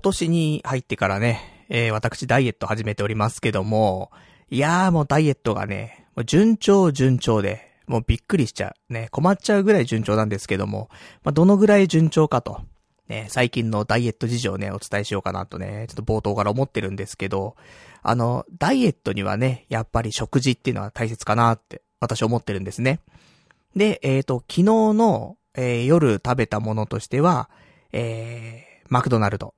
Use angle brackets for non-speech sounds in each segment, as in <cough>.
今年に入ってからね、えー、私ダイエット始めておりますけども、いやーもうダイエットがね、もう順調順調で、もうびっくりしちゃう。ね、困っちゃうぐらい順調なんですけども、まあ、どのぐらい順調かと、ね、最近のダイエット事情をね、お伝えしようかなとね、ちょっと冒頭から思ってるんですけど、あの、ダイエットにはね、やっぱり食事っていうのは大切かなって、私思ってるんですね。で、えっ、ー、と、昨日の、えー、夜食べたものとしては、えー、マクドナルド、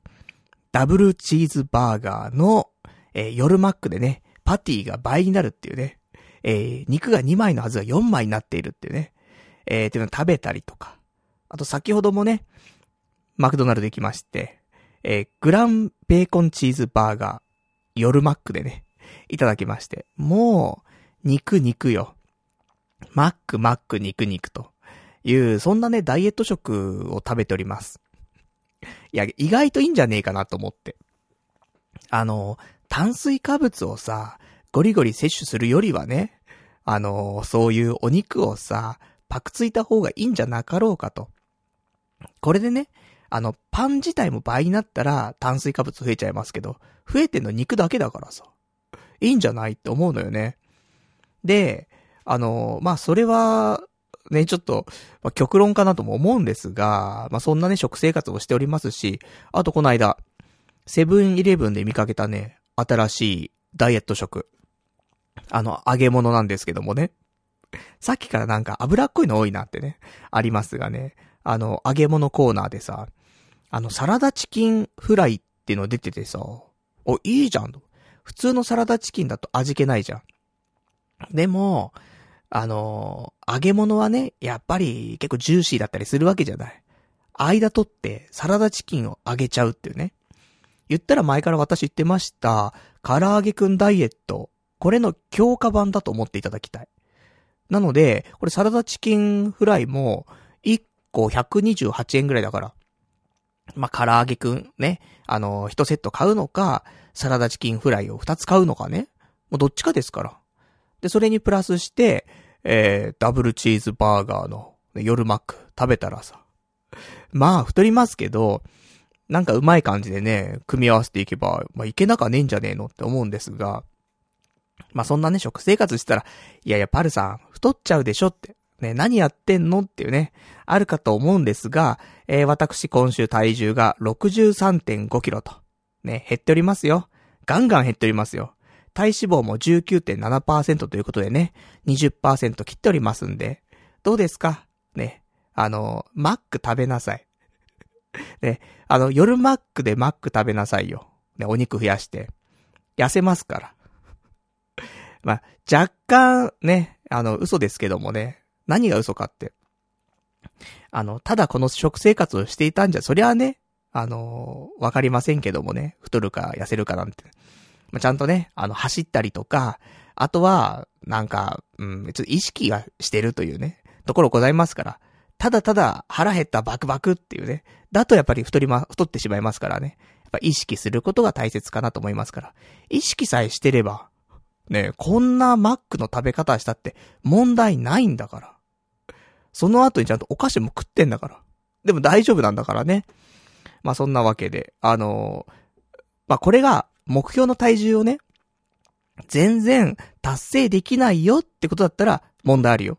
ダブルチーズバーガーの、えー、夜マックでね、パティが倍になるっていうね、えー、肉が2枚のはずが4枚になっているっていうね、えー、っていうのを食べたりとか、あと先ほどもね、マクドナルド行きまして、えー、グランベーコンチーズバーガー、夜マックでね、いただきまして、もう、肉肉よ。マックマック肉肉という、そんなね、ダイエット食を食べております。いや、意外といいんじゃねえかなと思って。あの、炭水化物をさ、ゴリゴリ摂取するよりはね、あの、そういうお肉をさ、パクついた方がいいんじゃなかろうかと。これでね、あの、パン自体も倍になったら炭水化物増えちゃいますけど、増えてんの肉だけだからさ、いいんじゃないって思うのよね。で、あの、まあ、それは、ね、ちょっと、まあ、極論かなとも思うんですが、まあ、そんなね、食生活をしておりますし、あとこの間、セブンイレブンで見かけたね、新しいダイエット食。あの、揚げ物なんですけどもね。さっきからなんか脂っこいの多いなってね、ありますがね。あの、揚げ物コーナーでさ、あの、サラダチキンフライっていうの出ててさ、お、いいじゃん。普通のサラダチキンだと味気ないじゃん。でも、あの、揚げ物はね、やっぱり結構ジューシーだったりするわけじゃない。間取ってサラダチキンを揚げちゃうっていうね。言ったら前から私言ってました、唐揚げくんダイエット。これの強化版だと思っていただきたい。なので、これサラダチキンフライも、1個128円ぐらいだから。まあ、唐揚げくんね、あの、1セット買うのか、サラダチキンフライを2つ買うのかね。もうどっちかですから。で、それにプラスして、えー、ダブルチーズバーガーの夜マック食べたらさ。まあ、太りますけど、なんかうまい感じでね、組み合わせていけば、まあ、いけなかねえんじゃねえのって思うんですが、まあ、そんなね、食生活したら、いやいや、パルさん、太っちゃうでしょって、ね、何やってんのっていうね、あるかと思うんですが、えー、私今週体重が63.5キロと、ね、減っておりますよ。ガンガン減っておりますよ。体脂肪も19.7%ということでね、20%切っておりますんで、どうですか？ね、あの、マック食べなさい。ね、あの、夜マックでマック食べなさいよ。ね、お肉増やして。痩せますから。まあ、若干、ね、あの、嘘ですけどもね、何が嘘かって。あの、ただこの食生活をしていたんじゃ、そりゃあね、あのわかりませんけどもね、太るか痩せるかなんて。まあ、ちゃんとね、あの、走ったりとか、あとは、なんか、うん、ちょっと意識がしてるというね、ところございますから。ただただ腹減ったバクバクっていうね。だとやっぱり太りま、太ってしまいますからね。やっぱ意識することが大切かなと思いますから。意識さえしてれば、ね、こんなマックの食べ方したって問題ないんだから。その後にちゃんとお菓子も食ってんだから。でも大丈夫なんだからね。まあそんなわけで、あのー、まあこれが目標の体重をね、全然達成できないよってことだったら問題あるよ。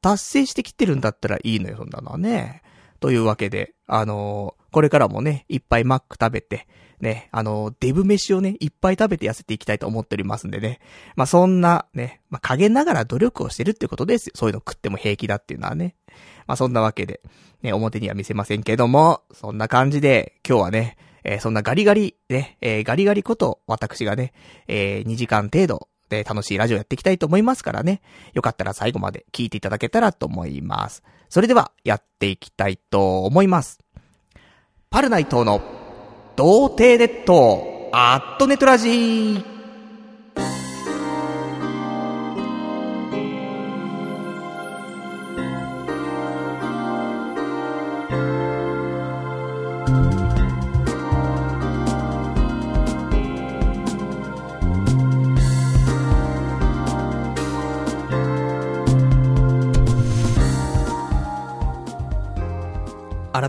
達成してきてるんだったらいいのよ、そんなのはね。というわけで、あのー、これからもね、いっぱいマック食べて、ね、あのー、デブ飯をね、いっぱい食べて痩せていきたいと思っておりますんでね。まあ、そんな、ね、まあ、陰ながら努力をしてるってことですよ。そういうの食っても平気だっていうのはね。まあ、そんなわけで、ね、表には見せませんけども、そんな感じで、今日はね、えー、そんなガリガリ、ね、えー、ガリガリこと、私がね、えー、2時間程度、で楽しいラジオやっていきたいと思いますからね。よかったら最後まで聞いていただけたらと思います。それでは、やっていきたいと思います。パルナイトの、童貞ネット、アットネトラジー。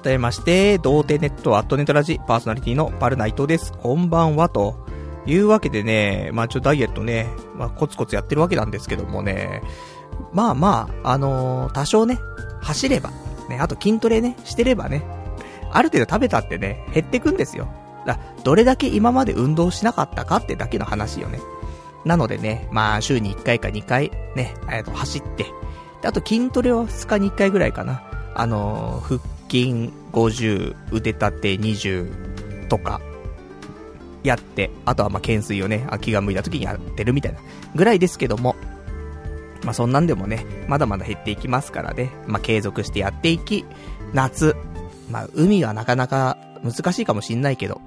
改めまして、童貞ネットアットネットラジパーソナリティのパルナイトです。こんばんは、というわけでね、まあちょっと、ダイエットね、まあコツコツやってるわけなんですけどもね、まあまあ、あのー、多少ね、走れば、ね、あと筋トレね、してればね、ある程度食べたってね、減ってくんですよ。だどれだけ今まで運動しなかったかってだけの話よね。なのでね、まあ週に1回か2回ね、えっと走って、であと筋トレは2日に1回ぐらいかな。あのー、腹筋50、腕立て20とか、やって、あとはまあ懸垂をね、気が向いた時にやってるみたいなぐらいですけども、まあそんなんでもね、まだまだ減っていきますからね、まあ継続してやっていき、夏、まあ海はなかなか難しいかもしんないけど、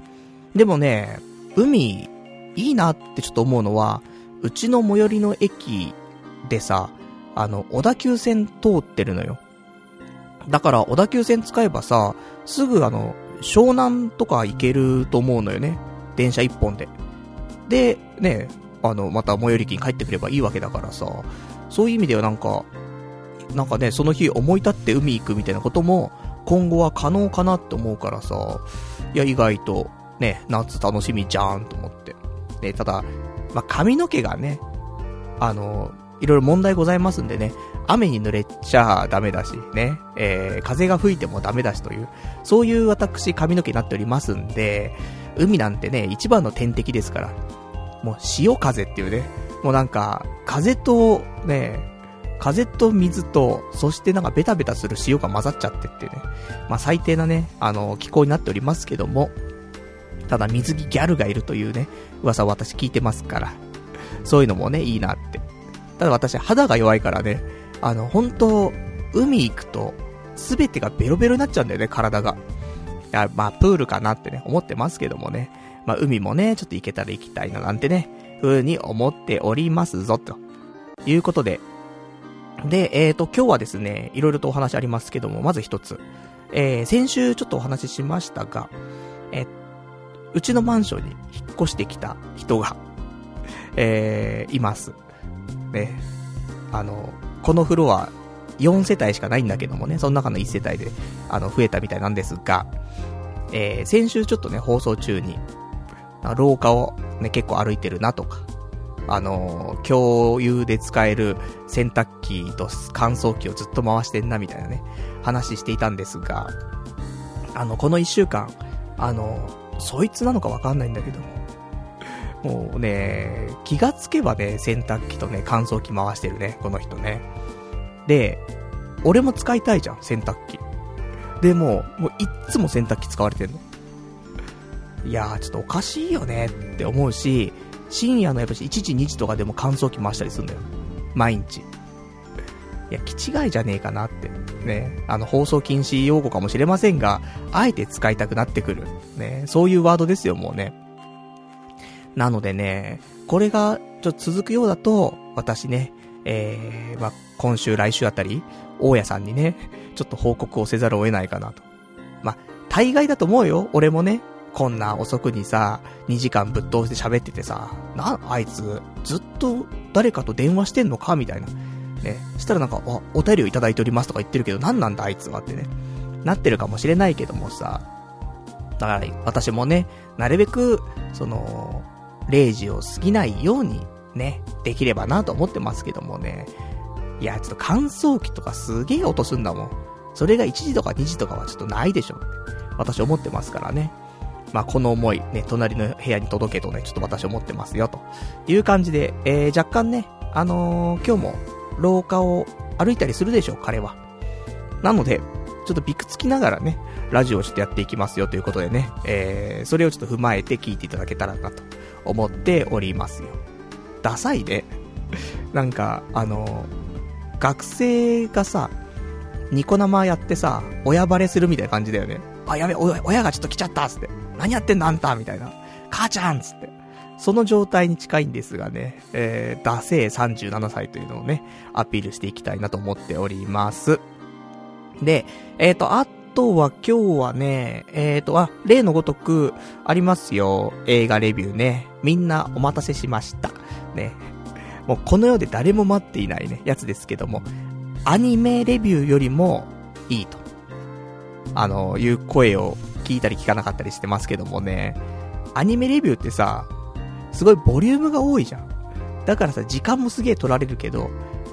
でもね、海、いいなってちょっと思うのは、うちの最寄りの駅でさ、あの、小田急線通ってるのよ。だから、小田急線使えばさ、すぐあの、湘南とか行けると思うのよね。電車一本で。で、ね、あの、また最寄り駅に帰ってくればいいわけだからさ、そういう意味ではなんか、なんかね、その日思い立って海行くみたいなことも、今後は可能かなって思うからさ、いや、意外と、ね、夏楽しみじゃーんと思って。で、ただ、まあ、髪の毛がね、あの、いろいろ問題ございますんでね、雨に濡れちゃダメだし、ね、えー、風が吹いてもダメだしという、そういう私髪の毛になっておりますんで、海なんてね、一番の天敵ですから、もう潮風っていうね、もうなんか、風とね、風と水と、そしてなんかベタベタする塩が混ざっちゃってってね、まあ最低なね、あの、気候になっておりますけども、ただ水着ギャルがいるというね、噂を私聞いてますから、そういうのもね、いいなって。ただ私肌が弱いからね、あの、本当海行くと、すべてがベロベロになっちゃうんだよね、体が。いや、まあ、プールかなってね、思ってますけどもね。まあ、海もね、ちょっと行けたら行きたいななんてね、風に思っておりますぞ、ということで。で、えっ、ー、と、今日はですね、いろいろとお話ありますけども、まず一つ。えー、先週ちょっとお話ししましたが、えうちのマンションに引っ越してきた人が、えー、います。ね。あの、このフロア、4世帯しかないんだけどもね、その中の1世帯で、あの、増えたみたいなんですが、えー、先週ちょっとね、放送中に、廊下をね、結構歩いてるなとか、あのー、共有で使える洗濯機と乾燥機をずっと回してんなみたいなね、話していたんですが、あの、この1週間、あのー、そいつなのかわかんないんだけども、もうね、気がつけばね、洗濯機とね、乾燥機回してるね、この人ね。で、俺も使いたいじゃん、洗濯機。でも、もういっつも洗濯機使われてんの。いやー、ちょっとおかしいよねって思うし、深夜のやっぱし1時2時とかでも乾燥機回したりするんだよ。毎日。いや、気違いじゃねえかなって。ね。あの、放送禁止用語かもしれませんが、あえて使いたくなってくる。ね。そういうワードですよ、もうね。なのでね、これが、ちょっと続くようだと、私ね、えー、まあ、今週来週あたり、大家さんにね、ちょっと報告をせざるを得ないかなと。まあ、大概だと思うよ。俺もね、こんな遅くにさ、2時間ぶっ通して喋っててさ、な、あいつ、ずっと誰かと電話してんのか？みたいな。ね。したらなんか、お、お便りをいただいておりますとか言ってるけど、何なんだあいつはってね。なってるかもしれないけどもさ。だから、私もね、なるべく、その、0時を過ぎないように、ね、できればなと思ってますけどもね。いや、ちょっと乾燥機とかすげえ落とすんだもん。それが1時とか2時とかはちょっとないでしょ。私思ってますからね。まあ、この思い、ね、隣の部屋に届けとね、ちょっと私思ってますよ、という感じで、えー、若干ね、あのー、今日も、廊下を歩いたりするでしょ、彼は。なので、ちょっとびくつきながらね、ラジオをちょっとやっていきますよということでね、えー、それをちょっと踏まえて聞いていただけたらなと思っておりますよ。ダサいね。<laughs> なんか、あの、学生がさ、ニコ生やってさ、親バレするみたいな感じだよね。あ、やべ、親がちょっと来ちゃったつって。何やってんのあんたみたいな。母ちゃんつって。その状態に近いんですがね、えー、ダセー37歳というのをね、アピールしていきたいなと思っております。で、えっ、ー、と、あとは今日はね、え、ー、と、あ、例のごとく、ありますよ。映画レビューね。みんなお待たせしました。ね。もうこの世で誰も待っていないね、やつですけども、アニメレビューよりもいいと。あの、いう声を聞いたり聞かなかったりしてますけどもね、アニメレビューってさ、すごいボリュームが多いじゃん。だからさ、時間もすげえ取られるけど、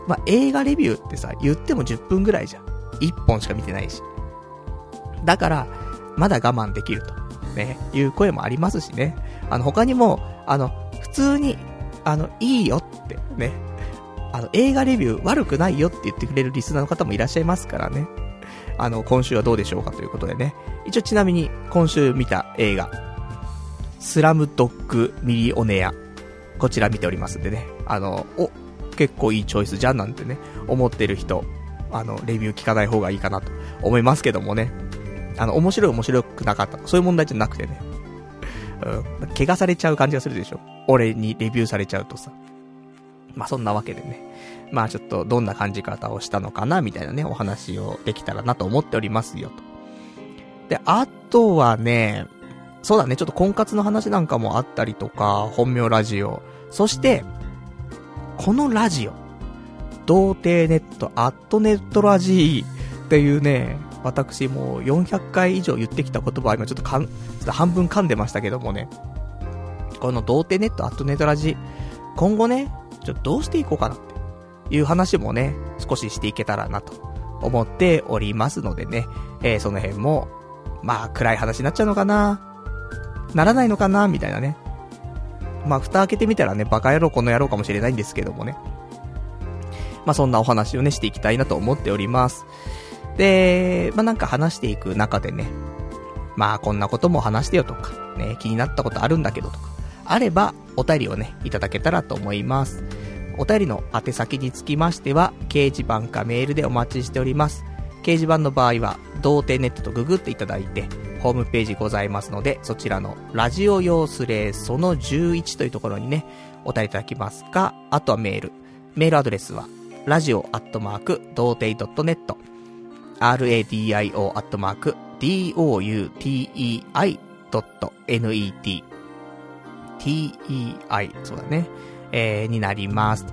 まあ、映画レビューってさ、言っても10分ぐらいじゃん。1本しか見てないし。だから、まだ我慢できると。ね、いう声もありますしね。あの、他にも、あの、普通に、あの、いいよってね、あの、映画レビュー悪くないよって言ってくれるリスナーの方もいらっしゃいますからね。あの、今週はどうでしょうかということでね。一応ちなみに、今週見た映画、スラムドッグミリオネア。こちら見ておりますんでね。あの、お、結構いいチョイスじゃんなんてね、思ってる人、あの、レビュー聞かない方がいいかなと思いますけどもね。あの、面白い面白くなかった。そういう問題じゃなくてね。うん、怪我されちゃう感じがするでしょ。俺にレビューされちゃうとさ。まあそんなわけでね。まあちょっとどんな感じ方をしたのかな、みたいなね、お話をできたらなと思っておりますよ、と。で、あとはね、そうだね、ちょっと婚活の話なんかもあったりとか、本名ラジオ。そして、このラジオ。童貞ネット、アットネットラジーっていうね、私もう400回以上言ってきた言葉は、今ちょっとかん、ちょっと半分噛んでましたけどもね。この童貞ネット、アットネトラジ、今後ね、ちょっとどうしていこうかなっていう話もね、少ししていけたらなと思っておりますのでね、えー、その辺も、まあ暗い話になっちゃうのかな？ならないのかな？みたいなね。まあ蓋開けてみたらね、バカ野郎この野郎かもしれないんですけどもね。まあそんなお話をね、していきたいなと思っております。で、まあなんか話していく中でね、まあこんなことも話してよとか、ね、気になったことあるんだけどとか、あればお便りをね、いただけたらと思います。お便りの宛先につきましては、掲示板かメールでお待ちしております。掲示板の場合は、童貞ネットとググっていただいて、ホームページございますので、そちらのラジオ用スレその11というところにね、お便りいただきますか、あとはメール。メールアドレスは、ラジオアットマーク、童貞 .net、radio アットマーク、doutei.net、tei、そうだね、えー、になります。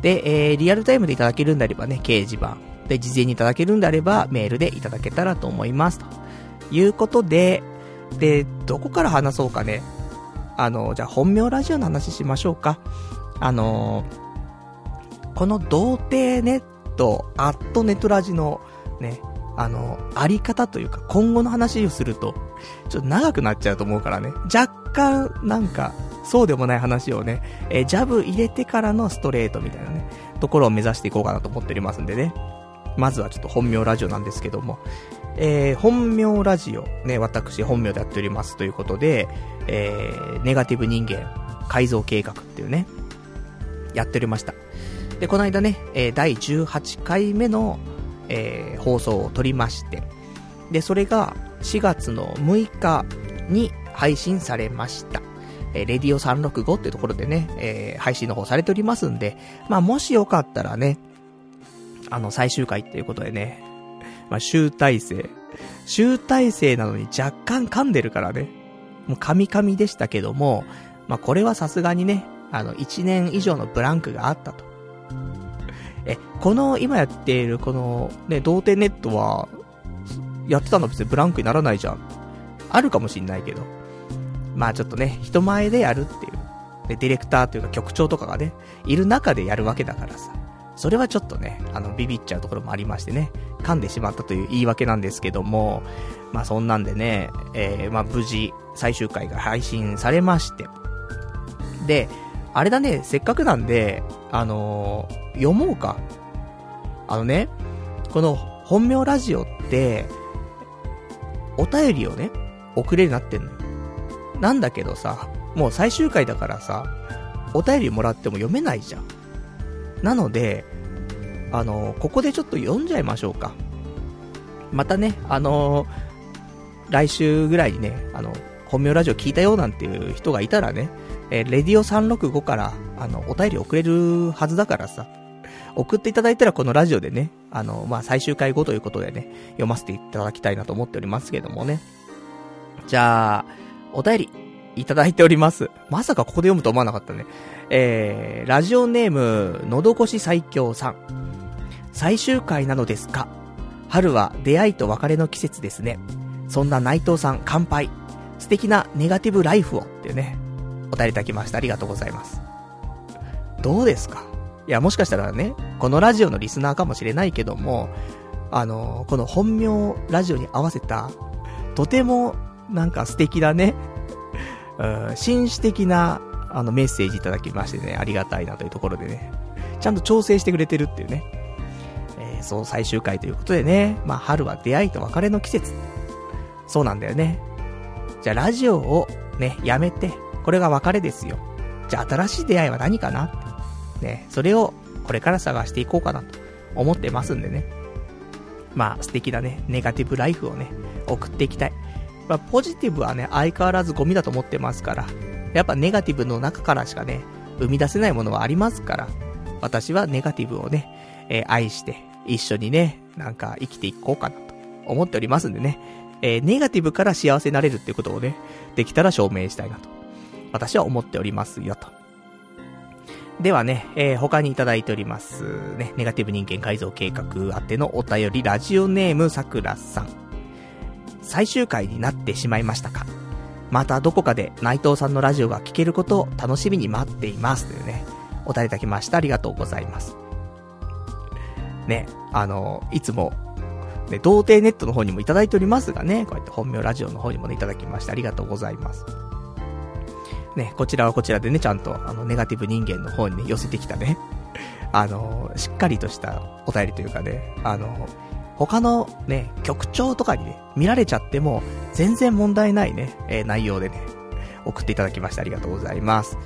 で、えー、リアルタイムでいただけるんであればね、掲示板。で、事前にいただけるんであれば、メールでいただけたらと思います。ということで、で、どこから話そうかね。あの、じゃあ本名ラジオの話しましょうか。あのこの童貞ネット、アットネットラジのね、あの、あり方というか、今後の話をすると、ちょっと長くなっちゃうと思うからね。若干、なんか、そうでもない話をね、えー、ジャブ入れてからのストレートみたいなね、ところを目指していこうかなと思っておりますんでね。まずはちょっと本名ラジオなんですけども、えー、本名ラジオ、ね、私本名でやっておりますということで、えー、ネガティブ人間改造計画っていうね、やっておりました。で、この間ね、えー、第18回目の、えー、放送を撮りまして、で、それが4月の6日に配信されました。えー、レディオ365っていうところでね、えー、配信の方されておりますんで、まあ、もしよかったらね、あの、最終回っていうことでね、まあ、集大成。集大成なのに若干噛んでるからね。もう噛み噛みでしたけども、まあ、これはさすがにね、あの、1年以上のブランクがあったと。え、この、今やっているこの、ね、童貞ネットは、やってたの別にブランクにならないじゃん。あるかもしんないけど。まあちょっとね、人前でやるっていう。で、ディレクターというか局長とかがね、いる中でやるわけだからさ。それはちょっとね、あの、ビビっちゃうところもありましてね、噛んでしまったという言い訳なんですけども、まあそんなんでね、えー、まあ無事、最終回が配信されまして。で、あれだね、せっかくなんで、あのー、読もうか。あのね、この本名ラジオって、お便りをね、送れるようになってんのよ。なんだけどさ、もう最終回だからさ、お便りもらっても読めないじゃん。なので、あの、ここでちょっと読んじゃいましょうか。またね、あの来週ぐらいにね、あの、本名ラジオ聞いたよなんていう人がいたらね、えー、レディオ365から、あの、お便り送れるはずだからさ、送っていただいたらこのラジオでね、あの、まあ、最終回後ということでね、読ませていただきたいなと思っておりますけどもね。じゃあ、お便り、いただいております。まさかここで読むと思わなかったね。えー、ラジオネーム、のどこし最強さん。最終回なのですか春は出会いと別れの季節ですね。そんな内藤さん、乾杯。素敵なネガティブライフをってね、お便りいただきました。ありがとうございます。どうですか？いや、もしかしたらね、このラジオのリスナーかもしれないけども、あの、この本名ラジオに合わせた、とても、なんか素敵なね、<laughs> うん、紳士的な、あの、メッセージいただきましてね、ありがたいなというところでね、ちゃんと調整してくれてるっていうね、えー、そう最終回ということでね、まあ、春は出会いと別れの季節。そうなんだよね。じゃあ、ラジオをね、やめて、これが別れですよ。じゃあ、新しい出会いは何かな？ね、それをこれから探していこうかなと思ってますんでね。まあ素敵なね、ネガティブライフをね、送っていきたい。まあポジティブはね、相変わらずゴミだと思ってますから、やっぱネガティブの中からしかね、生み出せないものはありますから、私はネガティブをね、えー、愛して、一緒にね、なんか生きていこうかなと思っておりますんでね、えー、ネガティブから幸せになれるっていうことをね、できたら証明したいなと、私は思っておりますよと。ではね、えー、他にいただいております、ね、ネガティブ人間改造計画宛てのお便り、ラジオネームさくらさん。最終回になってしまいましたかまたどこかで内藤さんのラジオが聞けることを楽しみに待っています。というね、お便りいただきました。ありがとうございます。ね、あの、いつも、ね、童貞ネットの方にもいただいておりますがね、こうやって本名ラジオの方にもね、いただきましてありがとうございます。ね、こちらはこちらでね、ちゃんと、あの、ネガティブ人間の方にね、寄せてきたね、<laughs> あの、しっかりとしたお便りというかね、あの、他のね、局長とかにね、見られちゃっても、全然問題ないね、えー、内容でね、送っていただきましてありがとうございます。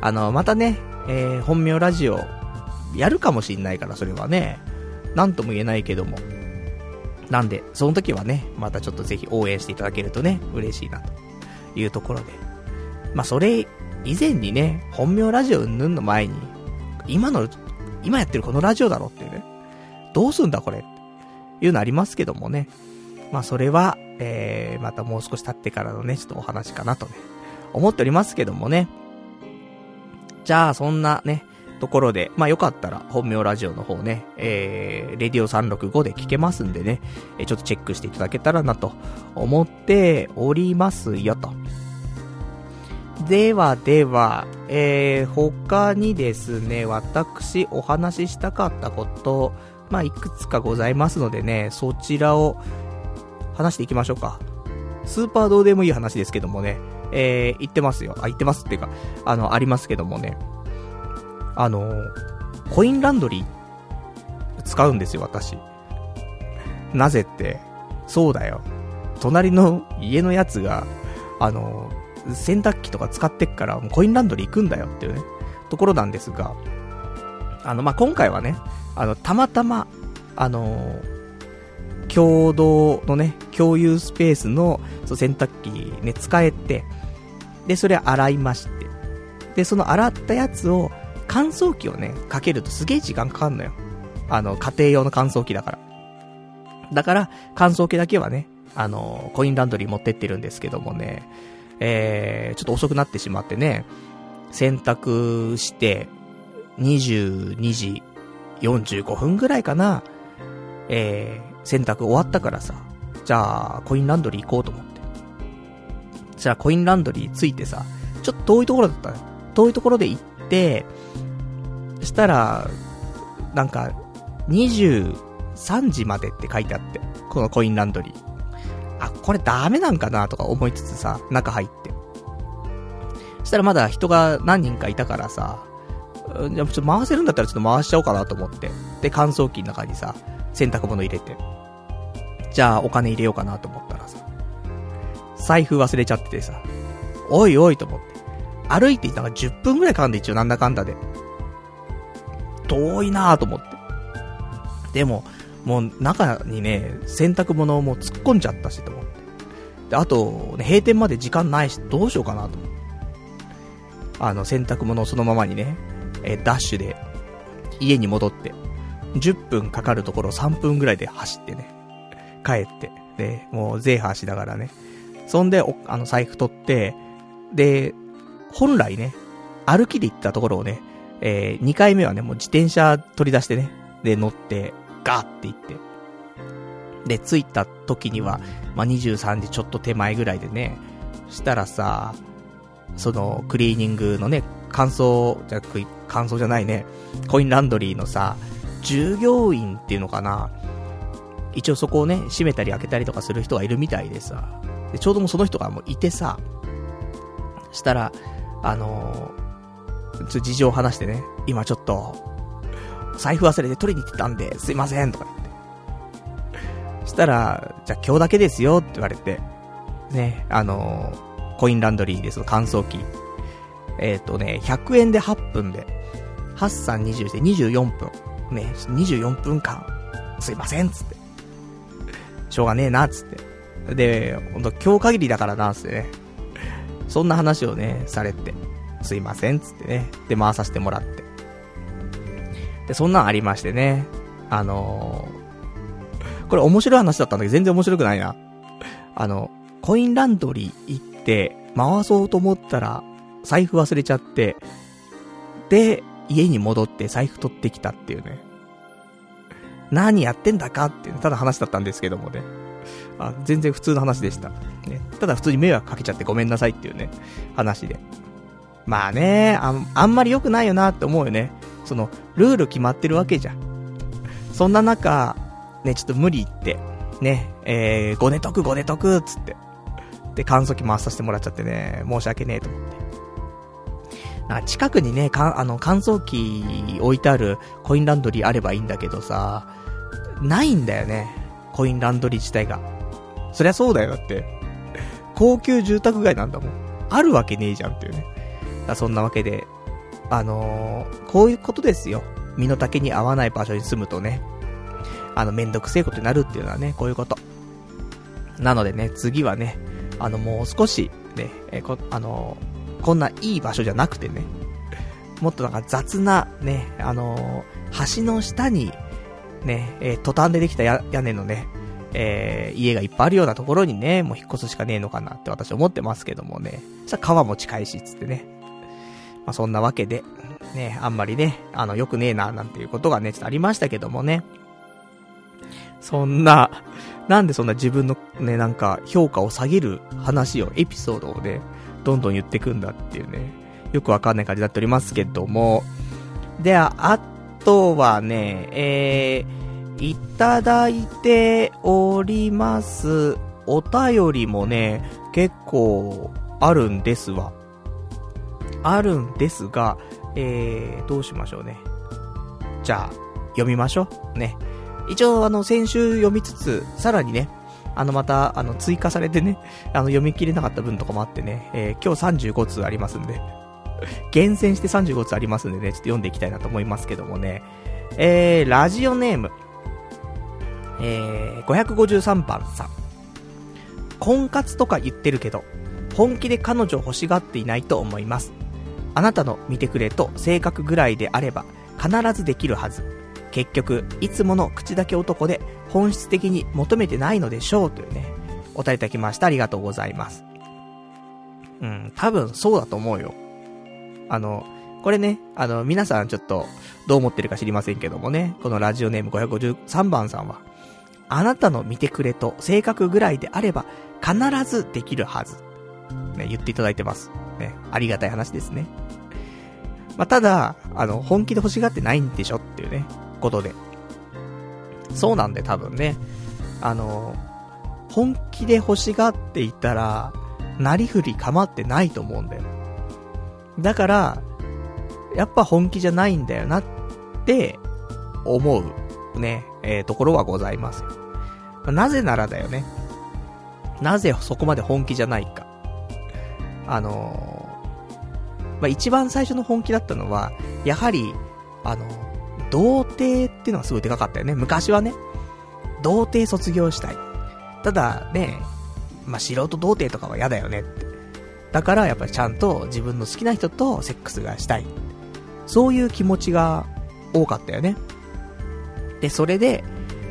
あの、またね、えー、本名ラジオ、やるかもしんないから、それはね、なんとも言えないけども。なんで、その時はね、またちょっとぜひ応援していただけるとね、嬉しいな、というところで。まあ、それ以前にね、本名ラジオうんぬんの前に、今の、今やってるこのラジオだろっていうね、どうすんだこれ、いうのありますけどもね。まあ、それは、えー、またもう少し経ってからのね、ちょっとお話かなとね、思っておりますけどもね。じゃあ、そんなね、ところで、まあよかったら本名ラジオの方ね、えー、レディオ365で聞けますんでね、えーちょっとチェックしていただけたらなと思っておりますよと。ではでは、えー、他にですね、私お話ししたかったこと、まあ、いくつかございますのでね、そちらを話していきましょうか。スーパーどうでもいい話ですけどもね、えー、言ってますよ。あ、言ってますっていうか、あの、ありますけどもね。あの、コインランドリー、使うんですよ、私。なぜって、そうだよ。隣の家のやつが、あの、洗濯機とか使ってっから、コインランドリー行くんだよっていうね、ところなんですが、あの、まあ、今回はね、あの、たまたま、あのー、共同のね、共有スペースのそ洗濯機ね、使えて、で、それ洗いまして、で、その洗ったやつを乾燥機をね、かけるとすげえ時間かかんのよ。あの、家庭用の乾燥機だから。だから、乾燥機だけはね、あの、コインランドリー持ってってるんですけどもね、えー、ちょっと遅くなってしまってね、洗濯して、22時45分ぐらいかな、えー、洗濯終わったからさ、じゃあ、コインランドリー行こうと思って。じゃあ、コインランドリー着いてさ、ちょっと遠いところだったね。遠いところで行って、したら、なんか、23時までって書いてあって、このコインランドリー。あ、これダメなんかなとか思いつつさ、中入って。そしたらまだ人が何人かいたからさ、じゃちょっと回せるんだったらちょっと回しちゃおうかなと思って。で、乾燥機の中にさ、洗濯物入れて。じゃあお金入れようかなと思ったらさ、財布忘れちゃっててさ、おいおいと思って。歩いていたら10分ぐらいかかんで一応なんだかんだで。遠いなぁと思って。でも、もう中にね、洗濯物をもう突っ込んじゃったしと思って。で、あと、ね、閉店まで時間ないし、どうしようかなと思って。あの、洗濯物をそのままにね、えダッシュで、家に戻って、10分かかるところ3分ぐらいで走ってね、帰って、で、もうゼーハーしながらね、そんで、あの、財布取って、で、本来ね、歩きで行ったところをね、えー、2回目はね、もう自転車取り出してね、で、乗って、ガーって行って。で、着いた時には、まあ、23時ちょっと手前ぐらいでね、したらさ、その、クリーニングのね、乾燥、じゃ、乾燥じゃないね、コインランドリーのさ、従業員っていうのかな、一応そこをね、閉めたり開けたりとかする人がいるみたいでさ、でちょうどもその人がもういてさ、したら、あのー、ちょ事情を話してね、今ちょっと、財布忘れて取りに行ってたんで、すいません、とか言って。したら、じゃあ今日だけですよ、って言われて、ね、あのー、コインランドリーでその乾燥機。えっ、ー、とね、100円で8分で、8、3、20で24分。ね、24分間、すいません、つって。しょうがねえな、つって。で、ほんと今日限りだからな、つってね。そんな話をね、されて。すいません、つってね。で、回させてもらって。で、そんなんありましてね。あのー、これ面白い話だったんだけど、全然面白くないな。あの、コインランドリー行って、回そうと思ったら、財布忘れちゃって、で、家に戻って財布取ってきたっていうね。何やってんだかっていう、ただ話だったんですけどもね。あ、全然普通の話でした。ね。ただ普通に迷惑かけちゃってごめんなさいっていうね、話で。まあね、ああんまり良くないよなって思うよね。その、ルール決まってるわけじゃん。そんな中、ね、ちょっと無理言って、ね、えー、ご寝とくご寝とくっつって。で、乾燥機回させてもらっちゃってね、申し訳ねえと思って。な近くにね、か、あの、乾燥機置いてあるコインランドリーあればいいんだけどさ、ないんだよね。コインランドリー自体が。そりゃそうだよ、だって。高級住宅街なんだもん。あるわけねえじゃんっていうね。だそんなわけで、あのー、こういうことですよ。身の丈に合わない場所に住むとね。あの、めんどくせえことになるっていうのはね、こういうこと。なのでね、次はね、あの、もう少し、ね、えこ、あのー、こんないい場所じゃなくてね、もっとなんか雑な、ね、あのー、橋の下にね、えー、トタンでできた屋根のね、えー、家がいっぱいあるようなところにね、もう引っ越すしかねえのかなって私思ってますけどもね。さ川も近いし、つってね。まあ、そんなわけで、ね、あんまりね、あの、良くねえな、なんていうことがね、ちょっとありましたけどもね。そんな、なんでそんな自分のね、なんか、評価を下げる話を、エピソードをね、どんどん言ってくんだっていうね、よくわかんない感じになっておりますけども。では、あとはね、えー、いただいております。お便りもね、結構あるんですわ。あるんですが、えー、どうしましょうね。じゃあ、読みましょう。ね。一応、あの、先週読みつつ、さらにね、あの、また、あの、追加されてね、<laughs> あの、読み切れなかった分とかもあってね、えー、今日35通ありますんで、<laughs> 厳選して35つありますんでね、ちょっと読んでいきたいなと思いますけどもね。えー、ラジオネーム。えー、553番さん。婚活とか言ってるけど、本気で彼女欲しがっていないと思います。あなたの見てくれと性格ぐらいであれば、必ずできるはず。結局、いつもの口だけ男で本質的に求めてないのでしょうというね、お答えいただきました。ありがとうございます。うん、多分そうだと思うよ。あの、これね、あの、皆さんちょっと、どう思ってるか知りませんけどもね、このラジオネーム553番さんは、あなたの見てくれと性格ぐらいであれば、必ずできるはず。ね、言っていただいてます。ね、ありがたい話ですね。まあ、ただ、あの、本気で欲しがってないんでしょっていうね、ことで。そうなんで多分ね、あの、本気で欲しがっていたら、なりふり構ってないと思うんだよ。だから、やっぱ本気じゃないんだよなって思うね、えー、ところはございますよ。なぜならだよね。なぜそこまで本気じゃないか。あの、まあ、一番最初の本気だったのは、やはり、あの、童貞っていうのがすごいでかかったよね。昔はね。童貞卒業したい。ただね、まあ、素人童貞とかは嫌だよねって。だからやっぱりちゃんと自分の好きな人とセックスがしたい。そういう気持ちが多かったよね。で、それで、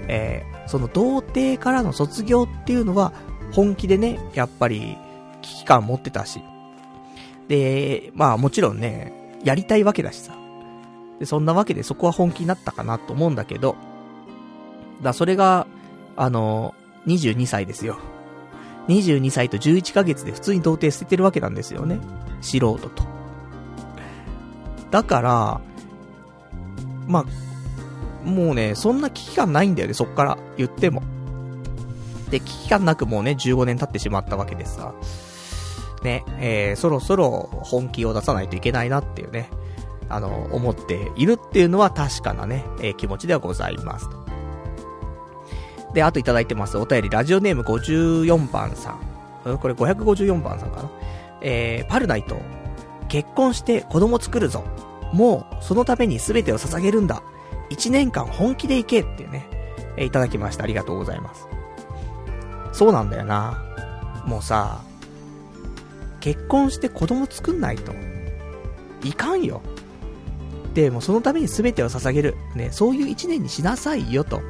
えー、その童貞からの卒業っていうのは本気でね、やっぱり危機感持ってたし。で、まあもちろんね、やりたいわけだしさ。で、そんなわけでそこは本気になったかなと思うんだけど、だそれが、あの、22歳ですよ。22歳と11ヶ月で普通に童貞捨ててるわけなんですよね。素人と。だから、まあ、もうね、そんな危機感ないんだよね、そっから言っても。で、危機感なくもうね、15年経ってしまったわけでさ。ね、えー、そろそろ本気を出さないといけないなっていうね、あの、思っているっていうのは確かなね、えー、気持ちではございますと。で、あといただいてます。お便り、ラジオネーム54番さん。これ554番さんかな。えー、パルナイト。結婚して子供作るぞ。もう、そのために全てを捧げるんだ。1年間本気でいけってね、えー、いただきました。ありがとうございます。そうなんだよな。もうさ、結婚して子供作んないと。いかんよ。で、もうそのために全てを捧げる。ね、そういう1年にしなさいよと。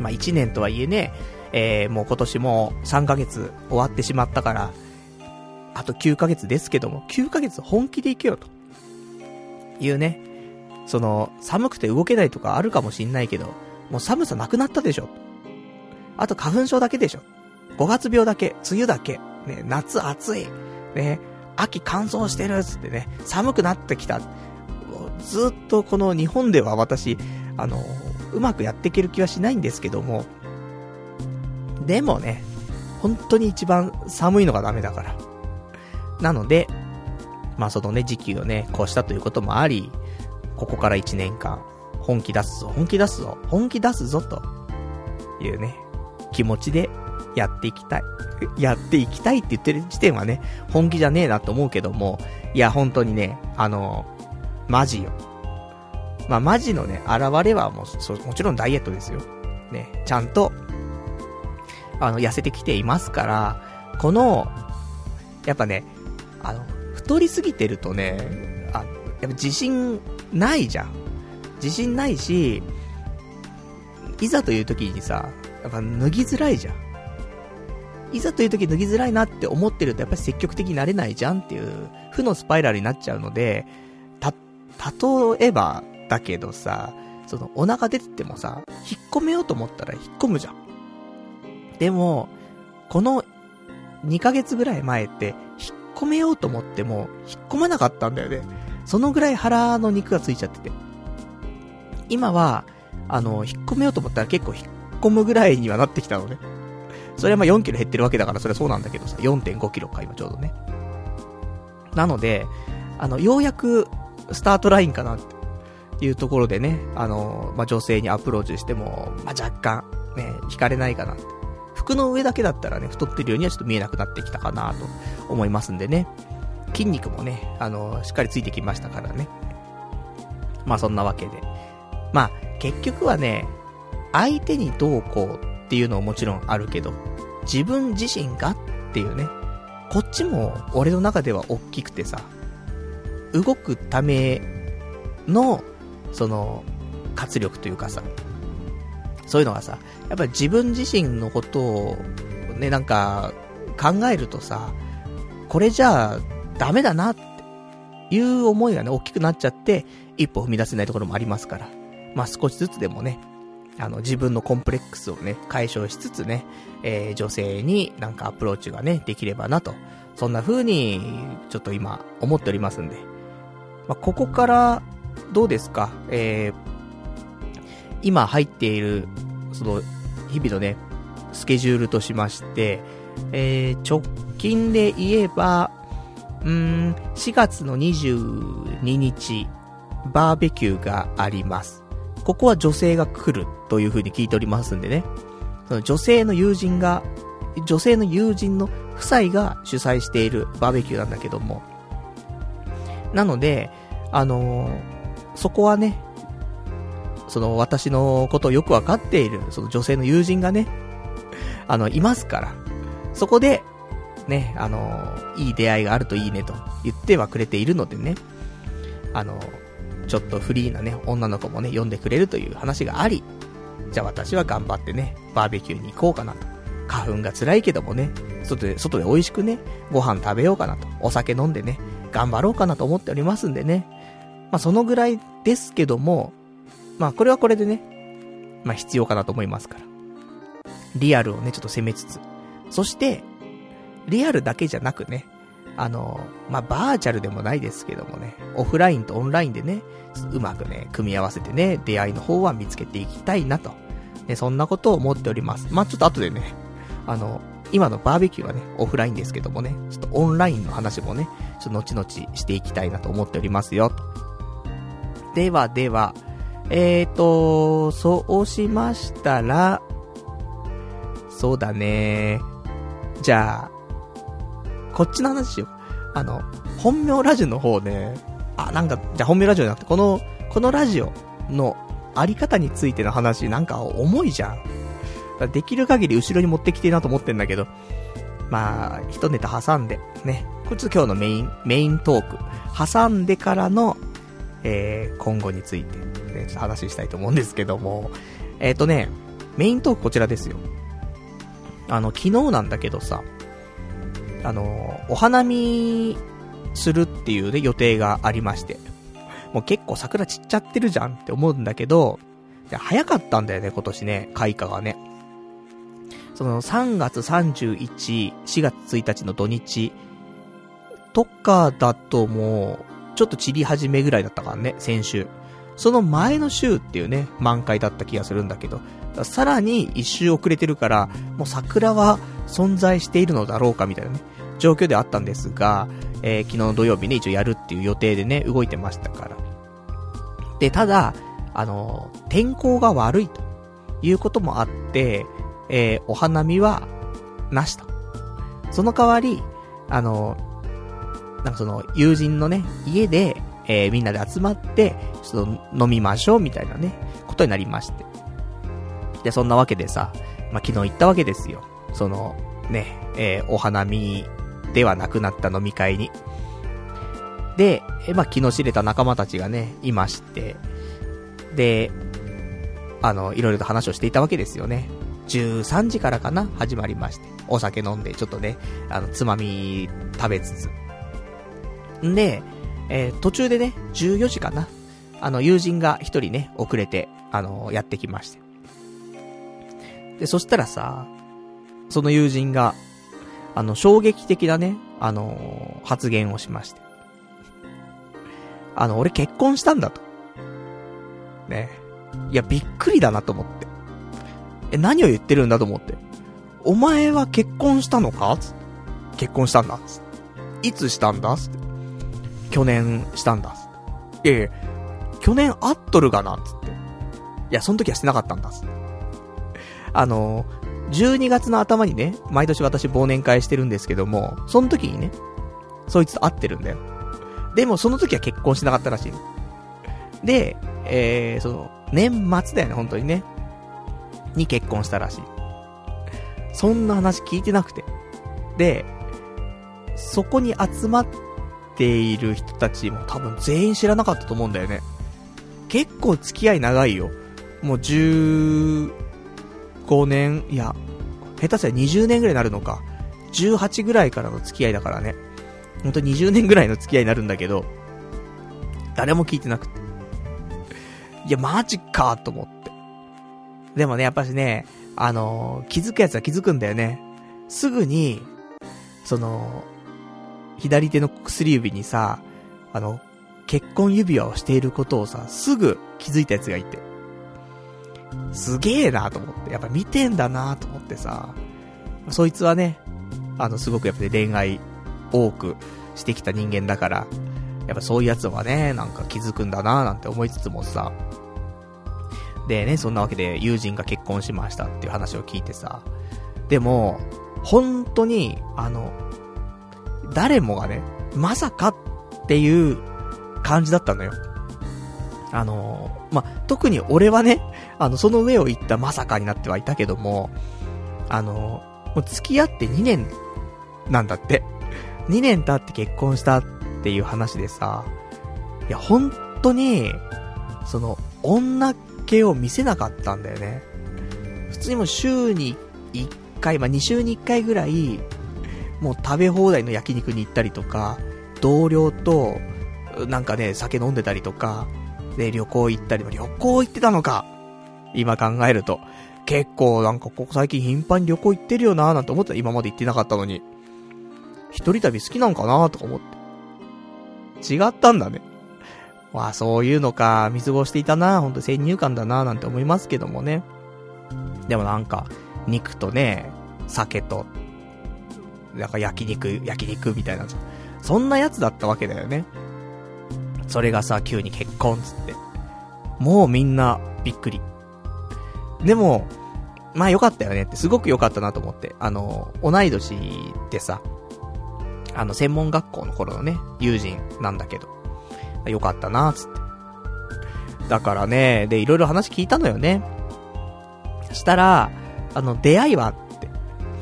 まあ、1年とはいえね、えー、もう今年も3ヶ月終わってしまったから、あと9ヶ月ですけども、9ヶ月本気でいけよと。いうね。その、寒くて動けないとかあるかもしんないけど、もう寒さなくなったでしょ。あと花粉症だけでしょ。5月病だけ、梅雨だけ。ね、夏暑い、ね、秋乾燥してるっつってね、寒くなってきた。ずっとこの日本では私、あの、うまくやっていける気はしないんですけども、でもね、本当に一番寒いのがダメだから。なので、まあそのね、時期をね、こうしたということもあり、ここから1年間、本気出すぞ、本気出すぞ、本気出すぞ、というね、気持ちでやっていきたい。やっていきたいって言ってる時点はね、本気じゃねえなと思うけども、いや、本当にね、あの、マジよ。まあ、マジのね、現れはもう、もちろんダイエットですよ。ね、ちゃんと、あの、痩せてきていますから、この、やっぱね、あの、太りすぎてるとね、あ、やっぱ自信ないじゃん。自信ないし、いざという時にさ、やっぱ脱ぎづらいじゃん。いざという時脱ぎづらいなって思ってるとやっぱり積極的になれないじゃんっていう負のスパイラルになっちゃうので、た、例えばだけどさ、そのお腹出ててもさ、引っ込めようと思ったら引っ込むじゃん。でも、この2ヶ月ぐらい前って引っ込めようと思っても引っ込まなかったんだよね。そのぐらい腹の肉がついちゃってて。今は、あの、引っ込めようと思ったら結構引っ込むぐらいにはなってきたのね。それはまあ4キロ減ってるわけだからそれはそうなんだけどさ、4.5キロか今ちょうどね。なので、あの、ようやくスタートラインかなっていうところでね、あの、まあ、女性にアプローチしても、まあ、若干、ね、惹かれないかな。服の上だけだったらね、太ってるようにはちょっと見えなくなってきたかなと思いますんでね。筋肉もね、あの、しっかりついてきましたからね。まあそんなわけで。まあ、結局はね、相手にどうこうっていうのももちろんあるけど、自分自身がっていうね、こっちも俺の中では大きくてさ、動くための、その、活力というかさ、そういうのがさ、やっぱり自分自身のことを、ね、なんか、考えるとさ、これじゃあ、ダメだな、っていう思いがね、大きくなっちゃって、一歩踏み出せないところもありますから。まあ少しずつでもね、あの、自分のコンプレックスをね、解消しつつね、えー、女性になんかアプローチがね、できればなと。そんな風に、ちょっと今、思っておりますんで。まあ、ここから、どうですか？えー、今入っている、その、日々のね、スケジュールとしまして、えー、直近で言えば、うん、4月の22日、バーベキューがあります。ここは女性が来るという風に聞いておりますんでね。その女性の友人が、女性の友人の夫妻が主催しているバーベキューなんだけども。なので、あのー、そこはね、その私のことをよくわかっている、その女性の友人がね、あの、いますから。そこで、ね、あのー、いい出会いがあるといいねと言ってはくれているのでね、あのー、ちょっとフリーなね、女の子もね、呼んでくれるという話があり、じゃあ私は頑張ってね、バーベキューに行こうかなと。花粉が辛いけどもね、外で、外で美味しくね、ご飯食べようかなと。お酒飲んでね、頑張ろうかなと思っておりますんでね。まあそのぐらいですけども、まあこれはこれでね、まあ必要かなと思いますから。リアルをね、ちょっと攻めつつ。そして、リアルだけじゃなくね、あの、まあ、バーチャルでもないですけどもね、オフラインとオンラインでね、うまくね、組み合わせてね、出会いの方は見つけていきたいなと。ね、そんなことを思っております。まあ、ちょっと後でね、あの、今のバーベキューはね、オフラインですけどもね、ちょっとオンラインの話もね、ちょっと後々していきたいなと思っておりますよ。ではでは、えーと、そうしましたら、そうだね。じゃあ、こっちの話しよう。あの、本名ラジオの方ね、あ、なんか、じゃあ本名ラジオじゃなくて、この、このラジオのあり方についての話、なんか重いじゃん。できる限り後ろに持ってきていいなと思ってんだけど、まあ、一ネタ挟んで、ね。これちょっと今日のメイン、メイントーク。挟んでからの、えー、今後について、ね、ちょっと話したいと思うんですけども、えっ、ー、とね、メイントークこちらですよ。あの、昨日なんだけどさ、あの、お花見するっていうね、予定がありまして。もう結構桜散っちゃってるじゃんって思うんだけど、早かったんだよね、今年ね、開花がね。その3月31、4月1日の土日とかだともう、ちょっと散り始めぐらいだったからね、先週。その前の週っていうね、満開だった気がするんだけど、さらに一周遅れてるから、もう桜は存在しているのだろうかみたいなね、状況ではあったんですが、えー、昨日の土曜日ね、一応やるっていう予定でね、動いてましたから。で、ただ、あの、天候が悪いということもあって、えー、お花見は、なしと。その代わり、あの、なんかその、友人のね、家で、えー、みんなで集まって、ちょっと飲みましょう、みたいなね、ことになりまして。で、そんなわけでさ、まあ、昨日行ったわけですよ。その、ね、えー、お花見ではなくなった飲み会に。で、え、まあ、昨日知れた仲間たちがね、いまして、で、あの、いろいろと話をしていたわけですよね。13時からかな始まりまして。お酒飲んで、ちょっとね、あの、つまみ食べつつ。んで、えー、途中でね、14時かなあの、友人が一人ね、遅れて、あの、やってきまして。で、そしたらさ、その友人が、あの、衝撃的なね、あのー、発言をしまして。あの、俺結婚したんだと。ね。いや、びっくりだなと思って。え、何を言ってるんだと思って。お前は結婚したのか？つって。結婚したんだつって。いつしたんだつって。去年したんだつって。いやいや、去年会っとるがなつって。いや、その時はしてなかったんだつって。あのー、12月の頭にね、毎年私忘年会してるんですけども、その時にね、そいつと会ってるんだよ。でもその時は結婚してなかったらしい。で、えー、その、年末だよね、本当にね。に結婚したらしい。そんな話聞いてなくて。で、そこに集まっている人たちも多分全員知らなかったと思うんだよね。結構付き合い長いよ。もう5年、いや、下手したら20年ぐらいになるのか。18ぐらいからの付き合いだからね。ほんと20年ぐらいの付き合いになるんだけど、誰も聞いてなくて。いや、マジかと思って。でもね、やっぱしね、あのー、気づくやつは気づくんだよね。すぐに、その、左手の薬指にさ、あの、結婚指輪をしていることをさ、すぐ気づいたやつがいて。すげえなと思って。やっぱ見てんだなと思ってさ。そいつはね、あの、すごくやっぱり恋愛多くしてきた人間だから、やっぱそういうやつはね、なんか気づくんだななんて思いつつもさ。でね、そんなわけで友人が結婚しましたっていう話を聞いてさ。でも、本当に、あの、誰もがね、まさかっていう感じだったのよ。あの、ま、特に俺はね、あの、その上を行ったまさかになってはいたけども、あの、もう付き合って2年なんだって。<laughs> 2年経って結婚したっていう話でさ、いや、本当に、その、女系を見せなかったんだよね。普通にもう週に1回、まあ、2週に1回ぐらい、もう食べ放題の焼肉に行ったりとか、同僚と、なんかね、酒飲んでたりとか、で、旅行行ったり、旅行行ってたのか今考えると。結構なんかここ最近頻繁に旅行行ってるよなーなんて思ってた今まで行ってなかったのに。一人旅好きなんかなーとか思って。違ったんだね。わあ、そういうのか、見過ごしていたな、ほんと先入観だな、なんて思いますけどもね。でもなんか、肉とね、酒と、なんか焼肉、焼肉みたいな、そんなやつだったわけだよね。それがさ、急に結婚つって。もうみんな、びっくり。でも、まあよかったよねって、すごく良かったなと思って。あの、同い年でさ、あの、専門学校の頃のね、友人なんだけど、よかったなつって。だからね、で、いろいろ話聞いたのよね。したら、あの、出会いはって。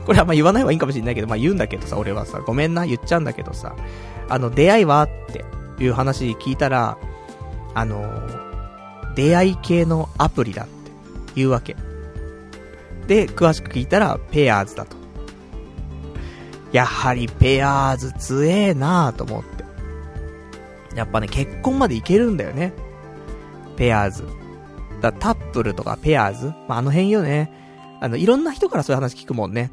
これはまあ言わない方がいいかもしれないけど、まあ言うんだけどさ、俺はさ、ごめんな、言っちゃうんだけどさ、あの、出会いはっていう話聞いたら、あの出会い系のアプリだて言うわけ。で、詳しく聞いたら、ペアーズだと。やはりペアーズ強えなぁと思って。やっぱね、結婚までいけるんだよね。ペアーズ。だタップルとかペアーズまあ、あの辺よね。あの、いろんな人からそういう話聞くもんね。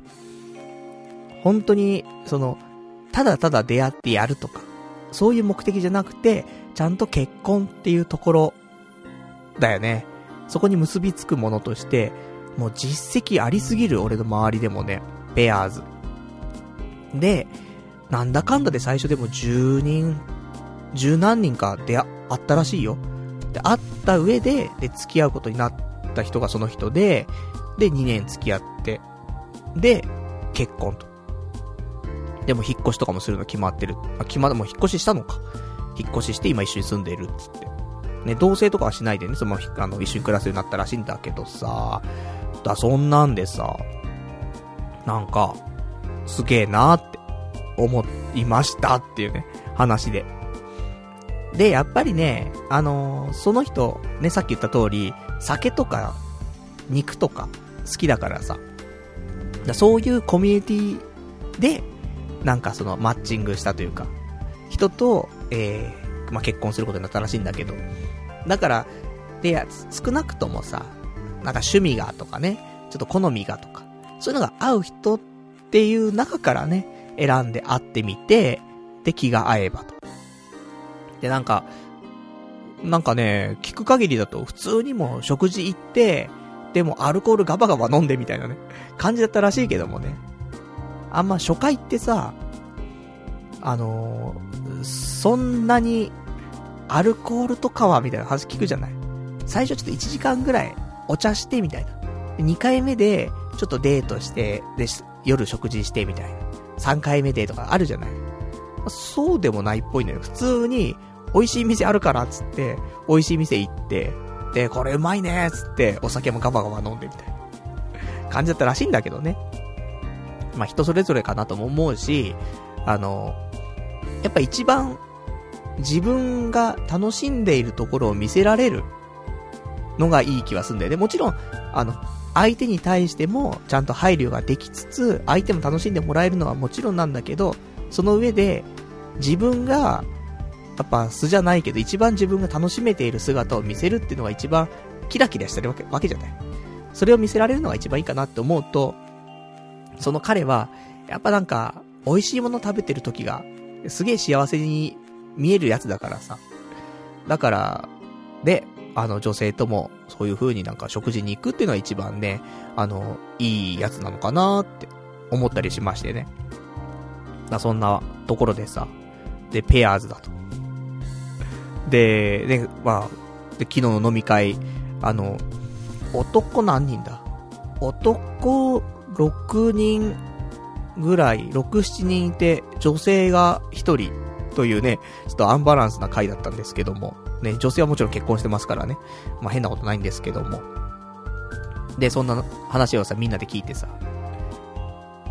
本当に、その、ただただ出会ってやるとか、そういう目的じゃなくて、ちゃんと結婚っていうところ、だよね。そこに結びつくものとして、もう実績ありすぎる俺の周りでもね、ペアーズ。で、なんだかんだで最初でも10人、10何人か出会ったらしいよ。で、会った上で、で、付き合うことになった人がその人で、で、2年付き合って、で、結婚と。でも引っ越しとかもするの決まってる。あ、決ま、もう引っ越ししたのか。引っ越しして今一緒に住んでるっつって。ね、同棲とかはしないでね、その、あの、一緒に暮らすようになったらしいんだけどさ、だ、そんなんでさ、なんか、すげえなーって思いましたっていうね、話で。で、やっぱりね、あのー、その人、ね、さっき言った通り、酒とか、肉とか、好きだからさ、だそういうコミュニティで、なんかその、マッチングしたというか、人と、えー、まあ、結婚することになったらしいんだけど、だから、で、少なくともさ、なんか趣味がとかね、ちょっと好みがとか、そういうのが合う人っていう中からね、選んで会ってみて、で、気が合えばと。で、なんか、なんかね、聞く限りだと普通にも食事行って、でもアルコールガバガバ飲んでみたいなね、感じだったらしいけどもね。あんま初回ってさ、あのー、そんなにアルコールとかはみたいな話聞くじゃない？最初ちょっと1時間ぐらいお茶してみたいな。2回目でちょっとデートして、で、夜食事してみたいな。3回目でとかあるじゃない？そうでもないっぽいのよ。普通に、美味しい店あるからっつって、美味しい店行って、で、これうまいねっつって、お酒もガバガバ飲んでみたいな感じだったらしいんだけどね。まあ人それぞれかなとも思うし、あの、やっぱ一番自分が楽しんでいるところを見せられるのがいい気はすんだよね。もちろん、あの、相手に対してもちゃんと配慮ができつつ、相手も楽しんでもらえるのはもちろんなんだけど、その上で、自分がやっぱ素じゃないけど、一番自分が楽しめている姿を見せるっていうのが一番キラキラしてるわけわけじゃない。それを見せられるのが一番いいかなって思うと、その彼は、やっぱなんか、美味しいもの食べてる時が、すげえ幸せに見えるやつだからさ。だから、で、あの女性ともそういう風になんか食事に行くっていうのは一番ね、あの、いいやつなのかなって思ったりしましてね。だそんなところでさ、で、ペアーズだと。で、ね、まあ、で、昨日の飲み会、あの、男何人だ？男6人ぐらい、6、7人いて、女性が1人というね、ちょっとアンバランスな回だったんですけども、ね、女性はもちろん結婚してますからね、まあ変なことないんですけども。で、そんな話をさ、みんなで聞いてさ。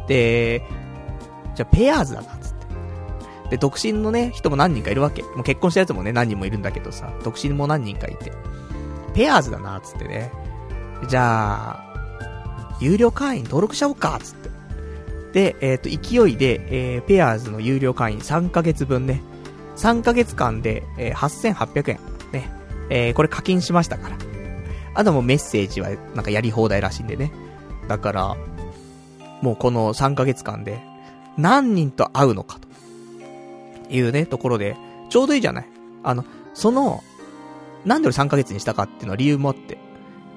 で、じゃあペアーズだな、つって。で、独身のね、人も何人かいるわけ。もう結婚したやつもね、何人もいるんだけどさ、独身も何人かいて。ペアーズだな、つってね。じゃあ、有料会員登録しちゃおうか、つって。で、えっ、ー、と、勢いで、えー、ペアーズの有料会員3ヶ月分ね、3ヶ月間で、えー、8800円、ね、えー、これ課金しましたから。あともうメッセージはなんかやり放題らしいんでね。だから、もうこの3ヶ月間で、何人と会うのかと。いうね、ところで、ちょうどいいじゃないあの、その、なんで俺3ヶ月にしたかっていうのは理由もあって。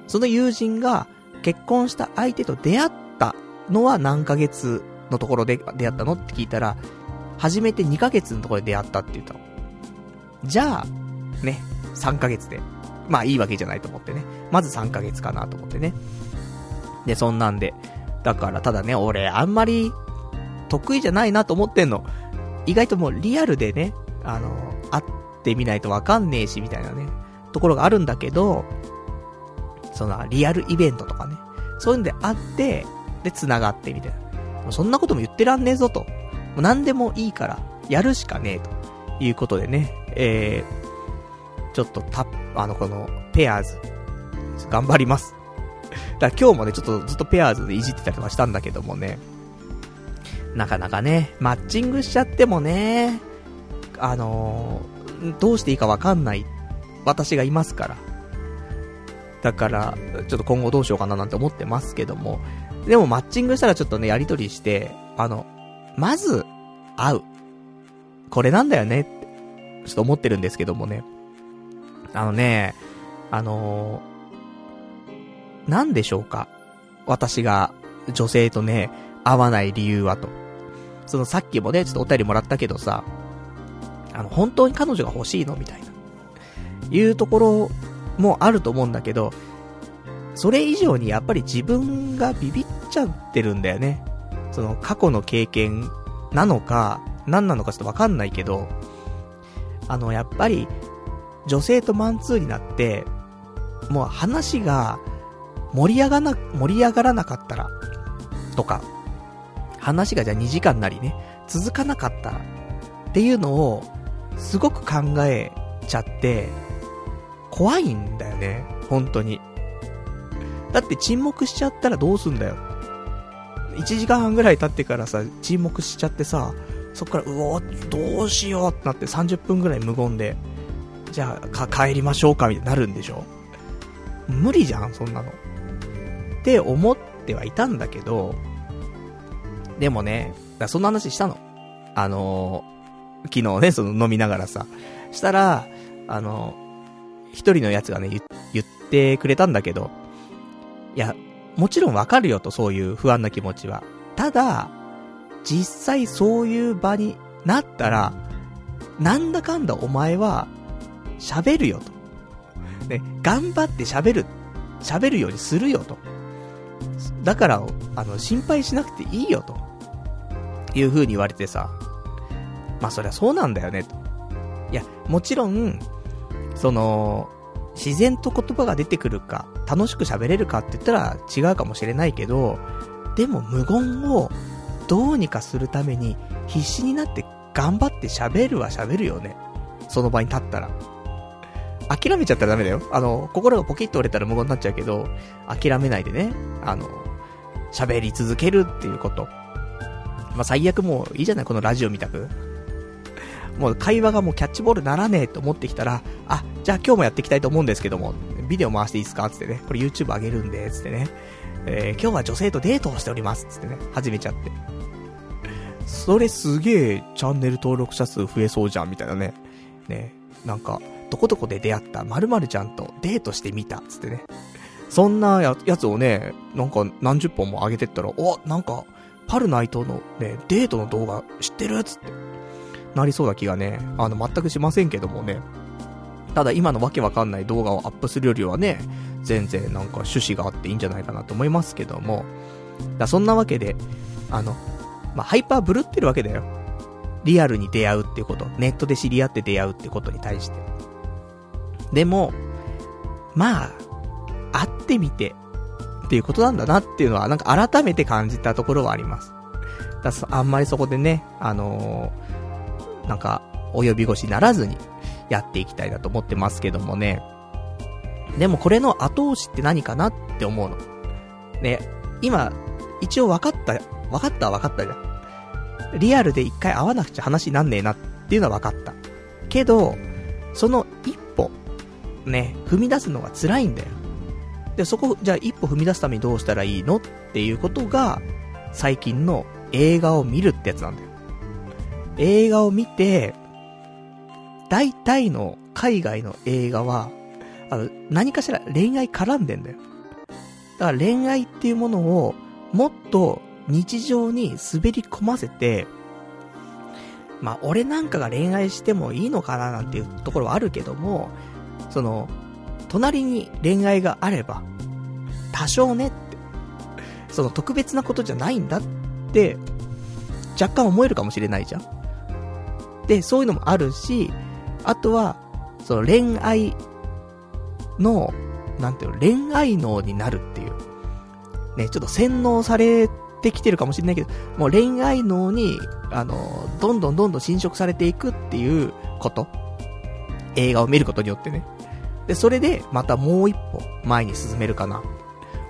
その友人が結婚した相手と出会ったのは何ヶ月のところで出会ったのって聞いたら、初めて2ヶ月のところで出会ったって言ったの。じゃあ、ね、3ヶ月で。まあいいわけじゃないと思ってね。まず3ヶ月かなと思ってね。で、そんなんで。だから、ただね、俺、あんまり、得意じゃないなと思ってんの。意外ともうリアルでね、あの、会ってみないとわかんねえし、みたいなね、ところがあるんだけど、その、リアルイベントとかね、そういうんで会って、で、繋がってみたいな。そんなことも言ってらんねえぞと。もう何でもいいから、やるしかねえと。いうことでね、えー、ちょっとた、あの、この、ペアーズ、頑張ります。<laughs> だから今日もね、ちょっとずっとペアーズでいじってたりとかしたんだけどもね、なかなかね、マッチングしちゃってもね、あのー、どうしていいかわかんない私がいますから。だから、ちょっと今後どうしようかななんて思ってますけども、でもマッチングしたらちょっとね、やりとりして、あの、まず、会う。これなんだよねって、ちょっと思ってるんですけどもね。あのね、あのー、なんでしょうか私が女性とね、会わない理由はと。そのさっきもね、ちょっとお便りもらったけどさ、あの、本当に彼女が欲しいのみたいな。いうところもあると思うんだけど、それ以上にやっぱり自分がビビっちゃってるんだよね。その過去の経験なのか、何なのかちょっとわかんないけど、あの、やっぱり、女性とマンツーになって、もう話が盛り上がな、盛り上がらなかったら、とか、話がじゃあ2時間なりね、続かなかったら、っていうのを、すごく考えちゃって、怖いんだよね、本当に。だって沈黙しちゃったらどうすんだよ。1時間半ぐらい経ってからさ、沈黙しちゃってさ、そっから、うおどうしようってなって30分ぐらい無言で、じゃあ、帰りましょうかみたいになるんでしょ無理じゃん、そんなの。って思ってはいたんだけど、でもね、だそんな話したの。あのー、昨日ね、その飲みながらさ。したら、あのー、一人のやつがね、言ってくれたんだけど、いや、もちろんわかるよと、そういう不安な気持ちは。ただ、実際そういう場になったら、なんだかんだお前は、喋るよと。ね、頑張って喋る、喋るようにするよと。だから、あの、心配しなくていいよと。いう風に言われてさ。まあそりゃそうなんだよね。いや、もちろん、その、自然と言葉が出てくるか、楽しく喋れるかって言ったら違うかもしれないけど、でも無言をどうにかするために必死になって頑張って喋るは喋るよね。その場に立ったら。諦めちゃったらダメだよ。あの、心がポキッと折れたら無言になっちゃうけど、諦めないでね、あの、喋り続けるっていうこと。まあ、最悪もういいじゃない、このラジオみたく。もう会話がもうキャッチボールならねえと思ってきたら、あ、じゃあ今日もやっていきたいと思うんですけども、ビデオ回していいですか？つってね、これ YouTube 上げるんで、つってね。えー、今日は女性とデートをしております。つってね、始めちゃって。それすげえチャンネル登録者数増えそうじゃん、みたいなね。ね、なんか、どこどこで出会った〇〇ちゃんとデートしてみた、つってね。そんなやつをね、なんか何十本も上げてったら、お、なんか、パルナイトのね、デートの動画知ってる？つって、なりそうな気がね、あの、全くしませんけどもね。ただ今のわけわかんない動画をアップするよりはね、全然なんか趣旨があっていいんじゃないかなと思いますけども。だそんなわけで、あの、まあ、ハイパーブルってるわけだよ。リアルに出会うっていうこと。ネットで知り合って出会うってことに対して。でも、まあ、会ってみて、っていうことなんだなっていうのは、なんか改めて感じたところはあります。だあんまりそこでね、あのー、なんか、及び腰ならずに、やっていきたいなと思ってますけどもね。でもこれの後押しって何かなって思うの。ね、今、一応分かった、分かったは分かったじゃん。リアルで一回会わなくちゃ話になんねえなっていうのは分かった。けど、その一歩、ね、踏み出すのが辛いんだよ。で、そこ、じゃあ一歩踏み出すためにどうしたらいいのっていうことが、最近の映画を見るってやつなんだよ。映画を見て、大体の海外の映画は、あの、何かしら恋愛絡んでんだよ。だから恋愛っていうものを、もっと日常に滑り込ませて、まあ、俺なんかが恋愛してもいいのかななんていうところはあるけども、その、隣に恋愛があれば、多少ねって、その特別なことじゃないんだって、若干思えるかもしれないじゃん。で、そういうのもあるし、あとは、その恋愛の、なんていうの、恋愛脳になるっていう。ね、ちょっと洗脳されてきてるかもしれないけど、もう恋愛脳に、あの、どんどんどんどん侵食されていくっていうこと。映画を見ることによってね。で、それで、またもう一歩前に進めるかな、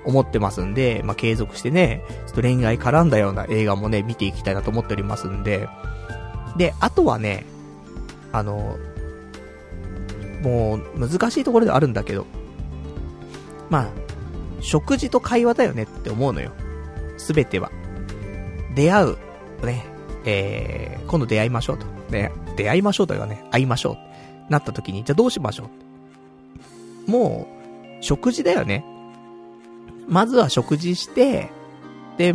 思ってますんで、まあ、継続してね、ちょっと恋愛絡んだような映画もね、見ていきたいなと思っておりますんで、で、あとはね、あの、もう、難しいところではあるんだけど、まあ、食事と会話だよねって思うのよ。すべては。出会う。ね。えー、今度出会いましょうと。ね。出会いましょうというかね、会いましょう。なった時に、じゃあどうしましょう？もう、食事だよね。まずは食事して、で、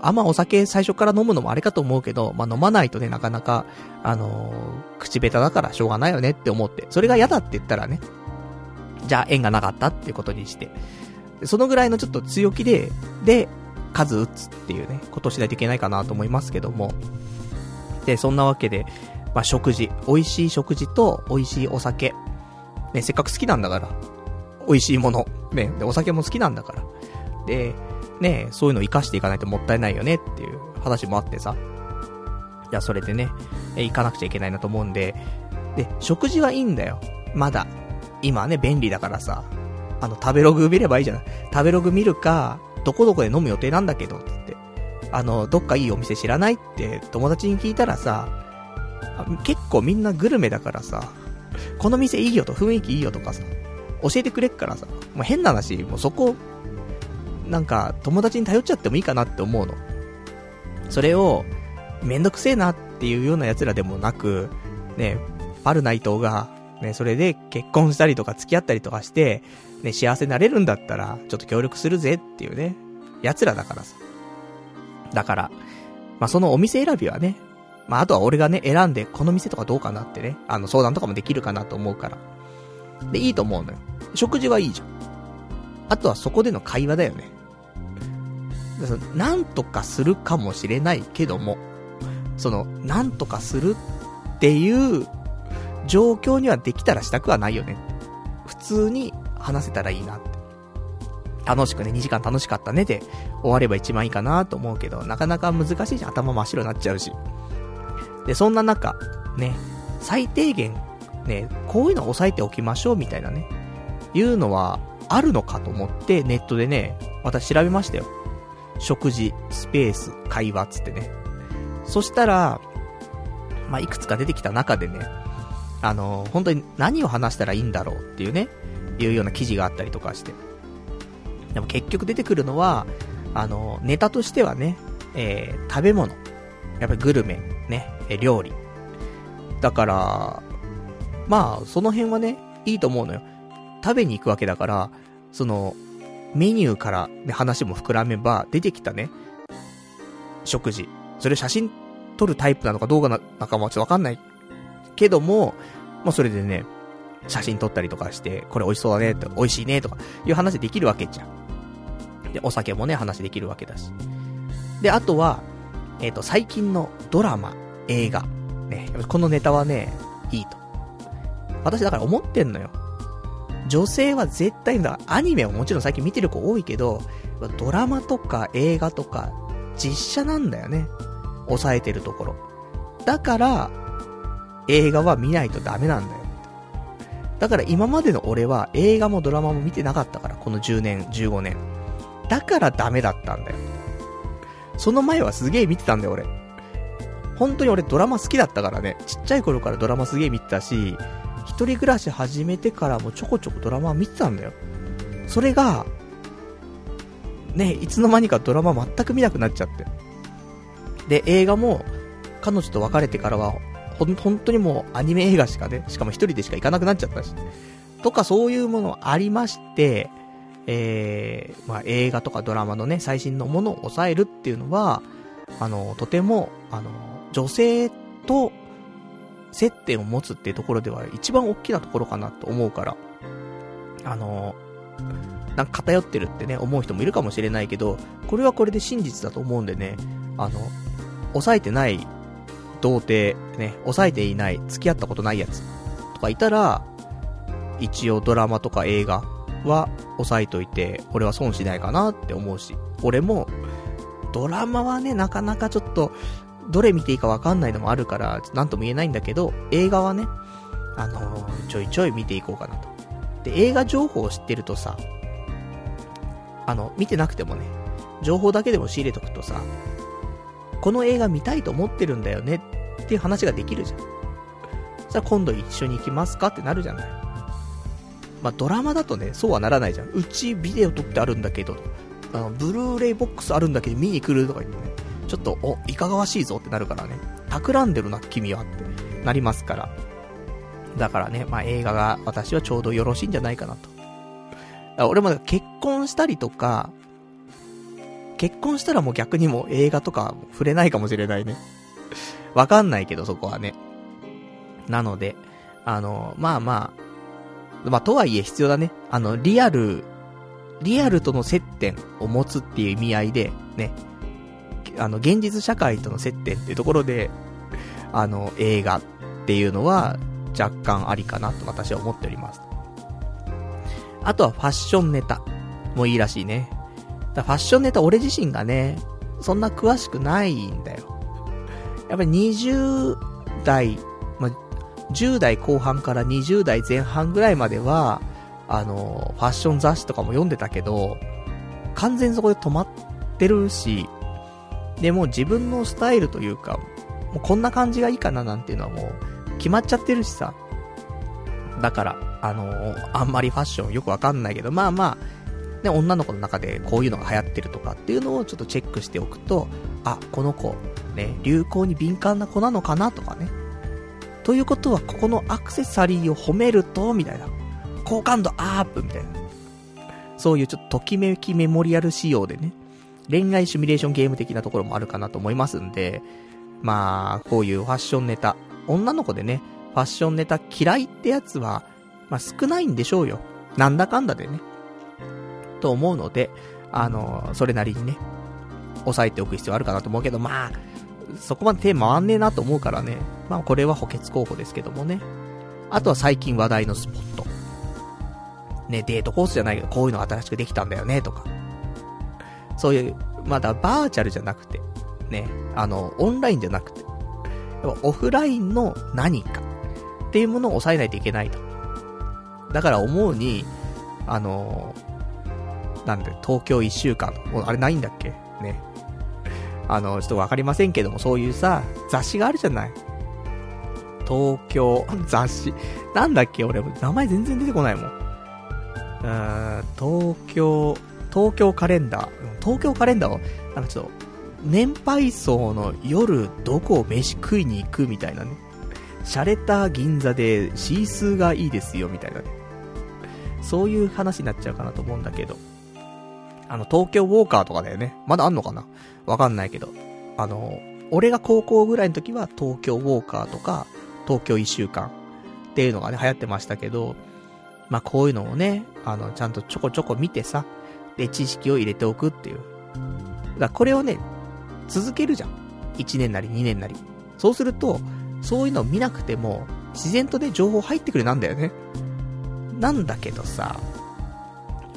あんまお酒最初から飲むのもあれかと思うけど、まあ、飲まないとね、なかなか、あのー、口下手だからしょうがないよねって思って、それが嫌だって言ったらね、じゃあ縁がなかったってことにして、そのぐらいのちょっと強気で、で、数打つっていうね、ことしないといけないかなと思いますけども、で、そんなわけで、まあ、食事、美味しい食事と美味しいお酒、ね、せっかく好きなんだから、美味しいもの、ね、で、お酒も好きなんだから、で、ね、そういうのを活かしていかないともったいないよねっていう話もあってさ。いや、それでね、行かなくちゃいけないなと思うんで、で、食事はいいんだよ。まだ。今ね、便利だからさ。あの、食べログ見ればいいじゃない。食べログ見るか、どこどこで飲む予定なんだけど、つって。あの、どっかいいお店知らないって友達に聞いたらさ、結構みんなグルメだからさ、この店いいよと、雰囲気いいよとかさ、教えてくれっからさ、もう変な話、もうそこなんか、友達に頼っちゃってもいいかなって思うの。それを、めんどくせえなっていうような奴らでもなく、ね、パルナイトが、ね、それで結婚したりとか付き合ったりとかして、ね、幸せになれるんだったら、ちょっと協力するぜっていうね、奴らだからさ。だから、まあ、そのお店選びはね、まあ、あとは俺がね、選んで、この店とかどうかなってね、あの、相談とかもできるかなと思うから。で、いいと思うのよ。食事はいいじゃん。あとはそこでの会話だよね。なんとかするかもしれないけども、その、なんとかするっていう状況にはできたらしたくはないよね。普通に話せたらいいなって。楽しくね、2時間楽しかったねで終われば一番いいかなと思うけど、なかなか難しいじゃん。頭真っ白になっちゃうし。で、そんな中、ね、最低限、ね、こういうの抑えておきましょうみたいなね、いうのはあるのかと思ってネットでね、私調べましたよ。食事、スペース、会話つってね。そしたら、まあ、いくつか出てきた中でね、あの本当に何を話したらいいんだろうっていうね、いうような記事があったりとかして。でも結局出てくるのは、あのネタとしてはね、えー、食べ物。やっぱりグルメ、ね、え料理。だから、まあ、その辺はね、いいと思うのよ。食べに行くわけだから、その、メニューから、ね、話も膨らめば、出てきたね、食事。それ写真撮るタイプなのかどうかな、なんかもちょっとわかんないけども、まあ、それでね、写真撮ったりとかして、これ美味しそうだね、美味しいね、とか、いう話できるわけじゃん。で、お酒もね、話できるわけだし。で、あとは、えっ、ー、と、最近のドラマ、映画、ね、このネタはね、いいと。私だから思ってんのよ。女性は絶対だから、アニメはもちろん最近見てる子多いけど、ドラマとか映画とか、実写なんだよね。抑えてるところ。だから、映画は見ないとダメなんだよ。だから今までの俺は映画もドラマも見てなかったから、この10年、15年。だからダメだったんだよ。その前はすげえ見てたんだよ、俺。本当に俺ドラマ好きだったからね。ちっちゃい頃からドラマすげえ見てたし、一人暮らし始めてからもちょこちょこドラマ見てたんだよ。それが、ね、いつの間にかドラマ全く見なくなっちゃって。で、映画も、彼女と別れてからは、ほん、本当にもうアニメ映画しかね、しかも一人でしか行かなくなっちゃったし。とかそういうものありまして、えー、まあ、映画とかドラマのね、最新のものを抑えるっていうのは、あの、とても、あの、女性と接点を持つっていうところでは一番大きなところかなと思うから、あの、なんか偏ってるってね、思う人もいるかもしれないけど、これはこれで真実だと思うんでね、あの、抑えてない童貞、ね、抑えていない、付き合ったことないやつ、とかいたら、一応ドラマとか映画は抑えといて、俺は損しないかなって思うし、俺も、ドラマはね、なかなかちょっと、どれ見ていいかわかんないのもあるから、なんとも言えないんだけど、映画はね、あのー、ちょいちょい見ていこうかなと。で、映画情報を知ってるとさ、あの、見てなくてもね、情報だけでも仕入れとくとさ、この映画見たいと思ってるんだよねっていう話ができるじゃん。さあ今度一緒に行きますかってなるじゃない。まあ、ドラマだとね、そうはならないじゃん。うちビデオ撮ってあるんだけど、あの、ブルーレイボックスあるんだけど見に来るとか言ってね、ちょっと、お、いかがわしいぞってなるからね、企んでるな、君はってなりますから。だからね、まあ、映画が私はちょうどよろしいんじゃないかなと。俺も結婚したりとか、結婚したらもう逆にも映画とか触れないかもしれないね。わかんないけど、そこはね。なので、あの、まあまあ、まあとはいえ必要だね。あの、リアル、リアルとの接点を持つっていう意味合いで、ね、あの、現実社会との接点っていうところで、あの、映画っていうのは若干ありかなと私は思っております。あとはファッションネタもいいらしいね。だファッションネタ俺自身がね、そんな詳しくないんだよ。やっぱり20代、ま10代後半から20代前半ぐらいまでは、あの、ファッション雑誌とかも読んでたけど、完全にそこで止まってるし、で、も自分のスタイルというか、もうこんな感じがいいかななんていうのはもう決まっちゃってるしさ。だから、あのー、あんまりファッションよくわかんないけど、まあまあ、ね、女の子の中でこういうのが流行ってるとかっていうのをちょっとチェックしておくと、あ、この子、ね、流行に敏感な子なのかなとかね。ということは、ここのアクセサリーを褒めると、みたいな。好感度アップみたいな。そういうちょっとときめきメモリアル仕様でね、恋愛シミュレーションゲーム的なところもあるかなと思いますんで、まあ、こういうファッションネタ、女の子でね、ファッションネタ嫌いってやつは、まあ少ないんでしょうよ。なんだかんだでね。と思うので、あの、それなりにね、押さえておく必要あるかなと思うけど、まあ、そこまで手回んねえなと思うからね。まあこれは補欠候補ですけどもね。あとは最近話題のスポット。ね、デートコースじゃないけど、こういうの新しくできたんだよね、とか。そういう、まだバーチャルじゃなくて、ね、あの、オンラインじゃなくて、オフラインの何かっていうものを抑えないといけないと。だから思うに、あの、なんで、東京一週間、もうあれないんだっけ？ね。あの、ちょっとわかりませんけども、そういうさ、雑誌があるじゃない。東京、<laughs> 雑誌。なんだっけ？俺、名前全然出てこないもん。うーん、東京、東京カレンダー。東京カレンダーを、なんかちょっと、年配層の夜どこを飯食いに行くみたいなね。洒落た銀座でシースーがいいですよみたいなね。そういう話になっちゃうかなと思うんだけど。あの、東京ウォーカーとかだよね。まだあんのかな？わかんないけど。あの、俺が高校ぐらいの時は東京ウォーカーとか、東京一週間っていうのがね、流行ってましたけど、まあ、こういうのをね、あの、ちゃんとちょこちょこ見てさ、で、知識を入れておくっていう。だからこれをね、続けるじゃん。1年なり2年なり。そうすると、そういうのを見なくても、自然とね、情報入ってくるなんだよね。なんだけどさ、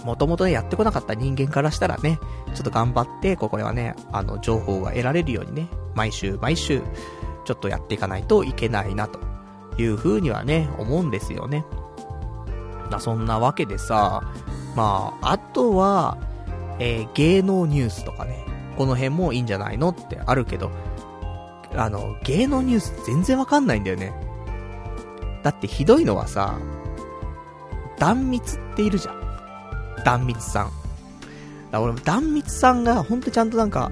もともとね、やってこなかった人間からしたらね、ちょっと頑張って、ここではね、あの、情報が得られるようにね、毎週毎週、ちょっとやっていかないといけないな、という風にはね、思うんですよね。だそんなわけでさ、まあ、あとは、えー、芸能ニュースとかね、この辺もいいんじゃないのってあるけど、あの、芸能ニュース全然わかんないんだよね。だってひどいのはさ、断蜜っているじゃん。断蜜さん。だ俺、断蜜さんがほんとちゃんとなんか、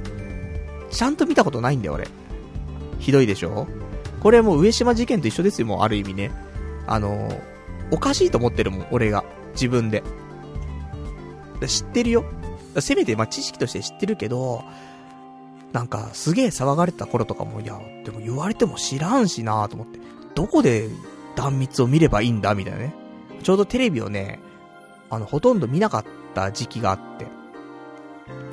ちゃんと見たことないんだよ、俺。ひどいでしょ？これもう上島事件と一緒ですよ、もうある意味ね。あの、おかしいと思ってるもん、俺が。自分で。知ってるよ。せめて、まあ、知識として知ってるけど、なんか、すげえ騒がれた頃とかも、いや、でも言われても知らんしなと思って。どこで断蜜を見ればいいんだみたいなね。ちょうどテレビをね、あの、ほとんど見なかった時期があって。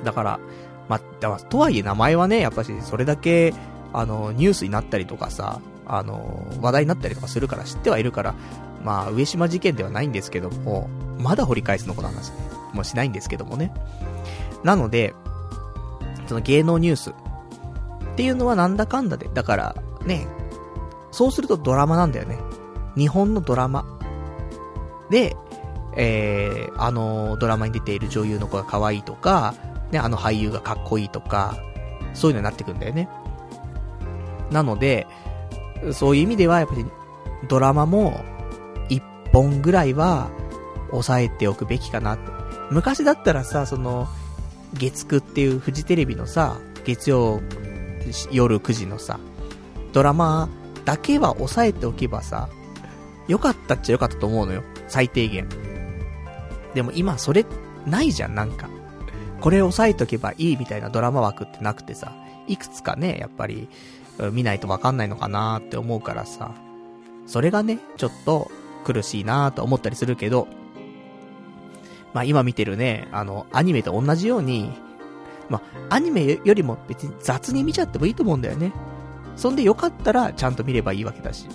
だから、まだから、とはいえ名前はね、やっぱし、それだけ、あの、ニュースになったりとかさ、あの、話題になったりとかするから知ってはいるから、まあ、上島事件ではないんですけども、まだ掘り返すのこの話ね。もしないんですけどもね。なので、その芸能ニュースっていうのはなんだかんだで、だからね、そうするとドラマなんだよね。日本のドラマ。で、えー、あのドラマに出ている女優の子が可愛いとか、ね、あの俳優がかっこいいとか、そういうのになってくんだよね。なので、そういう意味では、やっぱり、ドラマも、一本ぐらいは、抑えておくべきかなって。昔だったらさ、その、月9っていうフジテレビのさ、月曜夜9時のさ、ドラマだけは抑えておけばさ、よかったっちゃよかったと思うのよ。最低限。でも今それ、ないじゃん、なんか。これ抑えとけばいいみたいなドラマ枠ってなくてさ、いくつかね、やっぱり、見ないとわかんないのかなって思うからさ、それがね、ちょっと苦しいなと思ったりするけど、まあ今見てるね、あの、アニメと同じように、まあ、アニメよりも別に雑に見ちゃってもいいと思うんだよね。そんでよかったらちゃんと見ればいいわけだし。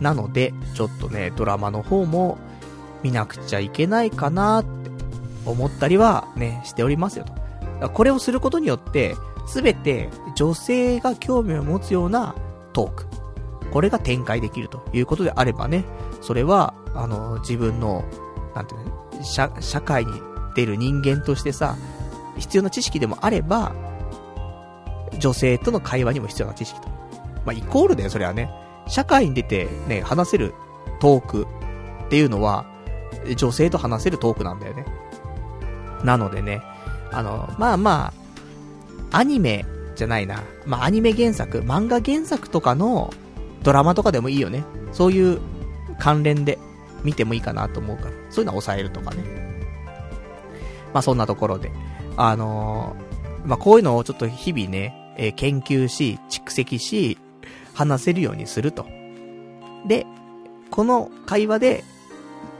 なので、ちょっとね、ドラマの方も見なくちゃいけないかなって思ったりはね、しておりますよと。これをすることによって、すべて女性が興味を持つようなトーク。これが展開できるということであればね、それは、あの、自分の、なんていうの、社、会に出る人間としてさ、必要な知識でもあれば、女性との会話にも必要な知識と。まあ、イコールだよ、それはね。社会に出てね、話せるトークっていうのは、女性と話せるトークなんだよね。なのでね、あの、まあまあ、アニメじゃないな。まあ、アニメ原作、漫画原作とかのドラマとかでもいいよね。そういう関連で見てもいいかなと思うから。そういうのは抑えるとかね。まあそんなところで。あのー、まあこういうのをちょっと日々ね、えー、研究し、蓄積し、話せるようにすると。で、この会話で、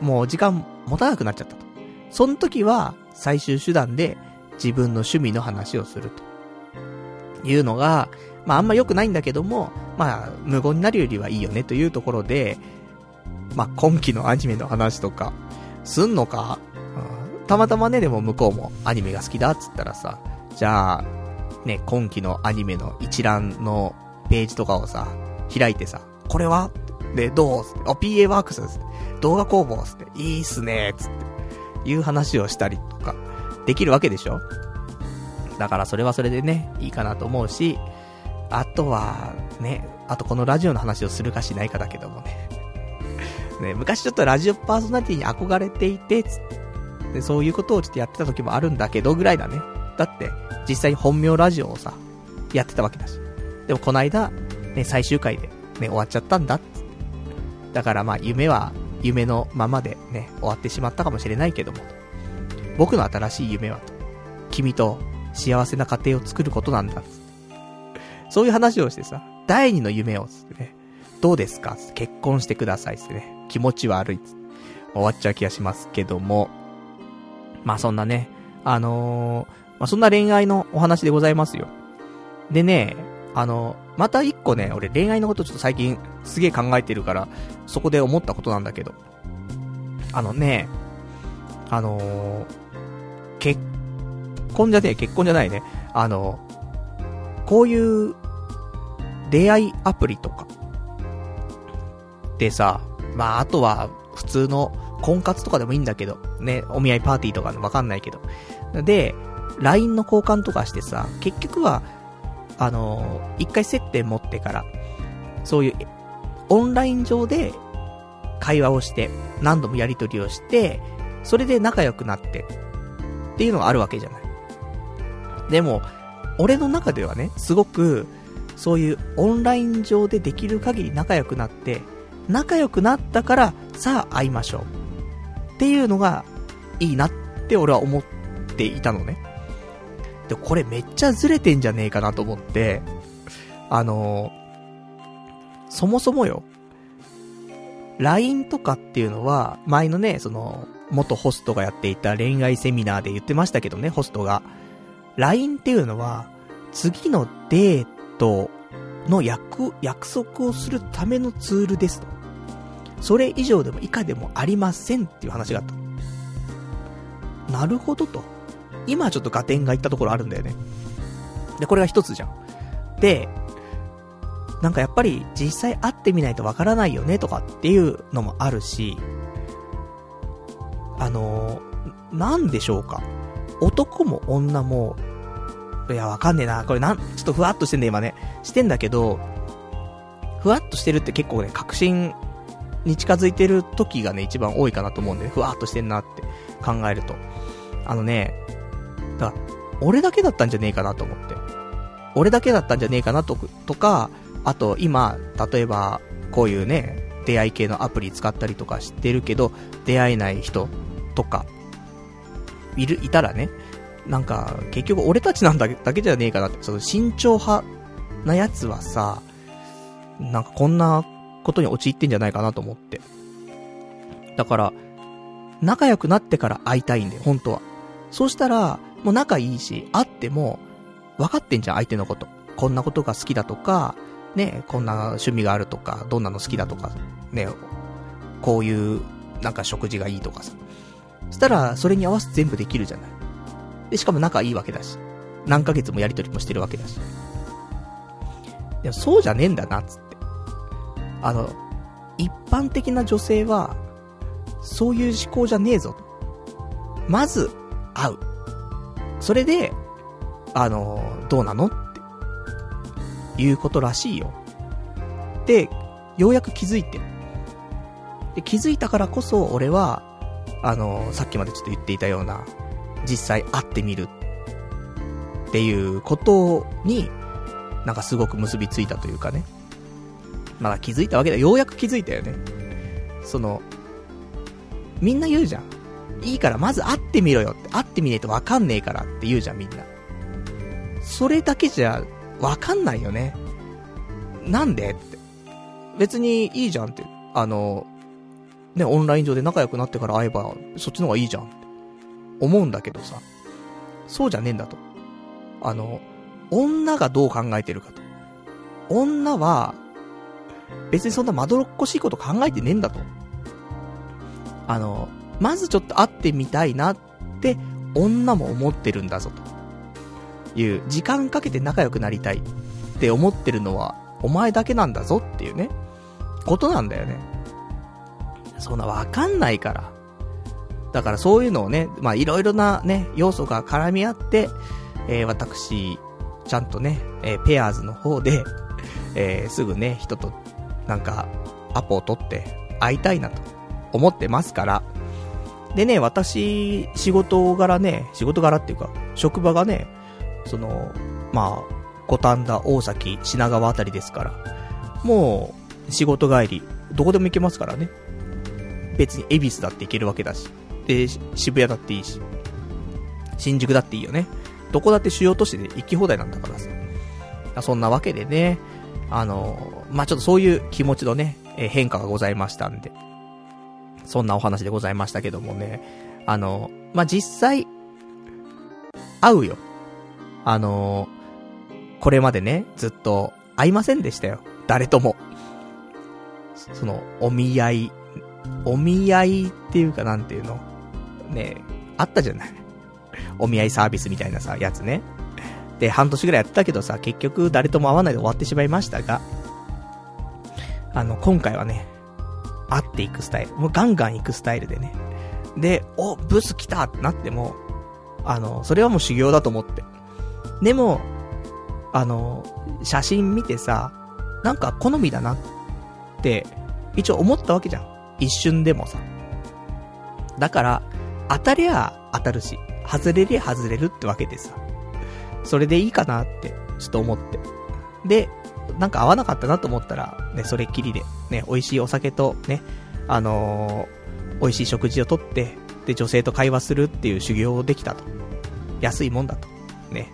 もう時間持たなくなっちゃったと。その時は、最終手段で自分の趣味の話をすると。いうのが、まああんま良くないんだけども、まあ無言になるよりはいいよねというところで、まあ、今期のアニメの話とか、すんのか、うん、たまたまね、でも向こうもアニメが好きだっつったらさ、じゃあ、ね、今期のアニメの一覧のページとかをさ、開いてさ、これは？で、どう？あ、PA ワークスです。動画工房っすって。いいっすねつって。いう話をしたりとか、できるわけでしょ？だからそれはそれでね、いいかなと思うし、あとは、ね、あとこのラジオの話をするかしないかだけどもね。ね、昔ちょっとラジオパーソナリティに憧れていて、つで、そういうことをちょっとやってた時もあるんだけどぐらいだね。だって、実際に本名ラジオをさ、やってたわけだし。でもこの間、ね、最終回で、ね、終わっちゃったんだっつって。だからまあ、夢は、夢のままでね、終わってしまったかもしれないけども。僕の新しい夢は。君と幸せな家庭を作ることなんだっっ。そういう話をしてさ、第二の夢をつってね、どうですか結婚してくださいってね。気持ち悪い終わっちゃう気がしますけども。まあそんなね、あのー、まあそんな恋愛のお話でございますよ。でね、あの、また一個ね、俺恋愛のことちょっと最近すげえ考えてるから、そこで思ったことなんだけど。あのね、あのー、結婚じゃねえ、結婚じゃないね。あの、こういう出会いアプリとか、でさ、まあ、あとは、普通の婚活とかでもいいんだけど、ね、お見合いパーティーとかわかんないけど。で、LINE の交換とかしてさ、結局は、あのー、一回接点持ってから、そういう、オンライン上で会話をして、何度もやり取りをして、それで仲良くなって、っていうのがあるわけじゃない。でも、俺の中ではね、すごく、そういうオンライン上でできる限り仲良くなって、仲良くなったから、さあ会いましょう。っていうのが、いいなって俺は思っていたのね。で、これめっちゃずれてんじゃねえかなと思って、あのー、そもそもよ、LINE とかっていうのは、前のね、その、元ホストがやっていた恋愛セミナーで言ってましたけどね、ホストが。LINE っていうのは、次のデートの約、約束をするためのツールですと。それ以上でも以下でもありませんっていう話があった。なるほどと。今ちょっと合点がいったところあるんだよね。で、これが一つじゃん。で、なんかやっぱり実際会ってみないとわからないよねとかっていうのもあるし、あのー、なんでしょうか。男も女も、いや、わかんねえな。これなん、ちょっとふわっとしてんだ今ね。してんだけど、ふわっとしてるって結構ね、確信に近づいてる時がね、一番多いかなと思うんで、ふわーっとしてんなって考えると。あのね、だ俺だけだったんじゃねえかなと思って。俺だけだったんじゃねえかなと、とか、あと今、例えば、こういうね、出会い系のアプリ使ったりとかしてるけど、出会えない人とか、いる、いたらね、なんか、結局俺たちなんだだけじゃねえかなって、その慎重派なやつはさ、なんかこんなことに陥ってんじゃないかなと思って。だから、仲良くなってから会いたいんだよ、本当は。そうしたら、もう仲いいし、会っても、分かってんじゃん、相手のこと。こんなことが好きだとか、ね、こんな趣味があるとか、どんなの好きだとか、ね、こういう、なんか食事がいいとかさ。そしたら、それに合わせて全部できるじゃない。で、しかも仲いいわけだし。何ヶ月もやりとりもしてるわけだし。でも、そうじゃねえんだな、つって。あの、一般的な女性は、そういう思考じゃねえぞ。まず、会う。それで、あの、どうなの？っていうことらしいよ。で、ようやく気づいて。で、気づいたからこそ俺は、あの、さっきまでちょっと言っていたような、実際会ってみるっていうことに、なんかすごく結びついたというかね。まだ気づいたわけだ。ようやく気づいたよね。その、みんな言うじゃん。いいからまず会ってみろよって。会ってみねえとわかんねえからって言うじゃん、みんな。それだけじゃわかんないよね。なんでって。別にいいじゃんって。あの、ね、オンライン上で仲良くなってから会えば、そっちの方がいいじゃんって。思うんだけどさ。そうじゃねえんだと。あの、女がどう考えてるかと。女は、別にそんなまどろっこしいこと考えてねえんだと。あの、まずちょっと会ってみたいなって女も思ってるんだぞと。いう、時間かけて仲良くなりたいって思ってるのはお前だけなんだぞっていうね、ことなんだよね。そんなわかんないから。だからそういうのをね、まあいろいろなね、要素が絡み合って、えー、私、ちゃんとね、えー、ペアーズの方で、えー、すぐね、人と、なんか、アポを取って会いたいなと思ってますから、でね、私、仕事柄ね、仕事柄っていうか、職場がね、その、まあ、五反田、大崎、品川あたりですから、もう、仕事帰り、どこでも行けますからね。別に恵比寿だって行けるわけだし。で、渋谷だっていいし。新宿だっていいよね。どこだって主要都市で行き放題なんだからさ。そんなわけでね、あの、まあ、ちょっとそういう気持ちのね、え変化がございましたんで。そんなお話でございましたけどもね。あの、まあ、実際、会うよ。あの、これまでね、ずっと会いませんでしたよ。誰とも。その、お見合い、お見合いっていうかなんていうのねあったじゃない。お見合いサービスみたいなさ、やつね。で、半年ぐらいやってたけどさ、結局誰とも会わないで終わってしまいましたが、あの、今回はね、会っていくスタイル。もうガンガン行くスタイルでね。で、お、ブス来たってなっても、あの、それはもう修行だと思って。でも、あの、写真見てさ、なんか好みだなって、一応思ったわけじゃん。一瞬でもさ。だから、当たりゃ当たるし、外れりゃ外れるってわけでさ。それでいいかなって、ちょっと思って。で、なんか合わなかったなと思ったら、ね、それっきりで、ね、美味しいお酒と、ね、あのー、美味しい食事をとって、で、女性と会話するっていう修行をできたと。安いもんだと。ね。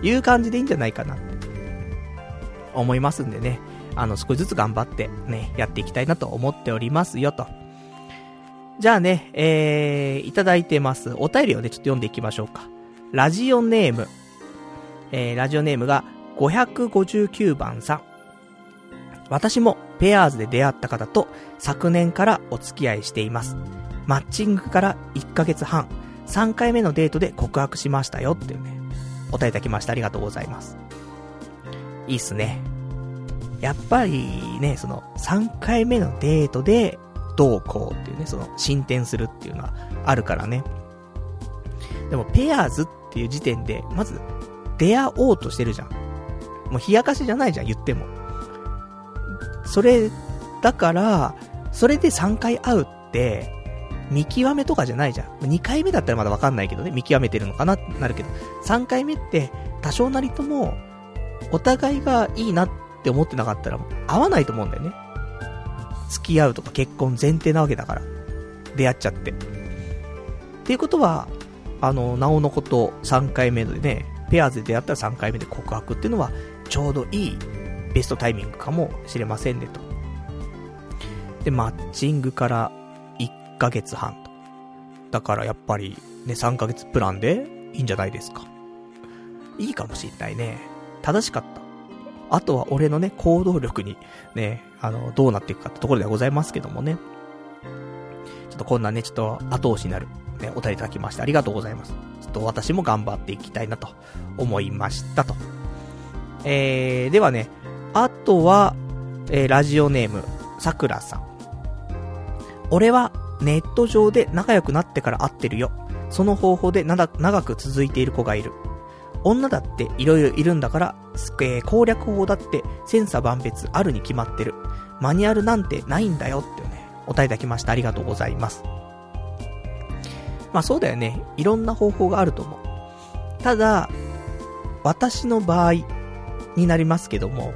いう感じでいいんじゃないかな思いますんでね。あの、少しずつ頑張ってね、やっていきたいなと思っておりますよと。じゃあね、えー、いただいてます。お便りをね、ちょっと読んでいきましょうか。ラジオネーム。えー、ラジオネームが559番さん。私もペアーズで出会った方と昨年からお付き合いしています。マッチングから1ヶ月半、3回目のデートで告白しましたよっていうね、お答えいただきました。ありがとうございます。いいっすね。やっぱりね、その3回目のデートでどうこうっていうね、その進展するっていうのはあるからね。でもペアーズっていう時点で、まず出会おうとしてるじゃん。もう冷やかしじゃないじゃん、言っても。それ、だから、それで3回会うって、見極めとかじゃないじゃん。2回目だったらまだわかんないけどね、見極めてるのかなってなるけど、3回目って多少なりとも、お互いがいいなって思ってなかったら、合わないと思うんだよね。付き合うとか結婚前提なわけだから。出会っちゃって。っていうことは、あの、なおのこと3回目でね、ペアーズで出会ったら3回目で告白っていうのは、ちょうどいいベストタイミングかもしれませんねと。で、マッチングから1ヶ月半と。だからやっぱりね、3ヶ月プランでいいんじゃないですか。いいかもしんないね。正しかった。あとは俺のね、行動力にね、あの、どうなっていくかってところではございますけどもね。ちょっとこんなね、ちょっと後押しになる、ね、お便りいただきましてありがとうございます。ちょっと私も頑張っていきたいなと思いましたと。えー、ではね、あとは、えー、ラジオネーム、さくらさん。俺はネット上で仲良くなってから会ってるよ。その方法で長く続いている子がいる。女だって色々いるんだから、えー、攻略法だって千差万別あるに決まってる。マニュアルなんてないんだよってね、お答えいただきました。ありがとうございます。まあそうだよね。いろんな方法があると思う。ただ、私の場合になりますけども、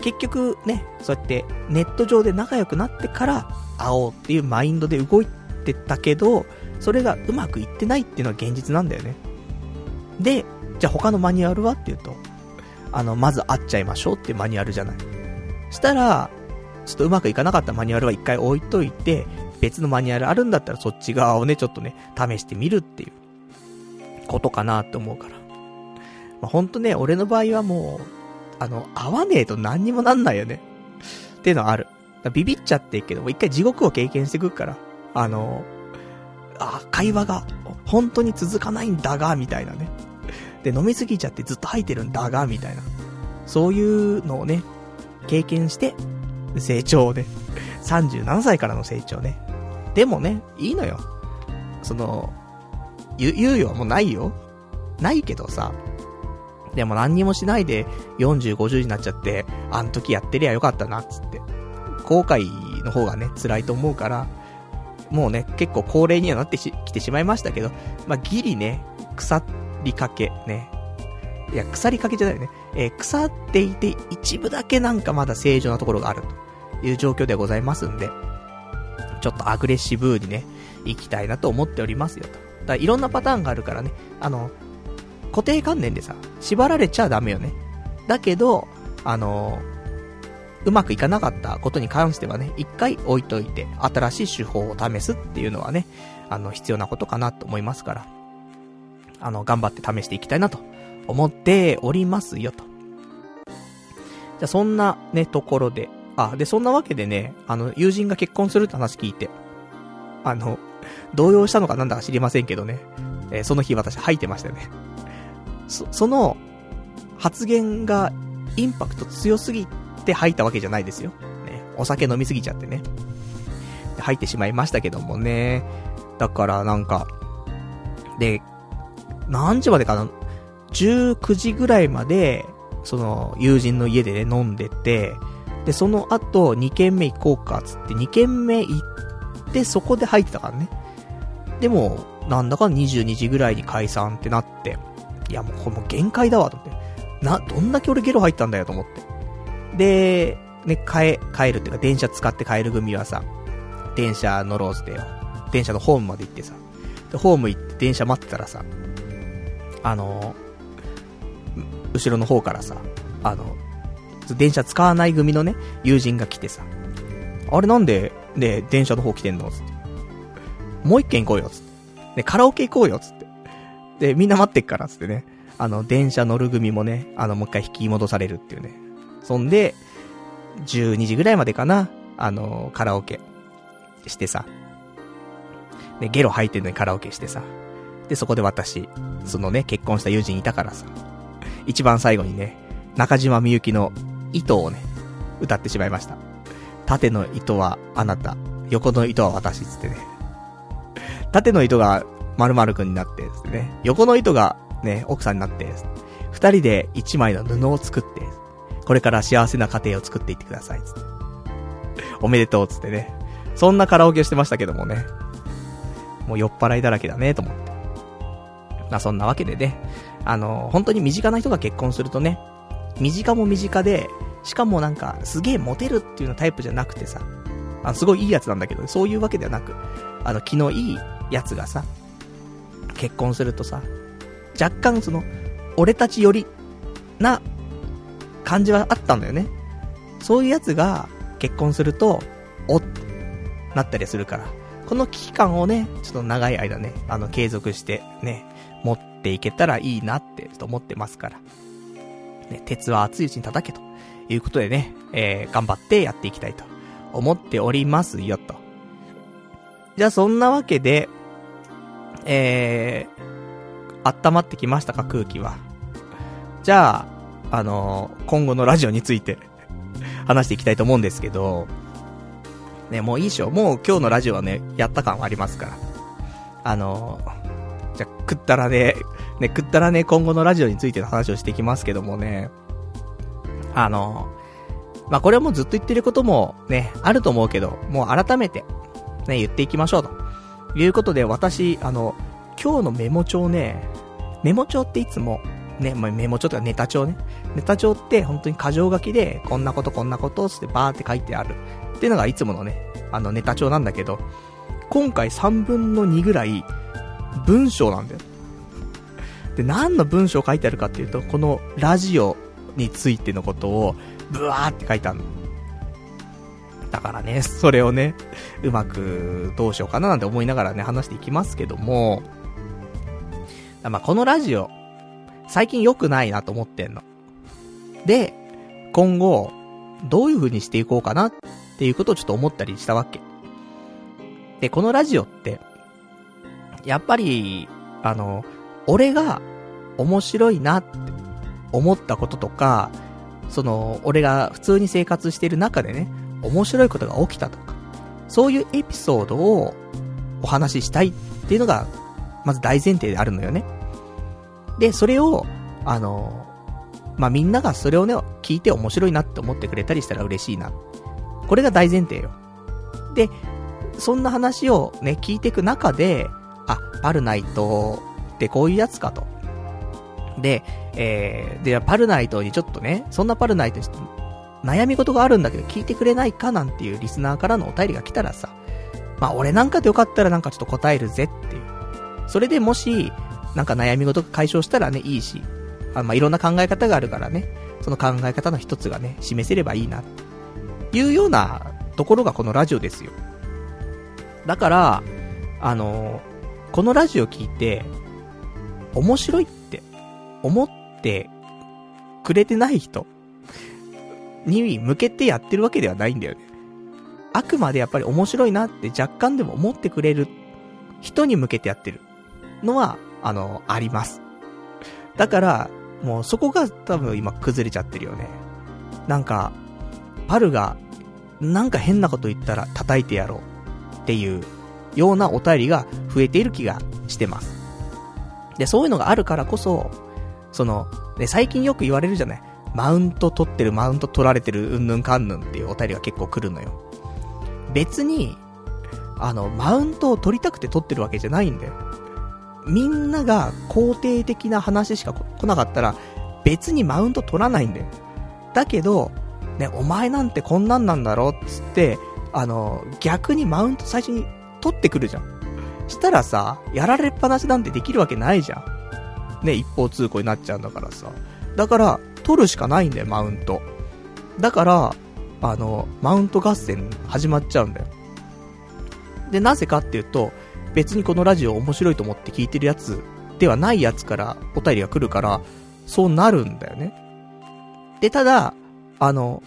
結局ね、そうやってネット上で仲良くなってから会おうっていうマインドで動いてたけど、それがうまくいってないっていうのは現実なんだよね。で、じゃあ他のマニュアルはっていうと、あの、まず会っちゃいましょうっていうマニュアルじゃない。したら、ちょっとうまくいかなかったマニュアルは一回置いといて、別のマニュアルあるんだったらそっち側をね、ちょっとね、試してみるっていう、ことかなって思うから。まあ、ほんとね、俺の場合はもう、あの、会わねえと何にもなんないよね。っていうのはある。ビビっちゃっていけど、も一回地獄を経験してくから、あの、あ、会話が本当に続かないんだが、みたいなね。で、飲みすぎちゃってずっと吐いてるんだが、みたいな。そういうのをね、経験して、成長をね、37歳からの成長ね。でもね、いいのよ。その、言うよ、もうないよ。ないけどさ、でも何にもしないで40、50になっちゃって、あの時やってりゃよかったな、つって。後悔の方がね、辛いと思うから、もうね、結構高齢にはなってきてしまいましたけど、まあ、ギリね、腐りかけ、ね。いや、腐りかけじゃないよね。えー、腐っていて一部だけなんかまだ正常なところがあるという状況でございますんで、ちょっとアグレッシブにね、行きたいなと思っておりますよと。だいろんなパターンがあるからね、あの、固定観念でさ、縛られちゃダメよね。だけど、あのうまくいかなかったことに関してはね、一回置いといて、新しい手法を試すっていうのはね、あの、必要なことかなと思いますから、あの、頑張って試していきたいなと思っておりますよと。じゃ、そんなね、ところで、あ、で、そんなわけでね、あの、友人が結婚するって話聞いて、あの、動揺したのかなんだか知りませんけどね、えー、その日私吐いてましたよね。そ、その、発言がインパクト強すぎて吐いたわけじゃないですよ。ね。お酒飲みすぎちゃってね。吐いてしまいましたけどもね。だからなんか、で、何時までかな ?19 時ぐらいまで、その、友人の家でね、飲んでて、で、その後、2軒目行こうか、つって、2軒目行って、そこで吐いてたからね。でも、なんだか22時ぐらいに解散ってなって、いやもうこれもう限界だわと思って。な、どんだけ俺ゲロ入ったんだよと思って。で、ね、帰、帰るっていうか電車使って帰る組はさ、電車乗ろうってよ。電車のホームまで行ってさ。で、ホーム行って電車待ってたらさ、あの後ろの方からさ、あの、電車使わない組のね、友人が来てさ、あれなんで、ね、電車の方来てんのつって。もう一軒行こうよ、つって。ね、カラオケ行こうよ、つって。で、みんな待ってっから、つってね。あの、電車乗る組もね、あの、もう一回引き戻されるっていうね。そんで、12時ぐらいまでかな、あの、カラオケしてさ。ね、ゲロ吐いてんのにカラオケしてさ。で、そこで私、そのね、結婚した友人いたからさ。一番最後にね、中島みゆきの糸をね、歌ってしまいました。縦の糸はあなた、横の糸は私つってね。縦の糸が〇〇くんになって、つってね。横の糸がね、奥さんになって、二人で一枚の布を作って、これから幸せな家庭を作っていってください、つって。おめでとう、つってね。そんなカラオケしてましたけどもね。もう酔っ払いだらけだね、と思って。まあそんなわけでね。あの、本当に身近な人が結婚するとね、身近も身近で、しかもなんか、すげえモテるっていうのタイプじゃなくてさ、あすごいいいやつなんだけど、そういうわけではなく、あの、気のいいやつがさ、結婚するとさ、若干その、俺たちよりな感じはあったんだよね。そういうやつが結婚すると、おっなったりするから。この危機感をね、ちょっと長い間ね、あの、継続してね、持っていけたらいいなってちょっと思ってますから。ね、鉄は熱いうちに叩けということでね、えー、頑張ってやっていきたいと思っておりますよと。じゃあそんなわけで、えー、温まってきましたか、空気は。じゃあ、あのー、今後のラジオについて <laughs> 話していきたいと思うんですけど、ね、もういいっしょ。もう今日のラジオはね、やった感はありますから。あのー、じゃあ、くったらね、ね、くったらね、今後のラジオについての話をしていきますけどもね、あの、まあ、これはもうずっと言ってることもね、あると思うけど、もう改めて、ね、言っていきましょうと。いうことで、私、あの、今日のメモ帳ね、メモ帳っていつも、ね、メモ帳とかネタ帳ね。ネタ帳って本当に箇条書きで、こんなことこんなことってバーって書いてある。っていうのがいつものね、あのネタ帳なんだけど、今回3分の2ぐらい、文章なんだよ。で、何の文章書いてあるかっていうと、このラジオについてのことを、ブワーって書いてある。だからね、それをね、うまくどうしようかななんて思いながらね、話していきますけども、まあ、このラジオ、最近良くないなと思ってんの。で、今後、どういう風にしていこうかなっていうことをちょっと思ったりしたわけ。で、このラジオって、やっぱり、あの、俺が面白いなって思ったこととか、その、俺が普通に生活してる中でね、面白いことが起きたとか、そういうエピソードをお話ししたいっていうのが、まず大前提であるのよね。で、それを、あの、まあ、みんながそれをね、聞いて面白いなって思ってくれたりしたら嬉しいな。これが大前提よ。で、そんな話をね、聞いていく中で、パルナイトってこういうやつかと。で、えー、で、パルナイトにちょっとね、そんなパルナイトに悩み事があるんだけど聞いてくれないかなんていうリスナーからのお便りが来たらさ、まあ俺なんかでよかったらなんかちょっと答えるぜっていう。それでもし、なんか悩み事が解消したらね、いいし、あまあいろんな考え方があるからね、その考え方の一つがね、示せればいいな、いうようなところがこのラジオですよ。だから、あのー、このラジオ聞いて、面白いって思ってくれてない人に向けてやってるわけではないんだよね。あくまでやっぱり面白いなって若干でも思ってくれる人に向けてやってるのは、あの、あります。だから、もうそこが多分今崩れちゃってるよね。なんか、パルが、なんか変なこと言ったら叩いてやろうっていうようなお便りが増えている気がしてます。で、そういうのがあるからこそ、その、ね、最近よく言われるじゃないマウント取ってる、マウント取られてる、うんぬんかんぬんっていうお便りが結構来るのよ。別に、あの、マウントを取りたくて取ってるわけじゃないんだよ。みんなが肯定的な話しか来なかったら、別にマウント取らないんだよ。だけど、ね、お前なんてこんなんなんだろっつって、あの、逆にマウント最初に取ってくるじゃん。したらさ、やられっぱなしなんてできるわけないじゃん。ね、一方通行になっちゃうんだからさ。だから、取るしかないんだよ、マウント。だから、あの、マウント合戦始まっちゃうんだよ。で、なぜかっていうと、別にこのラジオ面白いと思って聞いてるやつではないやつからお便りが来るから、そうなるんだよね。で、ただ、あの、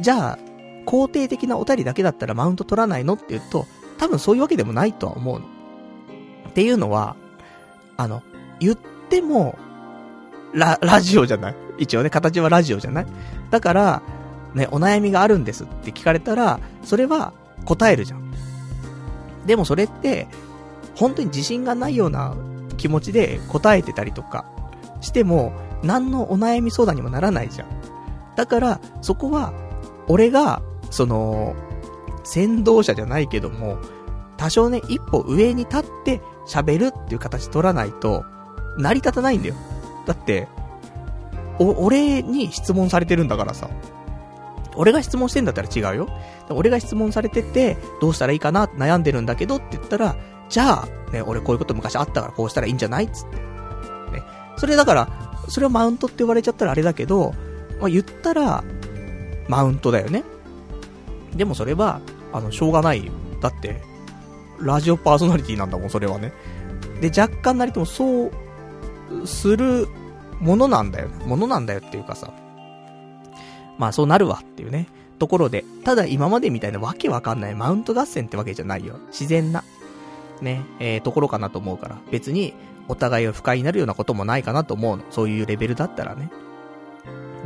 じゃあ、肯定的なお便りだけだったらマウント取らないのって言うと、多分そういうわけでもないとは思うの。っていうのは、あの、言っても、ラ、ラジオじゃない？一応ね、形はラジオじゃない？だから、ね、お悩みがあるんですって聞かれたら、それは答えるじゃん。でもそれって、本当に自信がないような気持ちで答えてたりとかしても、何のお悩み相談にもならないじゃん。だから、そこは、俺が、その、先導者じゃないけども、多少ね、一歩上に立って喋るっていう形取らないと、成り立たないんだよ。だって、お、俺に質問されてるんだからさ。俺が質問してんだったら違うよ。俺が質問されてて、どうしたらいいかな悩んでるんだけどって言ったら、じゃあ、ね、俺こういうこと昔あったからこうしたらいいんじゃないっつって。ね。それだから、それをマウントって言われちゃったらあれだけど、まあ、言ったら、マウントだよね。でもそれは、あの、しょうがないよ。だって、ラジオパーソナリティなんだもん、それはね。で、若干なりともそう、するものなんだよ。ものなんだよっていうかさ。まあそうなるわっていうね。ところで、ただ今までみたいなわけわかんないマウント合戦ってわけじゃないよ。自然な、ね、えー、ところかなと思うから。別に、お互いを不快になるようなこともないかなと思うの。そういうレベルだったらね。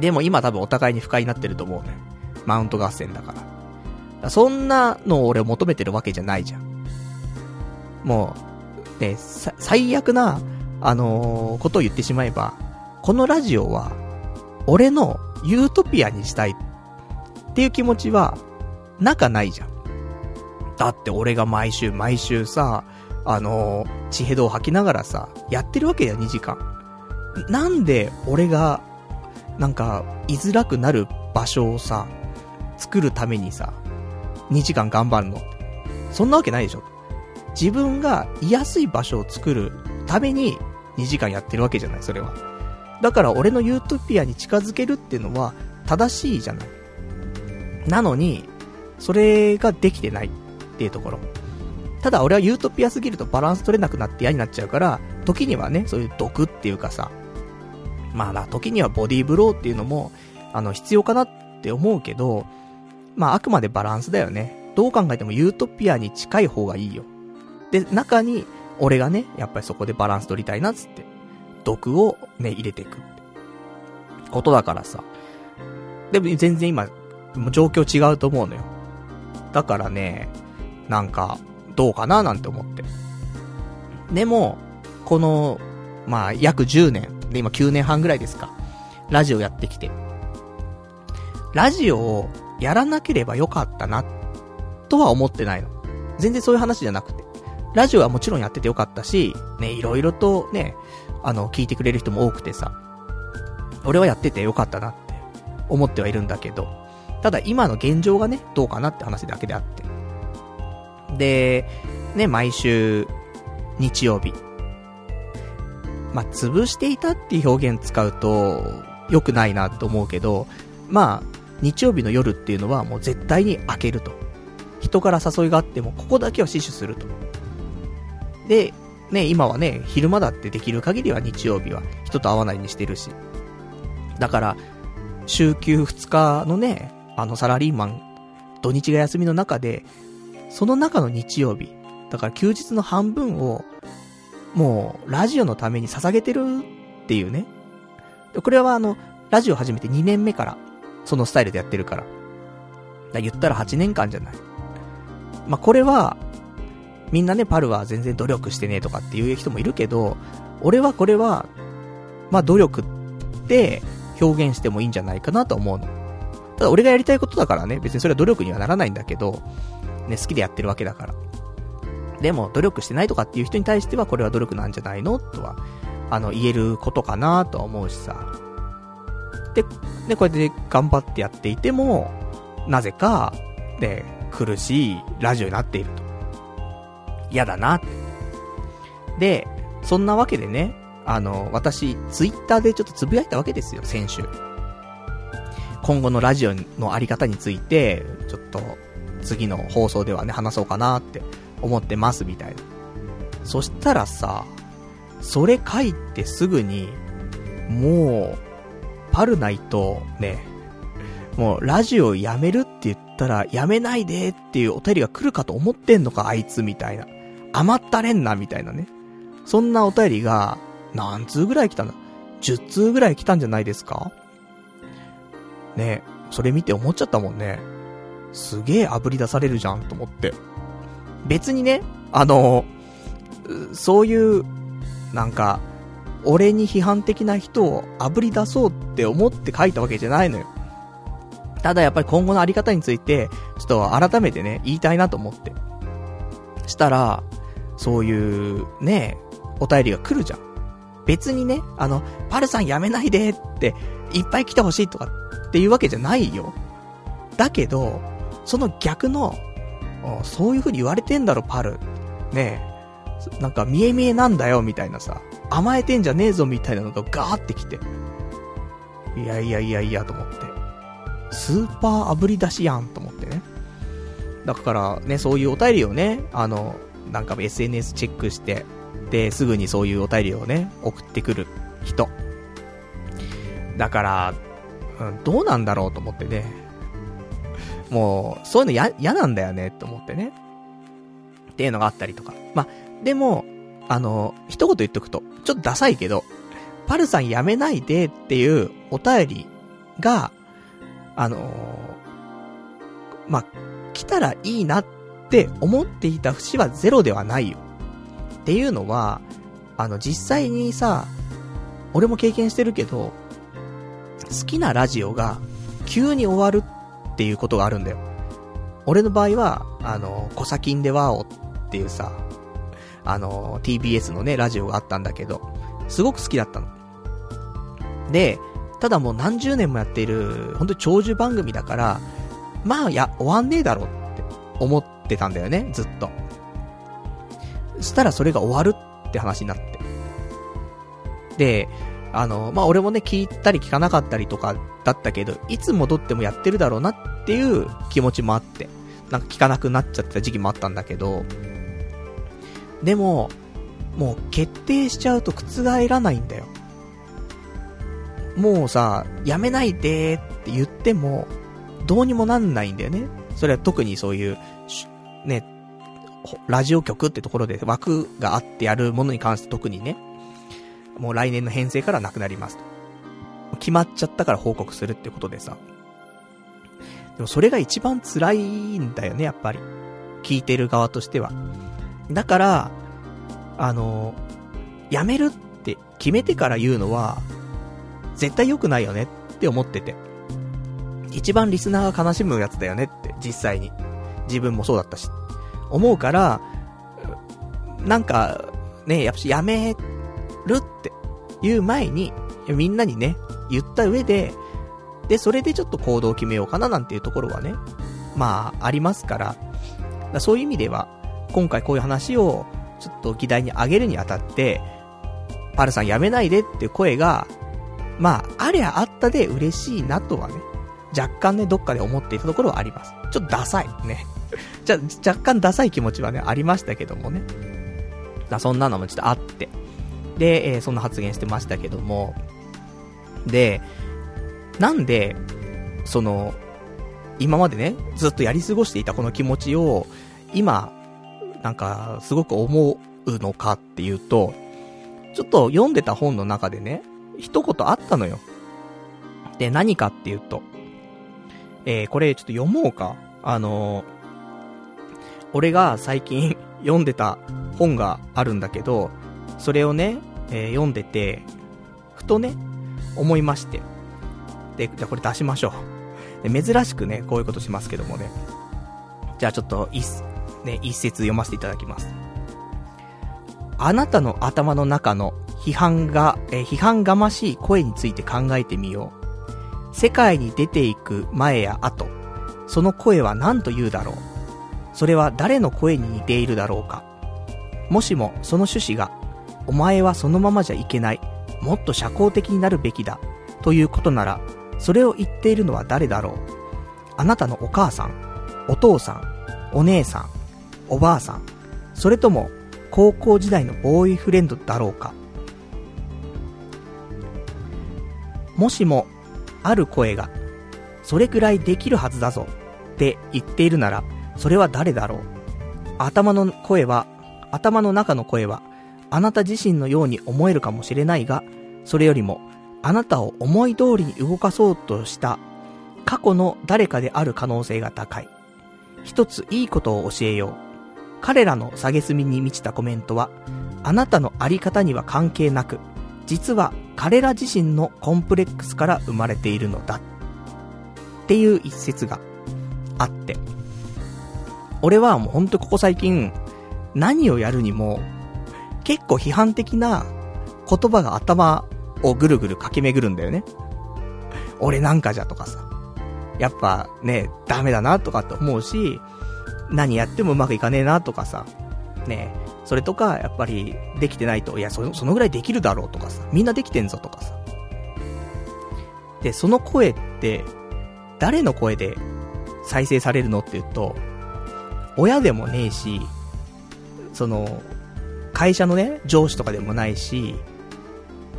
でも今多分お互いに不快になってると思うね。マウント合戦だから。そんなのを俺求めてるわけじゃないじゃん。もう、ね、最悪な、あのー、ことを言ってしまえば、このラジオは、俺のユートピアにしたいっていう気持ちは、仲ないじゃん。だって俺が毎週毎週さ、あのー、地ヘドを吐きながらさ、やってるわけだよ、2時間。なんで俺が、なんか、居づらくなる場所をさ、作るためにさ、2時間頑張るのそんなわけないでしょ。自分が居やすい場所を作るために2時間やってるわけじゃない、それは。だから俺のユートピアに近づけるっていうのは正しいじゃない。なのに、それができてないっていうところ。ただ俺はユートピアすぎるとバランス取れなくなって嫌になっちゃうから、時にはね、そういう毒っていうかさ、まあな、時にはボディーブローっていうのも、あの、必要かなって思うけど、まああくまでバランスだよね。どう考えてもユートピアに近い方がいいよ。で、中に、俺がね、やっぱりそこでバランス取りたいなっつって、毒をね、入れていく。ことだからさ。でも全然今、状況違うと思うのよ。だからね、なんか、どうかななんて思って。でも、この、まあ、約10年、で今9年半ぐらいですか。ラジオやってきて。ラジオをやらなければよかったな、とは思ってないの。全然そういう話じゃなくて。ラジオはもちろんやっててよかったし、ね、いろいろとね、あの、聞いてくれる人も多くてさ、俺はやっててよかったなって思ってはいるんだけど、ただ今の現状がね、どうかなって話だけであって。で、ね、毎週、日曜日。まあ、潰していたっていう表現使うと、良くないなと思うけど、まあ、日曜日の夜っていうのはもう絶対に開けると。人から誘いがあっても、ここだけは死守すると。で、ね、今はね、昼間だってできる限りは日曜日は人と会わないにしてるし。だから、週休2日のね、あのサラリーマン、土日が休みの中で、その中の日曜日、だから休日の半分を、もう、ラジオのために捧げてるっていうね。これはあの、ラジオ始めて2年目から、そのスタイルでやってるから。だ言ったら8年間じゃない。まあ、これは、みんなね、パルは全然努力してねとかっていう人もいるけど、俺はこれは、まあ努力って表現してもいいんじゃないかなと思うの。ただ俺がやりたいことだからね、別にそれは努力にはならないんだけど、ね、好きでやってるわけだから。でも努力してないとかっていう人に対してはこれは努力なんじゃないの？とは、あの、言えることかなとは思うしさ。で、で、こうやって頑張ってやっていても、なぜか、で、苦しいラジオになっていると。嫌だな。で、そんなわけでね、あの、私、ツイッターでちょっとつぶやいたわけですよ、先週。今後のラジオのあり方について、ちょっと、次の放送ではね、話そうかなって思ってますみたいな。そしたらさ、それ書いてすぐに、もう、パルナイとね、もうラジオやめるって言ったらやめないでっていうお便りが来るかと思ってんのかあいつみたいな。甘ったれんなみたいなね。そんなお便りが何通ぐらい来たの ?10 通ぐらい来たんじゃないですか？ねそれ見て思っちゃったもんね。すげえ炙り出されるじゃんと思って。別にね、あの、そういう、なんか、俺に批判的な人を炙り出そうって思って書いたわけじゃないのよ。ただやっぱり今後のあり方について、ちょっと改めてね、言いたいなと思って。したら、そういう、ね、お便りが来るじゃん。別にね、あの、パルさんやめないでって、いっぱい来てほしいとかっていうわけじゃないよ。だけど、その逆の、そういう風に言われてんだろ、パル。ね。なんか、見え見えなんだよ、みたいなさ。甘えてんじゃねえぞ、みたいなのがガーってきて。いやいやいやいや、と思って。スーパー炙り出しやん、と思ってね。だからね、そういうお便りをね、あの、なんか SNS チェックして、で、すぐにそういうお便りをね、送ってくる人。だから、うん、どうなんだろうと思ってね。もう、そういうの嫌、嫌なんだよね、と思ってね。っていうのがあったりとか。まあ、でも、あの、一言言っとくと、ちょっとダサいけど、パルさんやめないでっていうお便りが、あのまあ、来たらいいなって思っていた節はゼロではないよ。っていうのは、あの、実際にさ、俺も経験してるけど、好きなラジオが急に終わるっていうことがあるんだよ。俺の場合は、あの、コサキンでワオっていうさ、あの、TBS のね、ラジオがあったんだけど、すごく好きだったの。で、ただもう何十年もやっている、本当に長寿番組だから、まあ、や、終わんねえだろって思ってたんだよね、ずっと。そしたらそれが終わるって話になって。で、あの、まあ、俺もね、聞いたり聞かなかったりとかだったけど、いつ戻ってもやってるだろうなっていう気持ちもあって、なんか聞かなくなっちゃった時期もあったんだけど、でも、もう決定しちゃうと覆らないんだよ。もうさ、やめないでって言っても、どうにもなんないんだよね。それは特にそういう、ね、ラジオ局ってところで枠があってやるものに関して特にね、もう来年の編成からなくなりますと。決まっちゃったから報告するってことでさ。でもそれが一番辛いんだよね、やっぱり。聞いてる側としては。だから、あの、やめるって決めてから言うのは、絶対良くないよねって思ってて。一番リスナーが悲しむやつだよねって、実際に。自分もそうだったし。思うから、なんか、ね、やっぱしやめるって言う前に、みんなにね、言った上で、で、それでちょっと行動を決めようかななんていうところはね、まあ、ありますから、からそういう意味では、今回こういう話を、ちょっと議題に上げるにあたって、パルさんやめないでっていう声が、まあ、ありゃあったで嬉しいなとはね、若干ね、どっかで思っていたところはあります。ちょっとダサい。ね。<laughs> じゃ、若干ダサい気持ちはね、ありましたけどもね。だそんなのもちょっとあって。で、えー、そんな発言してましたけども。で、なんで、その、今までね、ずっとやり過ごしていたこの気持ちを、今、なんか、すごく思うのかっていうと、ちょっと読んでた本の中でね、一言あったのよ。で、何かっていうと、えー、これちょっと読もうか。あのー、俺が最近 <laughs> 読んでた本があるんだけど、それをね、えー、読んでて、ふとね、思いまして。で、じゃあこれ出しましょう。珍しくね、こういうことしますけどもね。じゃあちょっと、一、ね、一節読ませていただきます。あなたの頭の中の批判が、え、批判がましい声について考えてみよう。世界に出ていく前や後、その声は何と言うだろう。それは誰の声に似ているだろうか。もしもその趣旨が、お前はそのままじゃいけない。もっと社交的になるべきだ。ということなら、それを言っているのは誰だろう。あなたのお母さん、お父さん、お姉さん、おばあさん、それとも高校時代のボーイフレンドだろうか。もしも、ある声が、それくらいできるはずだぞ、って言っているなら、それは誰だろう頭の声は、頭の中の声は、あなた自身のように思えるかもしれないが、それよりも、あなたを思い通りに動かそうとした過去の誰かである可能性が高い。一ついいことを教えよう。彼らの蔑みに満ちたコメントは、あなたのあり方には関係なく、実は彼ら自身のコンプレックスから生まれているのだ。っていう一節があって。俺はもうほんとここ最近、何をやるにも、結構批判的な言葉が頭をぐるぐる駆け巡るんだよね。俺なんかじゃとかさ。やっぱね、ダメだなとかって思うし、何やってもうまくいかねえなとかさ。ねそれとか、やっぱり、できてないと、いや、そそのぐらいできるだろうとかさ。みんなできてんぞとかさ。で、その声って、誰の声で再生されるのって言うと、親でもねえし、その、会社のね、上司とかでもないし、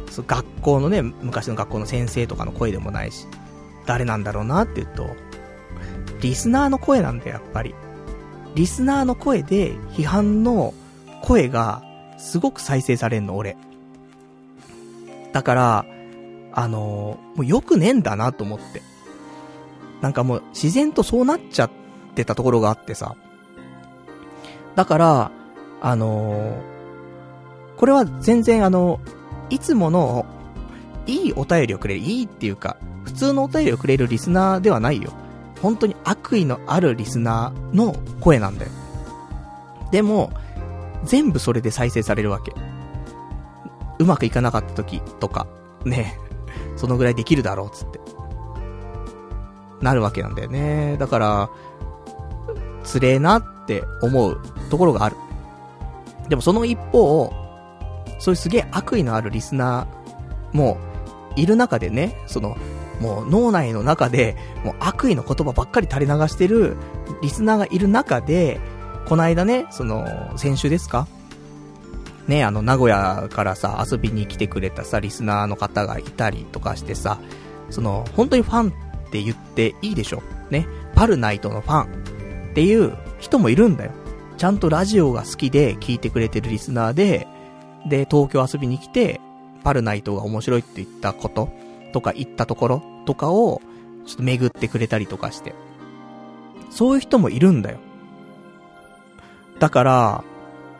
そ学校のね、昔の学校の先生とかの声でもないし、誰なんだろうなって言うと、リスナーの声なんだよ、やっぱり。リスナーの声で批判の声がすごく再生されんの、俺。だから、あのー、もうよくねえんだなと思って。なんかもう自然とそうなっちゃってたところがあってさ。だから、あのー、これは全然あの、いつもの、いいお便りをくれる、いいっていうか、普通のお便りをくれるリスナーではないよ。本当に悪意のあるリスナーの声なんだよ。でも、全部それで再生されるわけ。うまくいかなかった時とか、ね、そのぐらいできるだろうっつって。なるわけなんだよね。だから、つれえなって思うところがある。でもその一方、そういうすげえ悪意のあるリスナーもいる中でね、その、もう脳内の中で、もう悪意の言葉ばっかり垂れ流してるリスナーがいる中で、この間ね、その、先週ですか？ね、あの、名古屋からさ、遊びに来てくれたさ、リスナーの方がいたりとかしてさ、その、本当にファンって言っていいでしょ？ね。パルナイトのファンっていう人もいるんだよ。ちゃんとラジオが好きで聞いてくれてるリスナーで、で、東京遊びに来て、パルナイトが面白いって言ったこととか言ったところとかを、ちょっと巡ってくれたりとかして。そういう人もいるんだよ。だから、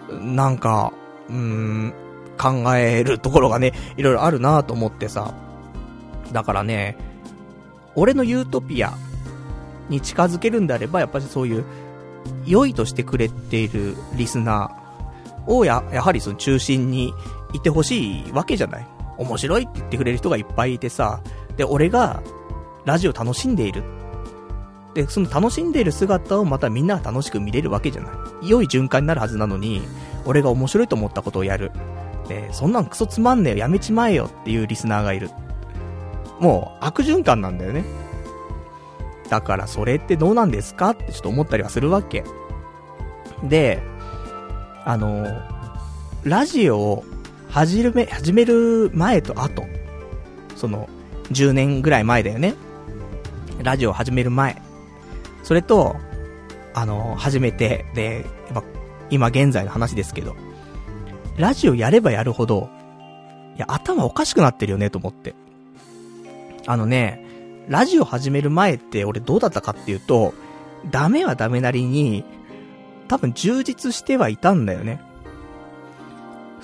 なんか、うーん、考えるところがね、いろいろあるなと思ってさ。だからね、俺のユートピアに近づけるんであれば、やっぱりそういう、良いとしてくれているリスナーをや、やはりその中心にいてほしいわけじゃない。面白いって言ってくれる人がいっぱいいてさ、で、俺が、ラジオ楽しんでいる。で、その楽しんでいる姿をまたみんなが楽しく見れるわけじゃない。良い循環になるはずなのに、俺が面白いと思ったことをやる。で、そんなんクソつまんねえよ、やめちまえよっていうリスナーがいる。もう、悪循環なんだよね。だからそれってどうなんですかってちょっと思ったりはするわけ。で、あの、ラジオを始め、始める前と後、その、10年ぐらい前だよね。ラジオ始める前。それと、あの、始めて、で、今現在の話ですけど、ラジオやればやるほど、いや、頭おかしくなってるよね、と思って。あのね、ラジオ始める前って俺どうだったかっていうと、ダメはダメなりに、多分充実してはいたんだよね。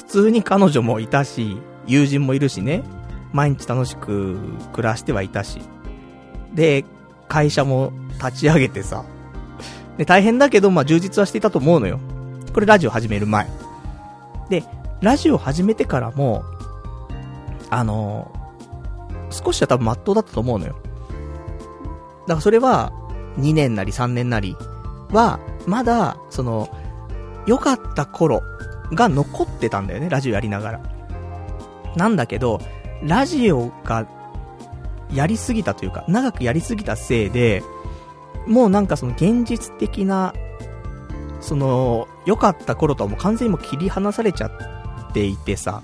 普通に彼女もいたし、友人もいるしね。毎日楽しく暮らしてはいたし。で、会社も立ち上げてさ。で、大変だけど、まあ充実はしていたと思うのよ。これラジオ始める前。で、ラジオ始めてからも、あの、少しは多分真っ当だったと思うのよ。だからそれは、2年なり3年なりは、まだ、その、良かった頃が残ってたんだよね、ラジオやりながら。なんだけど、ラジオがやりすぎたというか、長くやりすぎたせいで、もうなんかその現実的な、その、良かった頃とはもう完全にもう切り離されちゃっていてさ、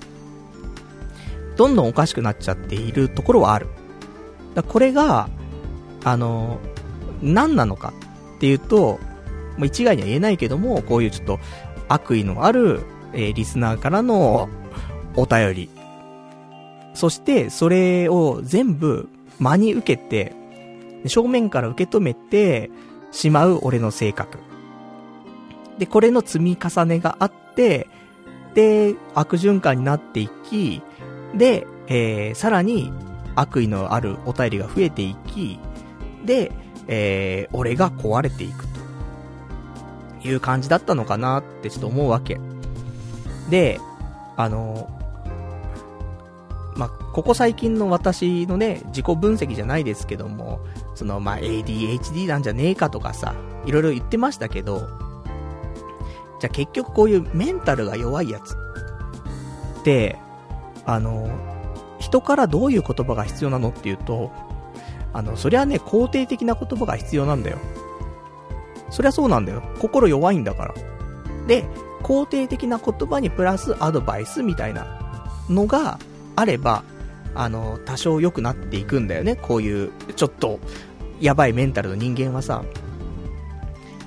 どんどんおかしくなっちゃっているところはある。だこれが、あの、何なのかっていうと、まあ、一概には言えないけども、こういうちょっと悪意のある、えー、リスナーからのお便り。そして、それを全部真に受けて、正面から受け止めてしまう俺の性格。で、これの積み重ねがあって、で、悪循環になっていき、で、えー、さらに悪意のあるお便りが増えていき、で、えー、俺が壊れていくという感じだったのかなってちょっと思うわけ。で、あの、まあ、ここ最近の私のね、自己分析じゃないですけども、その、まあ、ADHD なんじゃねえかとかさ、いろいろ言ってましたけど、じゃあ結局こういうメンタルが弱いやつって、あの、人からどういう言葉が必要なのっていうと、あの、そりゃね、肯定的な言葉が必要なんだよ。そりゃそうなんだよ。心弱いんだから。で、肯定的な言葉にプラスアドバイスみたいなのがあれば、あの、多少良くなっていくんだよね。こういう、ちょっと、やばいメンタルの人間はさ。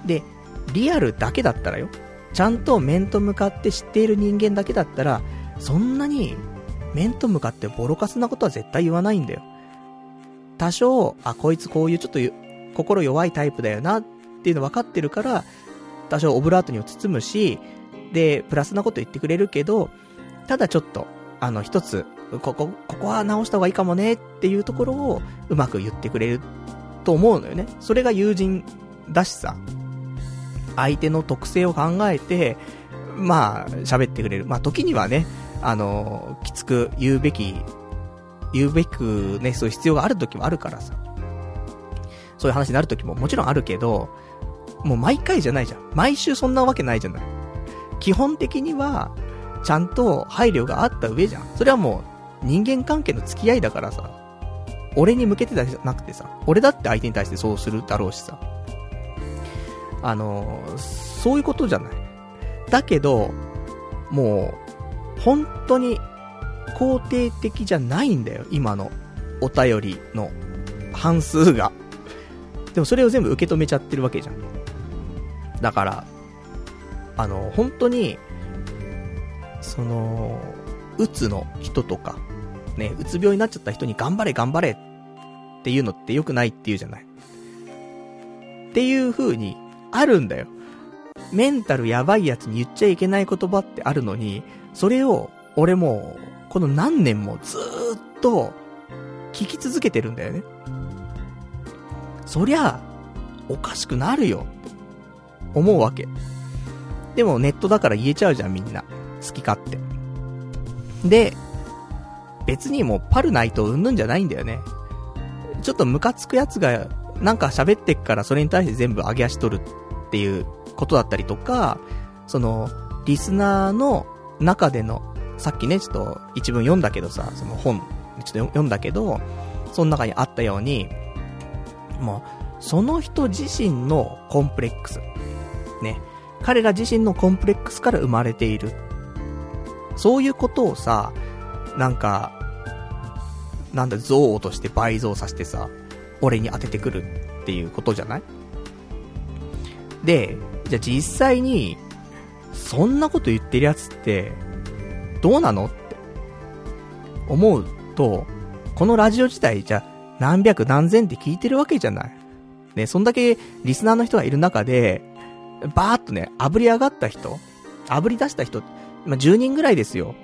で、リアルだけだったらよ。ちゃんと面と向かって知っている人間だけだったら、そんなに面と向かってボロカスなことは絶対言わないんだよ。多少、あ、こいつこういうちょっと心弱いタイプだよなっていうの分かってるから、多少オブラートにも包むし、で、プラスなこと言ってくれるけど、ただちょっと、あの、一つ、ここ、ここは直した方がいいかもねっていうところをうまく言ってくれると思うのよね。それが友人だしさ。相手の特性を考えて、まあ、喋ってくれる。まあ、時にはね、あの、きつく言うべき言うべくね、そういう必要がある時もあるからさ。そういう話になる時ももちろんあるけど、もう毎回じゃないじゃん。毎週そんなわけないじゃない。基本的には、ちゃんと配慮があった上じゃん。それはもう、人間関係の付き合いだからさ。俺に向けてだけじゃなくてさ、俺だって相手に対してそうするだろうしさ。あの、そういうことじゃない。だけど、もう、本当に肯定的じゃないんだよ、今のお便りの半数が。でもそれを全部受け止めちゃってるわけじゃん。だから、あの、本当に、その、うつの人とか、ね、うつ病になっちゃった人に頑張れ頑張れっていうのって良くないっていうじゃない。っていう風に、あるんだよ。メンタルやばいやつに言っちゃいけない言葉ってあるのに、それを、俺もこの何年もずーっと聞き続けてるんだよね。そりゃ、おかしくなるよ。思うわけ。でもネットだから言えちゃうじゃんみんな。好き勝手。で、別にもうパルナイトうんぬんじゃないんだよね。ちょっとムカつくやつがなんか喋ってっからそれに対して全部上げ足取るっていうことだったりとか、その、リスナーの中でのさっきね、ちょっと一文読んだけどさ、その本、ちょっと読んだけど、その中にあったように、もう、その人自身のコンプレックス。ね。彼ら自身のコンプレックスから生まれている。そういうことをさ、なんか、なんだ、憎悪として倍増させてさ、俺に当ててくるっていうことじゃない？で、じゃあ実際に、そんなこと言ってるやつって、どうなのって思うと、このラジオ自体じゃ何百何千って聞いてるわけじゃない。ね、そんだけリスナーの人がいる中で、バーっとね、炙り上がった人炙り出した人、ま、10人ぐらいですよ。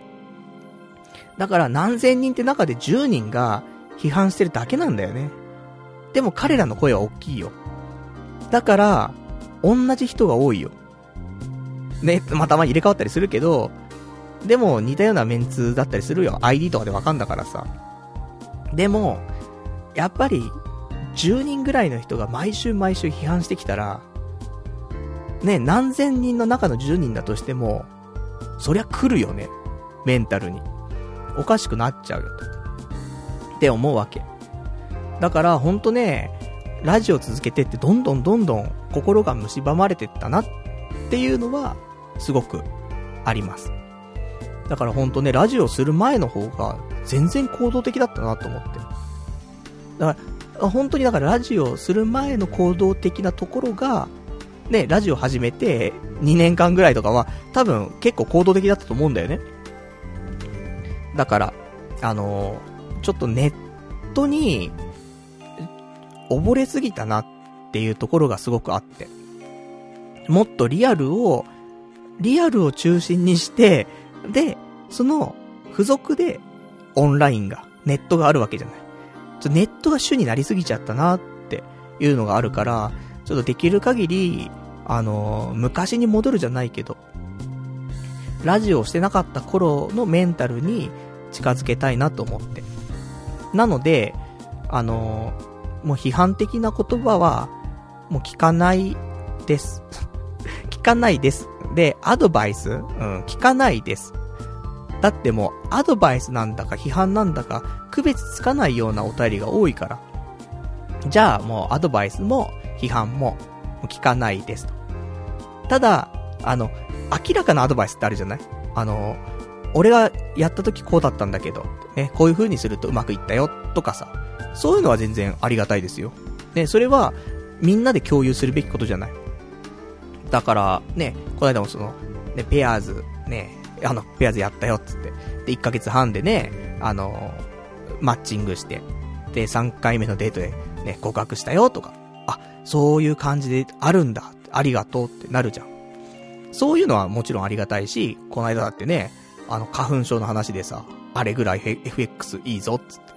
だから何千人って中で10人が批判してるだけなんだよね。でも彼らの声は大きいよ。だから、同じ人が多いよ。ね、ま、たま入れ替わったりするけど、でも似たようなメンツだったりするよ。ID とかでわかんだからさ。でも、やっぱり、10人ぐらいの人が毎週毎週批判してきたら、ね、何千人の中の10人だとしても、そりゃ来るよね。メンタルに。おかしくなっちゃうよと。って思うわけ。だからほんとね、ラジオ続けてってどんどんどんどん心が蝕まれてったなっていうのは、すごくあります。だからほんとね、ラジオする前の方が全然行動的だったなと思って。だから、本当にだからラジオする前の行動的なところが、ね、ラジオ始めて2年間ぐらいとかは多分結構行動的だったと思うんだよね。だから、あのー、ちょっとネットに溺れすぎたなっていうところがすごくあって。もっとリアルを、リアルを中心にして、で、その付属でオンラインが、ネットがあるわけじゃない。ちょネットが主になりすぎちゃったなっていうのがあるから、ちょっとできる限り、あの、昔に戻るじゃないけど、ラジオをしてなかった頃のメンタルに近づけたいなと思って。なので、あの、もう批判的な言葉は、もう聞かないです。<laughs> 聞かないです。で、アドバイス？うん、聞かないです。だってもう、アドバイスなんだか批判なんだか、区別つかないようなお便りが多いから。じゃあもう、アドバイスも、批判も、聞かないですと。ただ、あの、明らかなアドバイスってあるじゃない？あの、俺がやった時こうだったんだけど、ね、こういう風にするとうまくいったよ、とかさ。そういうのは全然ありがたいですよ。ね、それは、みんなで共有するべきことじゃない？だから、ね、この間もその、ね、ペアーズ、ね、あの、ペアーズやったよっ、つって。で、1ヶ月半でね、あの、マッチングして、で、3回目のデートで、ね、告白したよ、とか。そういう感じであるんだ。ありがとうってなるじゃん。そういうのはもちろんありがたいし、この間だってね、あの、花粉症の話でさ、あれぐらい FX いいぞ、つって。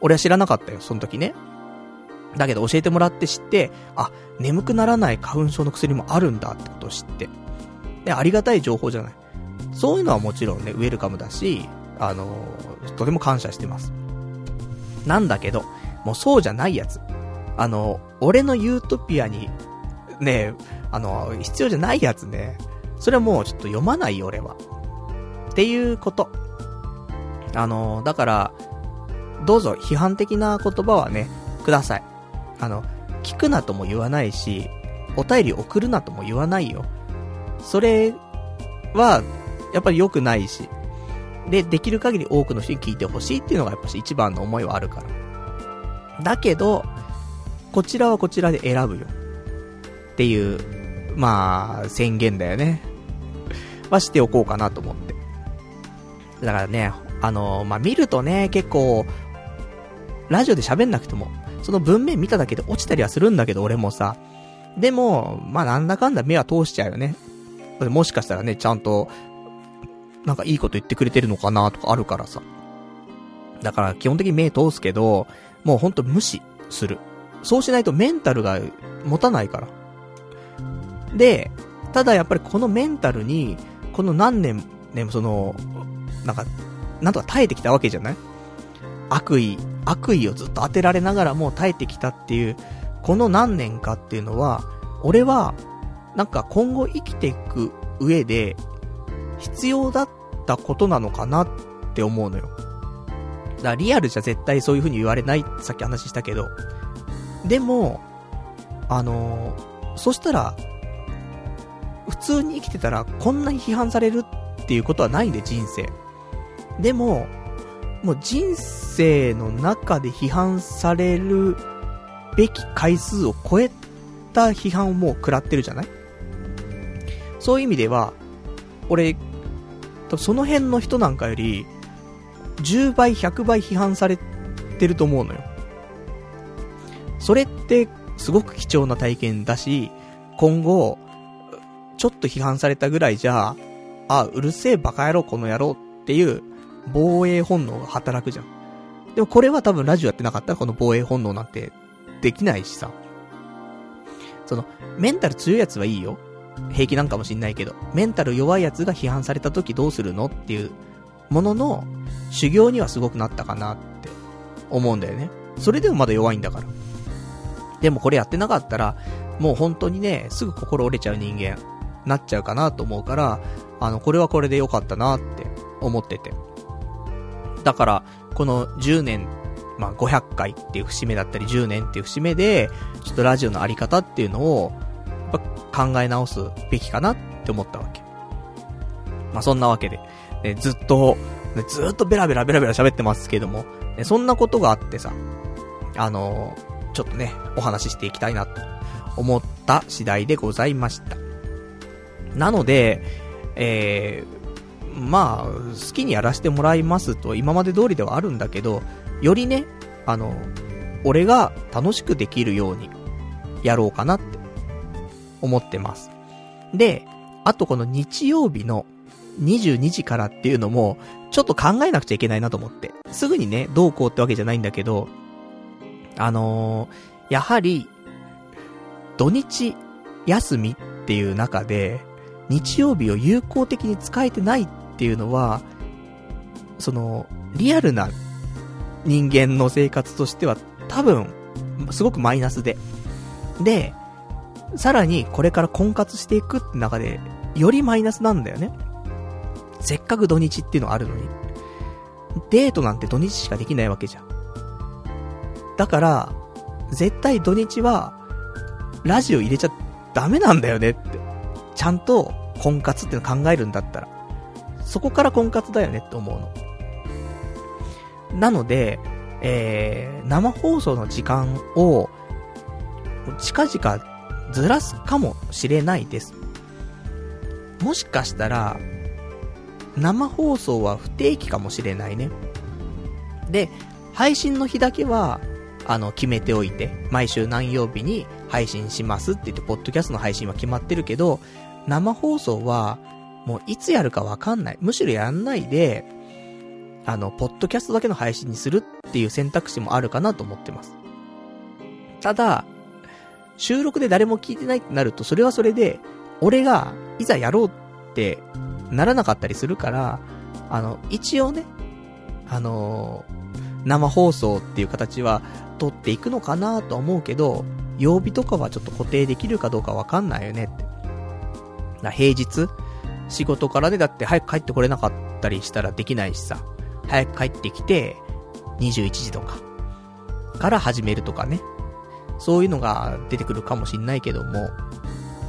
俺は知らなかったよ、その時ね。だけど教えてもらって知って、あ、眠くならない花粉症の薬もあるんだってことを知って。で、ありがたい情報じゃない。そういうのはもちろんね、ウェルカムだし、あの、とても感謝してます。なんだけど、もうそうじゃないやつ。あの、俺のユートピアに、ね、あの、必要じゃないやつね。それはもうちょっと読まないよ、俺は。っていうこと。あのだから、どうぞ批判的な言葉はね、ください。あの、聞くなとも言わないし、お便り送るなとも言わないよ。それは、やっぱり良くないし。で、できる限り多くの人に聞いてほしいっていうのがやっぱし一番の思いはあるから。だけど、こちらはこちらで選ぶよ。っていう、まあ、宣言だよね。はしておこうかなと思って。だからね、あのまあ、見るとね、結構、ラジオで喋んなくても、その文面見ただけで落ちたりはするんだけど、俺もさ。でも、まあ、なんだかんだ目は通しちゃうよね。もしかしたらね、ちゃんと、なんかいいこと言ってくれてるのかなとかあるからさ。だから基本的に目通すけど、もうほんと無視する。そうしないとメンタルが持たないから。で、ただやっぱりこのメンタルに、この何年、ね、その、なんか、なんとか耐えてきたわけじゃない？悪意、悪意をずっと当てられながらも耐えてきたっていう、この何年かっていうのは、俺は、なんか今後生きていく上で、必要だったことなのかなって思うのよ。だからリアルじゃ絶対そういう風に言われないってさっき話したけど。でも、あのー、そしたら、普通に生きてたらこんなに批判されるっていうことはないんで、人生。でも、もう人生の中で批判されるべき回数を超えた批判をもう食らってるじゃない？そういう意味では、俺、多分その辺の人なんかより、10倍、100倍批判されてると思うのよ。それって、すごく貴重な体験だし、今後、ちょっと批判されたぐらいじゃ、あ、うるせえバカ野郎この野郎っていう防衛本能が働くじゃん。でもこれは多分ラジオやってなかったらこの防衛本能なんてできないしさ。その、メンタル強いやつはいいよ。平気なんかもしんないけど、メンタル弱いやつが批判された時どうするのっていうものの修行にはすごくなったかなって思うんだよね。それでもまだ弱いんだから。でもこれやってなかったら、もう本当にね、すぐ心折れちゃう人間、なっちゃうかなと思うから、あの、これはこれで良かったなって思ってて。だから、この10年、まあ、500回っていう節目だったり、10年っていう節目で、ちょっとラジオのあり方っていうのを、やっぱ考え直すべきかなって思ったわけ。まあ、そんなわけで、ね、ずっと、ね、ずっとベラベラベラベラ喋ってますけども、ね、そんなことがあってさ、あのー、ちょっとね、お話ししていきたいなと思った次第でございました。なので、えー、まあ、好きにやらせてもらいますと今まで通りではあるんだけど、よりね、あの、俺が楽しくできるようにやろうかなって思ってます。で、あとこの日曜日の22時からっていうのも、ちょっと考えなくちゃいけないなと思って。すぐにね、どうこうってわけじゃないんだけど、あのー、やはり、土日休みっていう中で、日曜日を有効的に使えてないっていうのは、その、リアルな人間の生活としては多分、すごくマイナスで。で、さらにこれから婚活していくって中で、よりマイナスなんだよね。せっかく土日っていうのがあるのに。デートなんて土日しかできないわけじゃん。だから、絶対土日は、ラジオ入れちゃダメなんだよねって。ちゃんと婚活っての考えるんだったら。そこから婚活だよねって思うの。なので、えー、生放送の時間を、近々ずらすかもしれないです。もしかしたら、生放送は不定期かもしれないね。で、配信の日だけは、あの、決めておいて、毎週何曜日に配信しますって言って、ポッドキャストの配信は決まってるけど、生放送は、もういつやるかわかんない。むしろやんないで、あの、ポッドキャストだけの配信にするっていう選択肢もあるかなと思ってます。ただ、収録で誰も聞いてないってなると、それはそれで、俺が、いざやろうってならなかったりするから、あの、一応ね、あのー、生放送っていう形は撮っていくのかなと思うけど、曜日とかはちょっと固定できるかどうかわかんないよねって。な平日？仕事からね、だって早く帰ってこれなかったりしたらできないしさ。早く帰ってきて、21時とか、から始めるとかね。そういうのが出てくるかもしんないけども。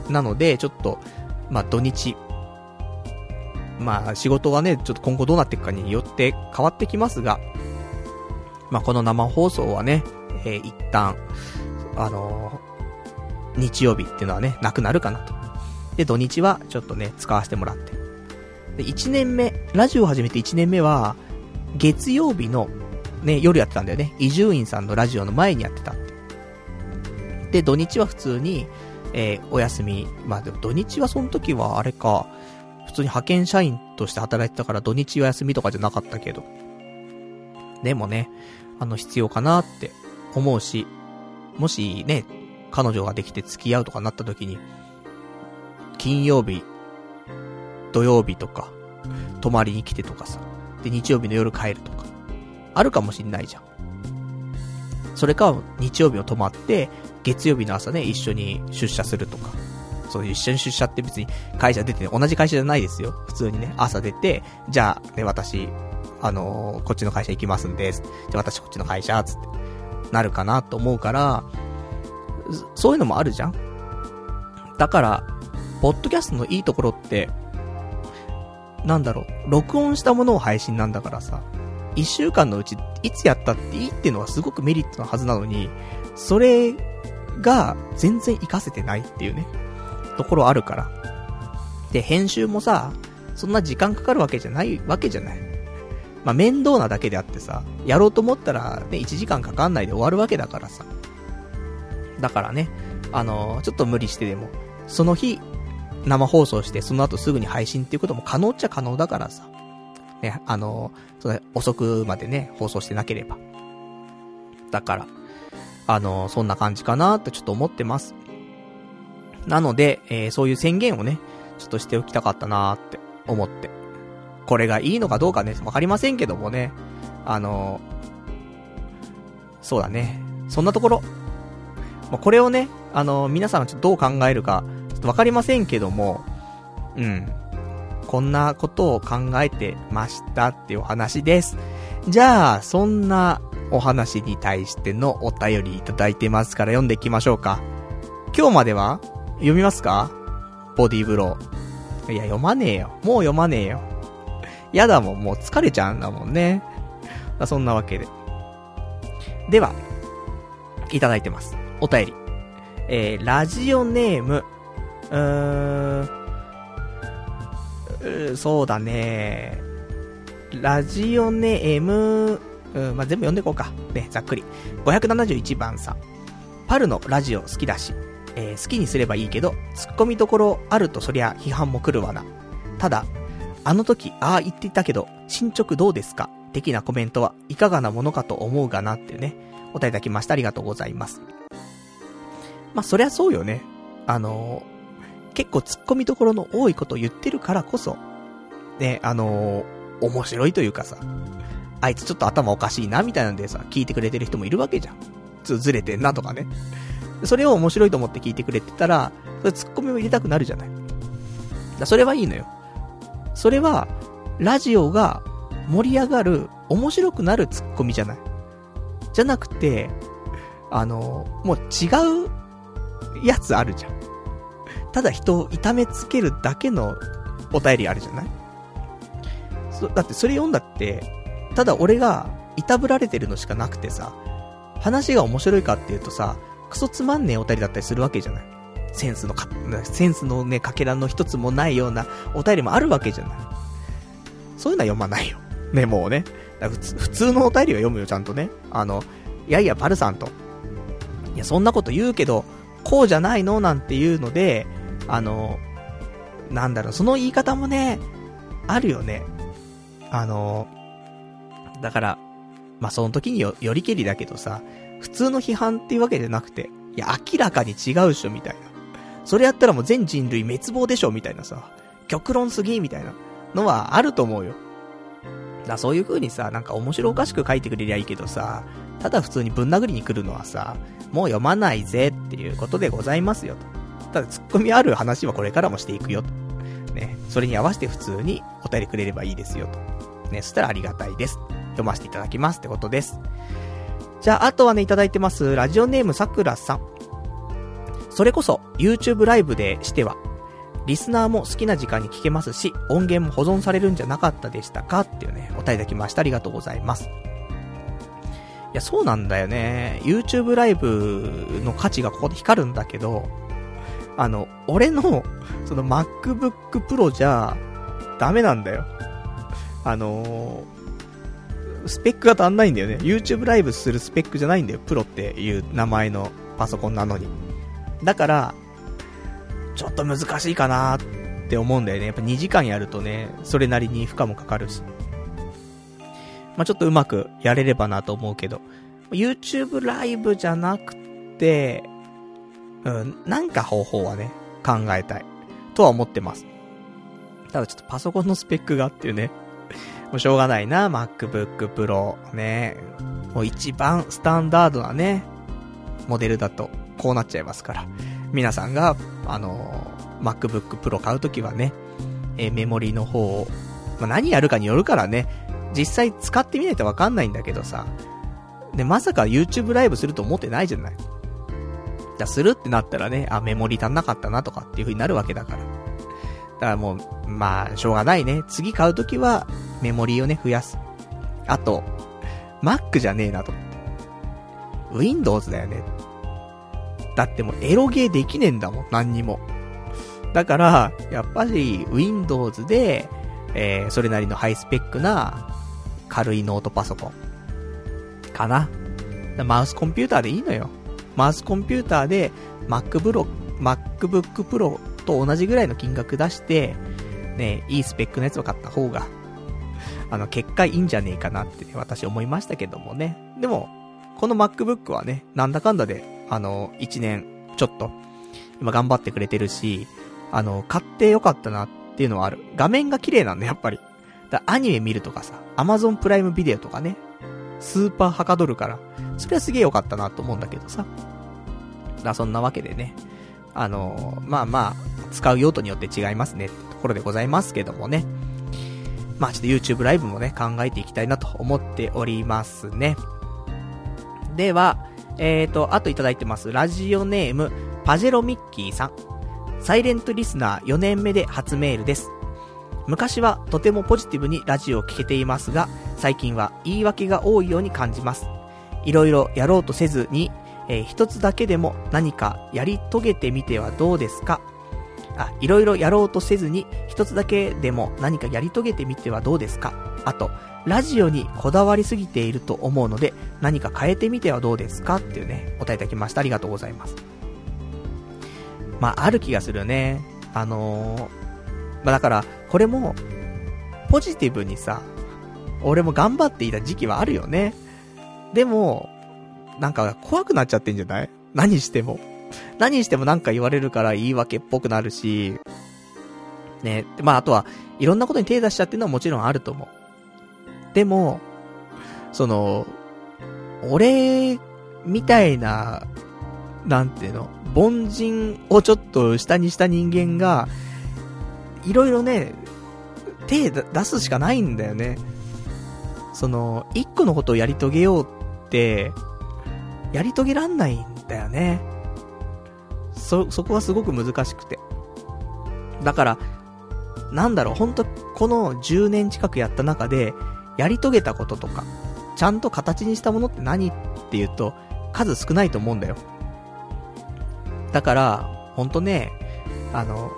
なので、ちょっと、まあ土日、まあ仕事はね、ちょっと今後どうなっていくかによって変わってきますが、まあこの生放送はね、えー、一旦、あのー、日曜日っていうのはね、なくなるかなと。で、土日はちょっとね、使わせてもらって。で、1年目、ラジオを始めて1年目は、月曜日の、ね、夜やってたんだよね。伊集院さんのラジオの前にやってたって。で、土日は普通に、えー、お休み。まあでも土日はその時はあれか、普通に派遣社員として働いてたから土日は休みとかじゃなかったけど。でもね、あの必要かなって思うし、もしね、彼女ができて付き合うとかなった時に、金曜日、土曜日とか、泊まりに来てとかさ、で、日曜日の夜帰るとか、あるかもしんないじゃん。それか、日曜日を泊まって、月曜日の朝ね、一緒に出社するとか。そういう一緒に出社って別に会社出て、ね、同じ会社じゃないですよ。普通にね、朝出て、じゃあ、ね、私、あのー、こっちの会社行きますんで。じゃあ私こっちの会社、つって、なるかなと思うから、そういうのもあるじゃんだから、ポッドキャストのいいところって、なんだろう、録音したものを配信なんだからさ、一週間のうち、いつやったっていいっていうのはすごくメリットのはずなのに、それが全然活かせてないっていうね、ところあるから。で、編集もさ、そんな時間かかるわけじゃないわけじゃない。まあ、面倒なだけであってさ、やろうと思ったらね、1時間かかんないで終わるわけだからさ。だからね、あのー、ちょっと無理してでも、その日、生放送して、その後すぐに配信っていうことも可能っちゃ可能だからさ。ね、あの、それ遅くまでね、放送してなければ。だから、あの、そんな感じかなってちょっと思ってます。なので、えー、そういう宣言をね、ちょっとしておきたかったなーって思って。これがいいのかどうかね、わかりませんけどもね。あの、そうだね。そんなところ。まあ、これをね、あの、皆さんちょっとどう考えるか、ちょっとわかりませんけども、うん。こんなことを考えてましたっていうお話です。じゃあ、そんなお話に対してのお便りいただいてますから読んでいきましょうか。今日までは読みますか？ボディーブロー。いや、読まねえよ。もう読まねえよ。やだもん、もう疲れちゃうんだもんね。そんなわけで。では、いただいてます。お便り。えー、ラジオネーム、うーん、そうだね。ラジオネーム、うん、まあ、全部読んでいこうか。ね、ざっくり。571番さん。パルのラジオ好きだし、えー、好きにすればいいけど、突っ込みどころあるとそりゃ批判も来るわな。ただ、あの時、ああ言っていたけど、進捗どうですか？的なコメントはいかがなものかと思うがなってね、お答えいただきました。ありがとうございます。まあ、そりゃそうよね。あのー、結構突っ込みどころの多いこと言ってるからこそ、ね、あのー、面白いというかさ、あいつちょっと頭おかしいな、みたいなんでさ、聞いてくれてる人もいるわけじゃん。ずれてんなとかね。それを面白いと思って聞いてくれてたら、それツッコミを入れたくなるじゃない。だそれはいいのよ。それは、ラジオが盛り上がる、面白くなるツッコミじゃない。じゃなくて、あの、もう違うやつあるじゃん。ただ人を痛めつけるだけのお便りあるじゃないそだってそれ読んだって、ただ俺がいたぶられてるのしかなくてさ、話が面白いかっていうとさ、クソつまんねえお便りだったりするわけじゃない。センスのか、センスのね、かけらの一つもないようなお便りもあるわけじゃない。そういうのは読まないよ。ね、もうね。普通のお便りは読むよ、ちゃんとね。あの、いやいや、パルさんと。いや、そんなこと言うけど、こうじゃないのなんていうので、あの、なんだろう、その言い方もね、あるよね。あの、だから、まあ、その時によ、よりけりだけどさ、普通の批判っていうわけじゃなくて、いや、明らかに違うっしょ、みたいな。それやったらもう全人類滅亡でしょ、みたいなさ、極論すぎ、みたいなのはあると思うよ。だそういう風にさ、なんか面白おかしく書いてくれりゃいいけどさ、ただ普通にぶん殴りに来るのはさ、もう読まないぜっていうことでございますよと。ただツッコミある話はこれからもしていくよと。ね、それに合わせて普通にお便りくれればいいですよと。ね、そしたらありがたいです。読ませていただきますってことです。じゃあ、あとはね、いただいてます。ラジオネームさくらさん。それこそ、YouTube ライブでしては、リスナーも好きな時間に聞けますし、音源も保存されるんじゃなかったでしたかっていうね、お答えいただきました。ありがとうございます。いや、そうなんだよね。YouTube ライブの価値がここで光るんだけど、あの、俺の、その MacBook Pro じゃ、ダメなんだよ。あのースペックが足んないんだよね。YouTube ライブするスペックじゃないんだよ。プロっていう名前のパソコンなのに。だから、ちょっと難しいかなって思うんだよね。やっぱ2時間やるとね、それなりに負荷もかかるし。まあ、ちょっとうまくやれればなと思うけど、YouTube ライブじゃなくて、うん、なんか方法はね、考えたい。とは思ってます。ただちょっとパソコンのスペックがっていうね。もうしょうがないな、MacBook Pro ね。もう一番スタンダードなね、モデルだとこうなっちゃいますから。皆さんが、あの、MacBook Pro 買うときはね、えー、メモリの方を、まあ、何やるかによるからね、実際使ってみないとわかんないんだけどさ。で、まさか YouTube ライブすると思ってないじゃない。じゃ、するってなったらね、あ、メモリ足んなかったなとかっていう風になるわけだから。だからもう、まあ、しょうがないね。次買うときは、メモリーをね、増やす。あと、Mac じゃねえなと。Windows だよね。だってもうエロゲーできねえんだもん、何にも。だから、やっぱり Windows で、えー、それなりのハイスペックな軽いノートパソコン。かな。マウスコンピューターでいいのよ。マウスコンピューターで Mac Pro、MacBook Pro と同じぐらいの金額出して、ね、いいスペックのやつを買った方があの、結果いいんじゃねえかなってね、私思いましたけどもね。でも、この MacBook はね、なんだかんだで、あの、1年ちょっと、今頑張ってくれてるし、あの、買ってよかったなっていうのはある。画面が綺麗なんだ、やっぱり。だアニメ見るとかさ、アマゾンプライムビデオとかね、スーパーはかどるから、それはすげえ良かったなと思うんだけどさ。だそんなわけでね、あのまあまあ、使う用途によって違いますね、ところでございますけどもね。まあちょっと YouTube ライブもね、考えていきたいなと思っておりますね。では、えーと、あといただいてます。ラジオネーム、パジェロミッキーさん。サイレントリスナー4年目で初メールです。昔はとてもポジティブにラジオを聴けていますが、最近は言い訳が多いように感じます。いろいろやろうとせずに、えー、一つだけでも何かやり遂げてみてはどうですか？あ、いろいろやろうとせずに、一つだけでも何かやり遂げてみてはどうですか？あと、ラジオにこだわりすぎていると思うので、何か変えてみてはどうですか？っていうね、お答えいただきました。ありがとうございます。まあ、ある気がするよね。あのー、まあだから、これも、ポジティブにさ、俺も頑張っていた時期はあるよね。でも、なんか怖くなっちゃってんじゃない？何しても。何してもなんか言われるから言い訳っぽくなるし、ね、まああとは、いろんなことに手出しちゃってるのはもちろんあると思う。でも、その、俺、みたいな、なんていうの、凡人をちょっと下にした人間が、いろいろね、手出すしかないんだよね。その、一個のことをやり遂げようって、やり遂げらんないんだよね。そ、そこはすごく難しくて。だから、なんだろう、ほんと、この10年近くやった中で、やり遂げたこととか、ちゃんと形にしたものって何っていうと、数少ないと思うんだよ。だから、ほんとね、あの、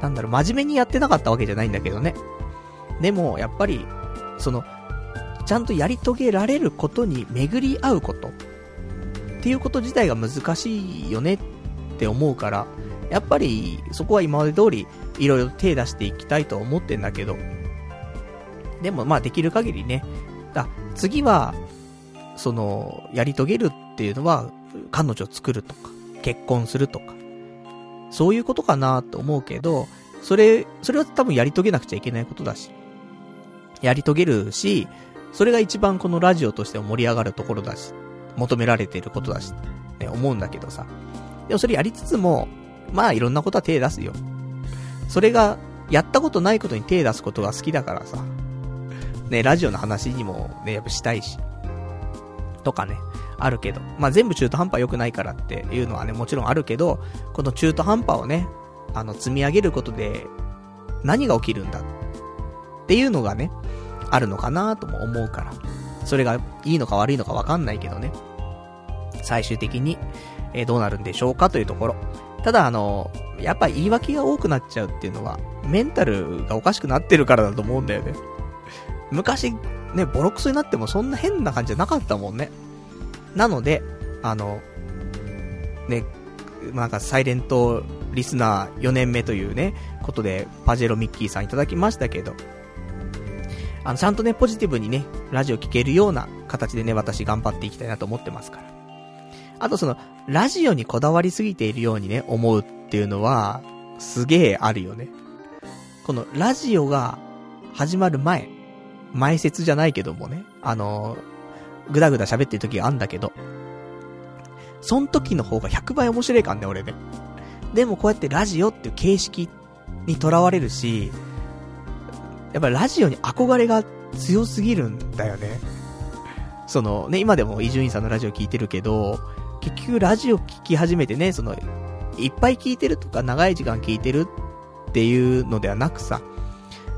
なんだろう、真面目にやってなかったわけじゃないんだけどね。でも、やっぱり、その、ちゃんとやり遂げられることに巡り合うこと。ていうこと自体が難しいよねって思うから、やっぱりそこは今まで通りいろいろ手出していきたいと思ってんだけど、でもまあできる限りね、だ次は、その、やり遂げるっていうのは、彼女を作るとか、結婚するとか、そういうことかなと思うけど、それ、それは多分やり遂げなくちゃいけないことだし、やり遂げるし、それが一番このラジオとして盛り上がるところだし、求められてることだし、ね、思うんだけどさ。でもそれやりつつも、まあいろんなことは手出すよ。それが、やったことないことに手出すことが好きだからさ。ね、ラジオの話にもね、やっぱしたいし。とかね、あるけど。まあ全部中途半端良くないからっていうのはね、もちろんあるけど、この中途半端をね、あの、積み上げることで、何が起きるんだっていうのがね、あるのかなとも思うから。それがいいのか悪いのかわかんないけどね。最終的に、えー、どうなるんでしょうかというところ。ただあの、やっぱ言い訳が多くなっちゃうっていうのは、メンタルがおかしくなってるからだと思うんだよね。昔、ね、ボロクソになってもそんな変な感じじゃなかったもんね。なので、あの、ね、なんかサイレントリスナー4年目というね、ことで、パジェロミッキーさんいただきましたけど、あの、ちゃんとね、ポジティブにね、ラジオ聴けるような形でね、私頑張っていきたいなと思ってますから。あとその、ラジオにこだわりすぎているようにね、思うっていうのは、すげえあるよね。この、ラジオが始まる前、前説じゃないけどもね、あのぐだぐだ喋ってる時があんだけど、そん時の方が100倍面白いかんね、俺ね。でもこうやってラジオっていう形式にとらわれるし、やっぱラジオに憧れが強すぎるんだよね。そのね、今でも伊集院さんのラジオ聞いてるけど、結局ラジオ聞き始めてね、その、いっぱい聞いてるとか長い時間聞いてるっていうのではなくさ、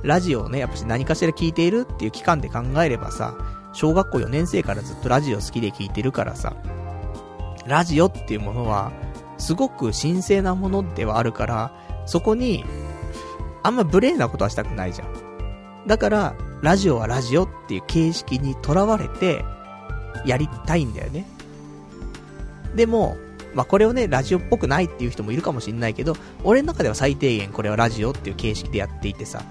ラジオをね、やっぱし何かしら聞いているっていう期間で考えればさ、小学校4年生からずっとラジオ好きで聞いてるからさ、ラジオっていうものは、すごく神聖なものではあるから、そこに、あんま無礼なことはしたくないじゃん。だから、ラジオはラジオっていう形式にとらわれて、やりたいんだよね。でも、まあ、これをね、ラジオっぽくないっていう人もいるかもしんないけど、俺の中では最低限これはラジオっていう形式でやっていてさ、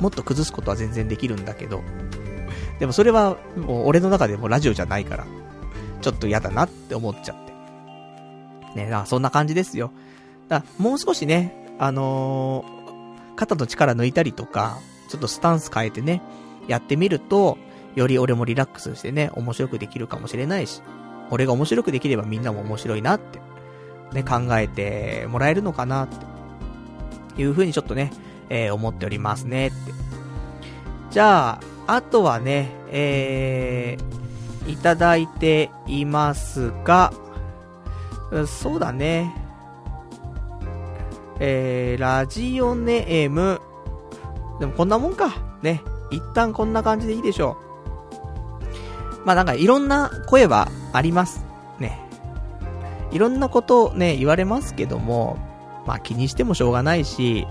もっと崩すことは全然できるんだけど、でもそれは、もう俺の中でもラジオじゃないから、ちょっと嫌だなって思っちゃって。ね、なそんな感じですよ。だもう少しね、あのー、肩の力抜いたりとか、ちょっとスタンス変えてね、やってみると、より俺もリラックスしてね、面白くできるかもしれないし、俺が面白くできればみんなも面白いなって、ね、考えてもらえるのかなって、いうふうにちょっとね、えー、思っておりますねって。じゃあ、あとはね、えー、いただいていますが、そうだね。えー、ラジオネーム、でもこんなもんか。ね。一旦こんな感じでいいでしょう。まあなんかいろんな声はあります。ね。いろんなことをね、言われますけども、まあ気にしてもしょうがないし、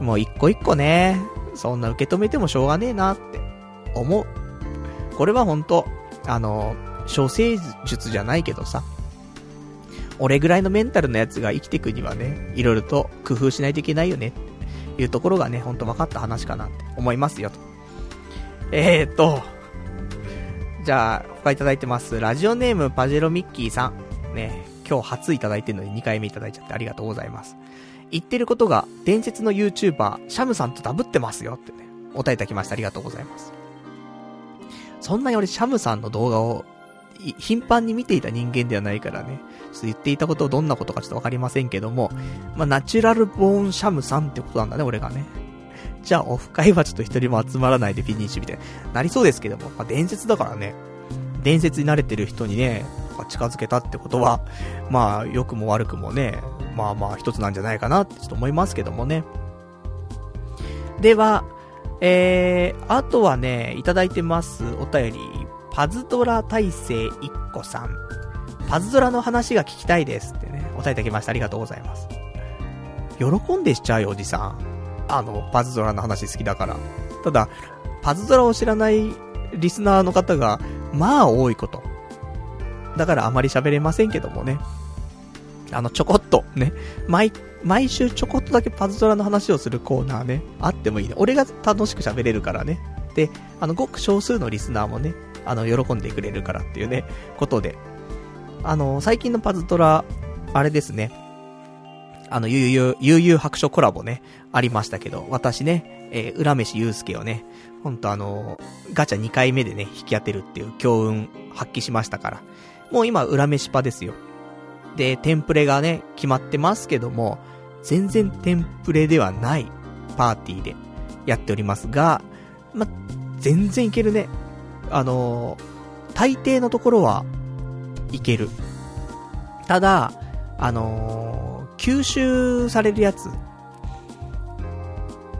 もう一個一個ね、そんな受け止めてもしょうがねえなって思う。これは本当あの、処世術じゃないけどさ、俺ぐらいのメンタルのやつが生きていくにはね、いろいろと工夫しないといけないよね、いうところがね、ほんと分かった話かなって思いますよ、と。えーと、じゃあ、他いただいてます。ラジオネームパジェロミッキーさん。ね、今日初いただいてるのに2回目いただいちゃってありがとうございます。言ってることが、伝説の YouTuber、シャムさんとダブってますよってね、お答えいただきました。ありがとうございます。そんなに俺シャムさんの動画を頻繁に見ていた人間ではないからね、言っていたことどんなことかちょっとわかりませんけども、まあ、ナチュラルボーンシャムさんってことなんだね、俺がね。じゃあ、オフ会はちょっと一人も集まらないでフィニッシュみたいになりそうですけども、まあ、伝説だからね、伝説に慣れてる人にね、近づけたってことは、まあ、良くも悪くもね、まあまあ、一つなんじゃないかなってちょっと思いますけどもね。では、えー、あとはね、いただいてます、お便り、パズドラ大生一個さん。パズドラの話が聞きたいですってね、お答えいただきました。ありがとうございます。喜んでしちゃうよ、おじさん。あの、パズドラの話好きだから。ただ、パズドラを知らないリスナーの方が、まあ多いこと。だからあまり喋れませんけどもね。あの、ちょこっと、ね。毎、毎週ちょこっとだけパズドラの話をするコーナーね、あってもいいね。俺が楽しく喋れるからね。で、あの、ごく少数のリスナーもね、あの、喜んでくれるからっていうね、ことで。あの、最近のパズドラ、あれですね。あの、ゆうゆう、ゆゆ白書コラボね、ありましたけど、私ね、えー、浦飯ゆうすけをね、ほんとあの、ガチャ2回目でね、引き当てるっていう強運発揮しましたから。もう今、裏飯パですよ。で、テンプレがね、決まってますけども、全然テンプレではないパーティーでやっておりますが、ま、全然いけるね。あのー、大抵のところはいける。ただ、あのー、吸収されるやつ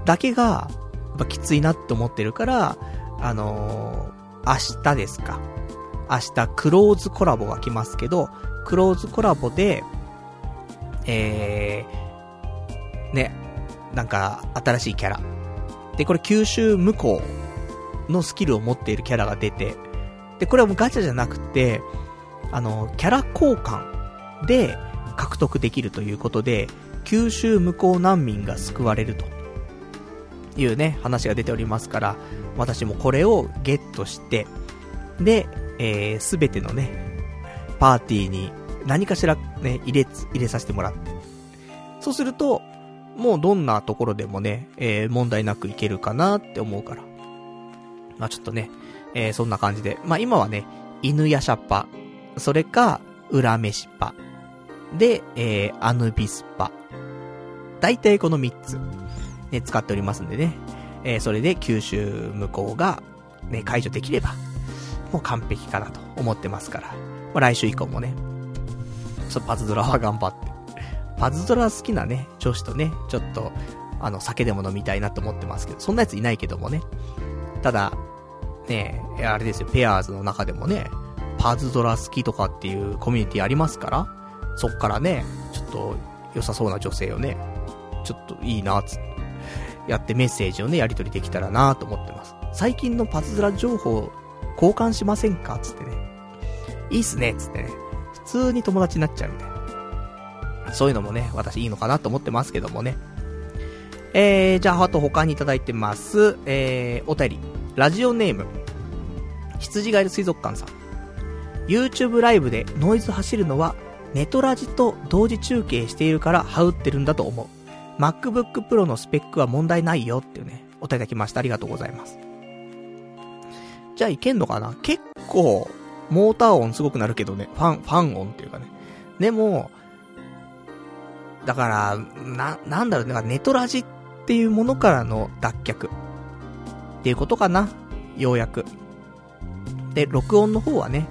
だけが、やっぱきついなって思ってるから、あのー、明日ですか。明日、クローズコラボが来ますけど、クローズコラボで、えー、ね、なんか、新しいキャラ。で、これ吸収無効のスキルを持っているキャラが出て、で、これはもうガチャじゃなくて、あの、キャラ交換で獲得できるということで、九州無効難民が救われるというね、話が出ておりますから、私もこれをゲットして、で、えー、べてのね、パーティーに何かしらね、入れ、入れさせてもらって。そうすると、もうどんなところでもね、えー、問題なくいけるかなって思うから。まあちょっとね、えー、そんな感じで。まあ今はね、犬やシャッパ、それか、裏飯パ、で、えー、アヌビスパ。大体この3つ、ね、使っておりますんでね。えー、それで九州向こうが、ね、解除できれば、もう完璧かなと思ってますから。まあ、来週以降もね、ちょっとパズドラは頑張って。パズドラ好きなね、女子とね、ちょっと、あの、酒でも飲みたいなと思ってますけど、そんなやついないけどもね。ただ、ねあれですよ、ペアーズの中でもね、パズドラ好きとかっていうコミュニティありますから、そっからね、ちょっと良さそうな女性をね、ちょっといいな、つって、やってメッセージをね、やり取りできたらなと思ってます。最近のパズドラ情報交換しませんか？つってね。いいっすね、つってね。普通に友達になっちゃうみたいな。そういうのもね、私いいのかなと思ってますけどもね。えー、じゃあ、あと他にいただいてます。えー、お便り。ラジオネーム。羊ガエル水族館さん。YouTube ライブでノイズ走るのはネトラジと同時中継しているからハウってるんだと思う。MacBook Pro のスペックは問題ないよっていうね、お手いただきました。ありがとうございます。じゃあいけんのかな？結構、モーター音すごくなるけどね。ファン、ファン音っていうかね。でも、だから、な、なんだろうね、ネトラジっていうものからの脱却。っていうことかな。ようやく。で、録音の方はね、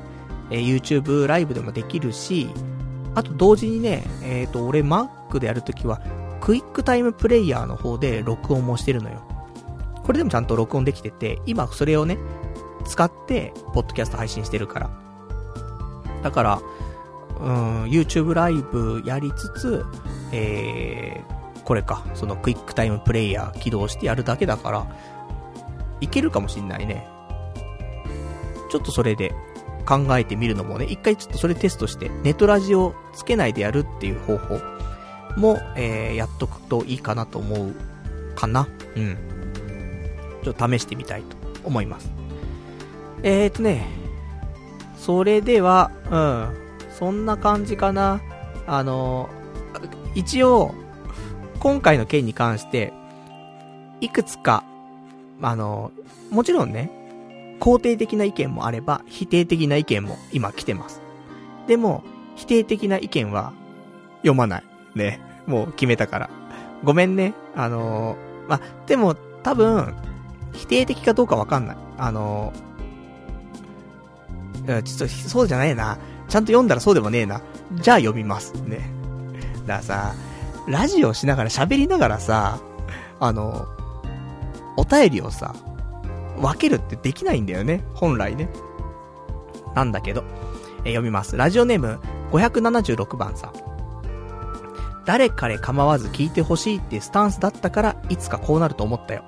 えー、YouTube ライブでもできるし、あと同時にね、えっ、ー、と、俺 Mac でやるときは、クイックタイムプレイヤーの方で録音もしてるのよ。これでもちゃんと録音できてて、今それをね、使って、ポッドキャスト配信してるから。だから、うん、YouTube ライブやりつつ、えー、これか、そのクイックタイムプレイヤー起動してやるだけだから、いけるかもしんないね。ちょっとそれで考えてみるのもね、一回ちょっとそれテストして、ネトラジオつけないでやるっていう方法も、えー、やっとくといいかなと思うかな。うん。ちょっと試してみたいと思います。えーとね、それでは、うん、そんな感じかな。あの、一応、今回の件に関して、いくつか、あの、もちろんね、肯定的な意見もあれば、否定的な意見も今来てます。でも、否定的な意見は読まない。ね。もう決めたから。ごめんね。あのー、までも多分、否定的かどうかわかんない。あのー、ちょっとそうじゃないな。ちゃんと読んだらそうでもねえな。じゃあ読みます。ね。だからさ、ラジオしながら喋りながらさ、あの、お便りをさ、分けるってできないんだよね。本来ね。なんだけど。え読みます。ラジオネーム576番さん。誰彼構わず聞いてほしいってスタンスだったから、いつかこうなると思ったよ。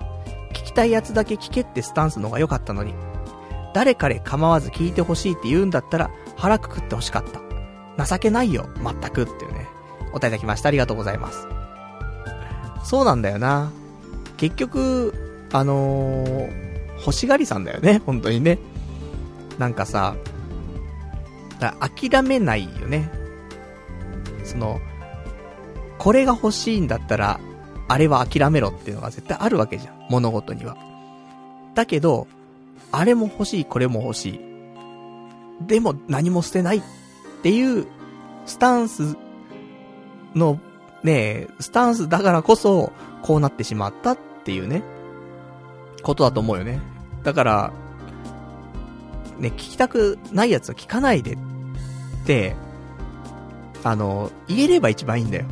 聞きたいやつだけ聞けってスタンスの方が良かったのに。誰彼構わず聞いてほしいって言うんだったら、腹くくってほしかった。情けないよ、まったくっていうね。お答えいただきました。ありがとうございます。そうなんだよな。結局、あのー、欲しがりさんだよね、本当にね。なんかさ、だ諦めないよね。その、これが欲しいんだったら、あれは諦めろっていうのが絶対あるわけじゃん。物事には。だけど、あれも欲しい、これも欲しい。でも何も捨てないっていうスタンスのね、スタンスだからこそこうなってしまったっていうね。ことだと思うよね。だから、ね、聞きたくないやつは聞かないでって、あの、言えれば一番いいんだよ。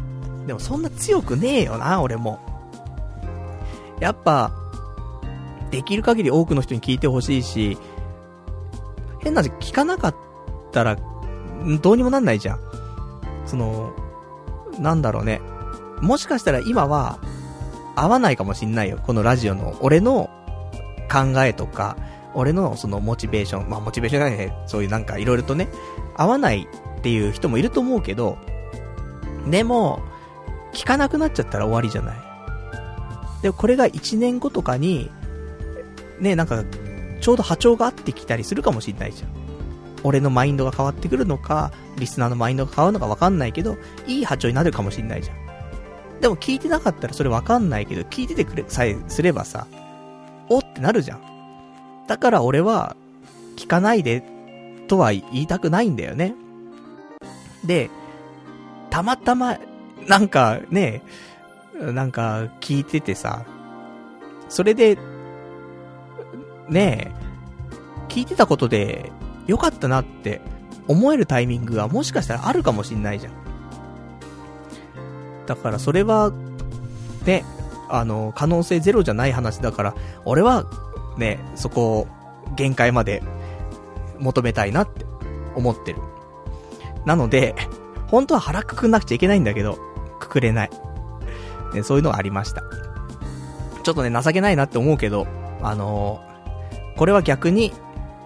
でもそんな強くねえよな、俺も。やっぱ、できる限り多くの人に聞いてほしいし、変な話、聞かなかったら、どうにもなんないじゃん。その、なんだろうね。もしかしたら今は、合わないかもしんないよ。このラジオの、俺の考えとか、俺のそのモチベーション、まあモチベーションじゃないね、そういうなんかいろいろとね、合わないっていう人もいると思うけど、でも、聞かなくなっちゃったら終わりじゃない。で、これが1年後とかに、ね、なんか、ちょうど波長が合ってきたりするかもしんないじゃん。俺のマインドが変わってくるのか、リスナーのマインドが変わるのかわかんないけど、いい波長になるかもしんないじゃん。でも聞いてなかったらそれわかんないけど、聞いててくれさえすればさ、おってなるじゃん。だから俺は、聞かないで、とは言いたくないんだよね。で、たまたま、なんかね、なんか聞いててさ、それで、ねえ、聞いてたことで、よかったなって思えるタイミングがもしかしたらあるかもしんないじゃん。だからそれは、ね、あの、可能性ゼロじゃない話だから、俺は、ね、そこを限界まで求めたいなって思ってる。なので、<laughs> 本当は腹くくんなくちゃいけないんだけど、くくれない。ね、そういうのがありました。ちょっとね、情けないなって思うけど、あのー、これは逆に、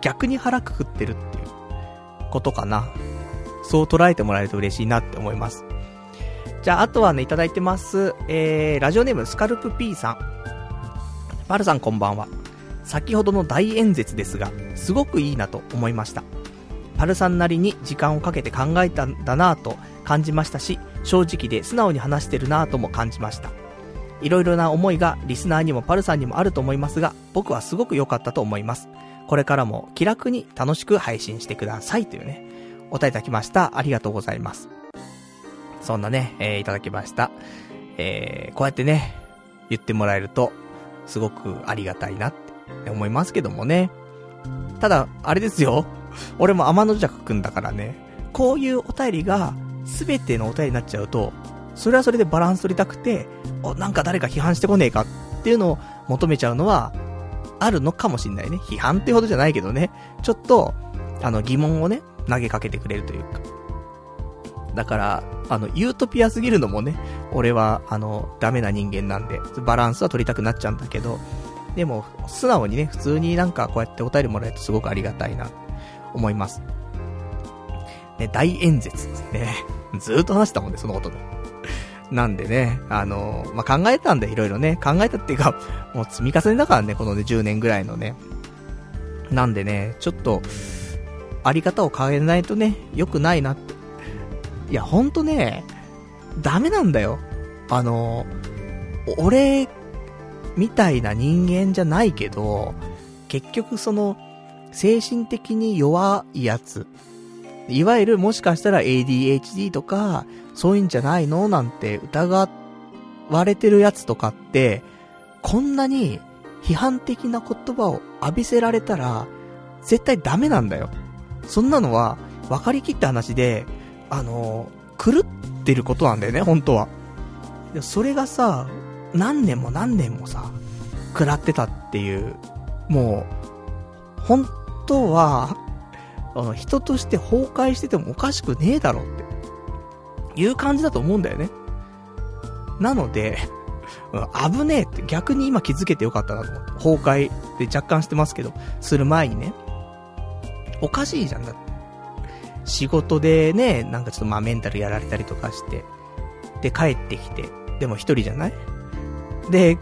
逆に腹くくってるっていうことかな。そう捉えてもらえると嬉しいなって思います。じゃあ、あとはね、いただいてます。えー、ラジオネームスカルプ P さん。マルさんこんばんは。先ほどの大演説ですが、すごくいいなと思いました。パルさんなりに時間をかけて考えたんだなぁと感じましたし、正直で素直に話してるなぁとも感じました。いろいろな思いがリスナーにもパルさんにもあると思いますが、僕はすごく良かったと思います。これからも気楽に楽しく配信してくださいというね、お答えいただきました。ありがとうございます。そんなね、えー、いただきました。えー、こうやってね、言ってもらえると、すごくありがたいなって思いますけどもね。ただ、あれですよ。俺も天の弱くんだからね、こういうお便りが、すべてのお便りになっちゃうと、それはそれでバランス取りたくて、お、なんか誰か批判してこねえかっていうのを求めちゃうのは、あるのかもしんないね。批判ってほどじゃないけどね。ちょっと、あの疑問をね、投げかけてくれるというか。だから、あの、ユートピアすぎるのもね、俺は、あの、ダメな人間なんで、バランスは取りたくなっちゃうんだけど、でも、素直にね、普通になんかこうやってお便りもらえるとすごくありがたいな、思います。ね、大演説ですね。<laughs> ずーっと話したもんね、そのことで。なんでね、あの、まあ、考えたんで、いろいろね、考えたっていうか、もう積み重ねだからね、このね、10年ぐらいのね。なんでね、ちょっと、あり方を変えないとね、良くないなって。いや、ほんとね、ダメなんだよ。あの、俺、みたいな人間じゃないけど、結局その、精神的に弱いやつ。いわゆるもしかしたら ADHD とか、そういうんじゃないの？なんて疑われてるやつとかって、こんなに批判的な言葉を浴びせられたら、絶対ダメなんだよ。そんなのは、分かりきった話で、あの、狂ってることなんだよね、本当は。でそれがさ、何年も何年もさ、食らってたっていう、もう、本当は、あの、人として崩壊しててもおかしくねえだろって、いう感じだと思うんだよね。なので、<laughs> 危ねえって逆に今気づけてよかったなと思って。崩壊で若干してますけど、する前にね。おかしいじゃんだって。仕事でね、なんかちょっとまあメンタルやられたりとかして、で帰ってきて、でも一人じゃない？で、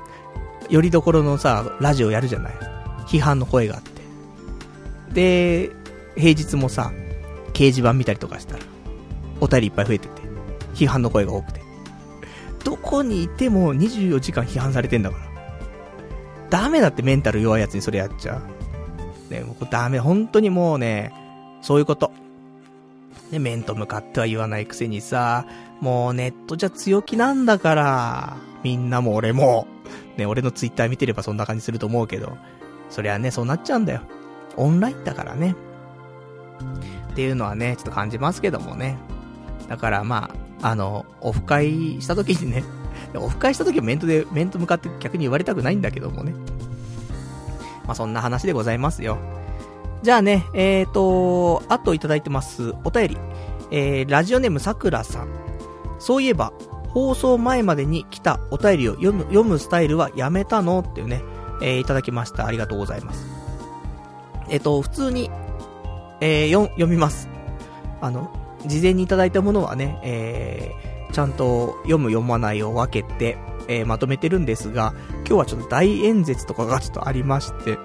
よりどころのさ、ラジオやるじゃない？批判の声があって。で、平日もさ、掲示板見たりとかしたら、お便りいっぱい増えてて、批判の声が多くて。どこにいても24時間批判されてんだから。ダメだってメンタル弱いやつにそれやっちゃう。ね、もうダメ、本当にもうね、そういうこと。ね、面と向かっては言わないくせにさ、もうネットじゃ強気なんだから、みんなも俺も、ね、俺のツイッター見てればそんな感じすると思うけど、そりゃね、そうなっちゃうんだよ。オンラインだからね。っていうのはね、ちょっと感じますけどもね。だからまあ、あの、オフ会した時にね、<laughs> オフ会した時は面とで、面と向かって逆に言われたくないんだけどもね。まあそんな話でございますよ。じゃあね、えーと、あといただいてます、お便り。えー、ラジオネームさくらさん。そういえば、放送前までに来たお便りを読む、読むスタイルはやめたの？っていうね、えー、いただきました。ありがとうございます。えっ、ー、と、普通に、えー、読みます。あの、事前にいただいたものはね、えー、ちゃんと読む読まないを分けて、えー、まとめてるんですが、今日はちょっと大演説とかがちょっとありまして、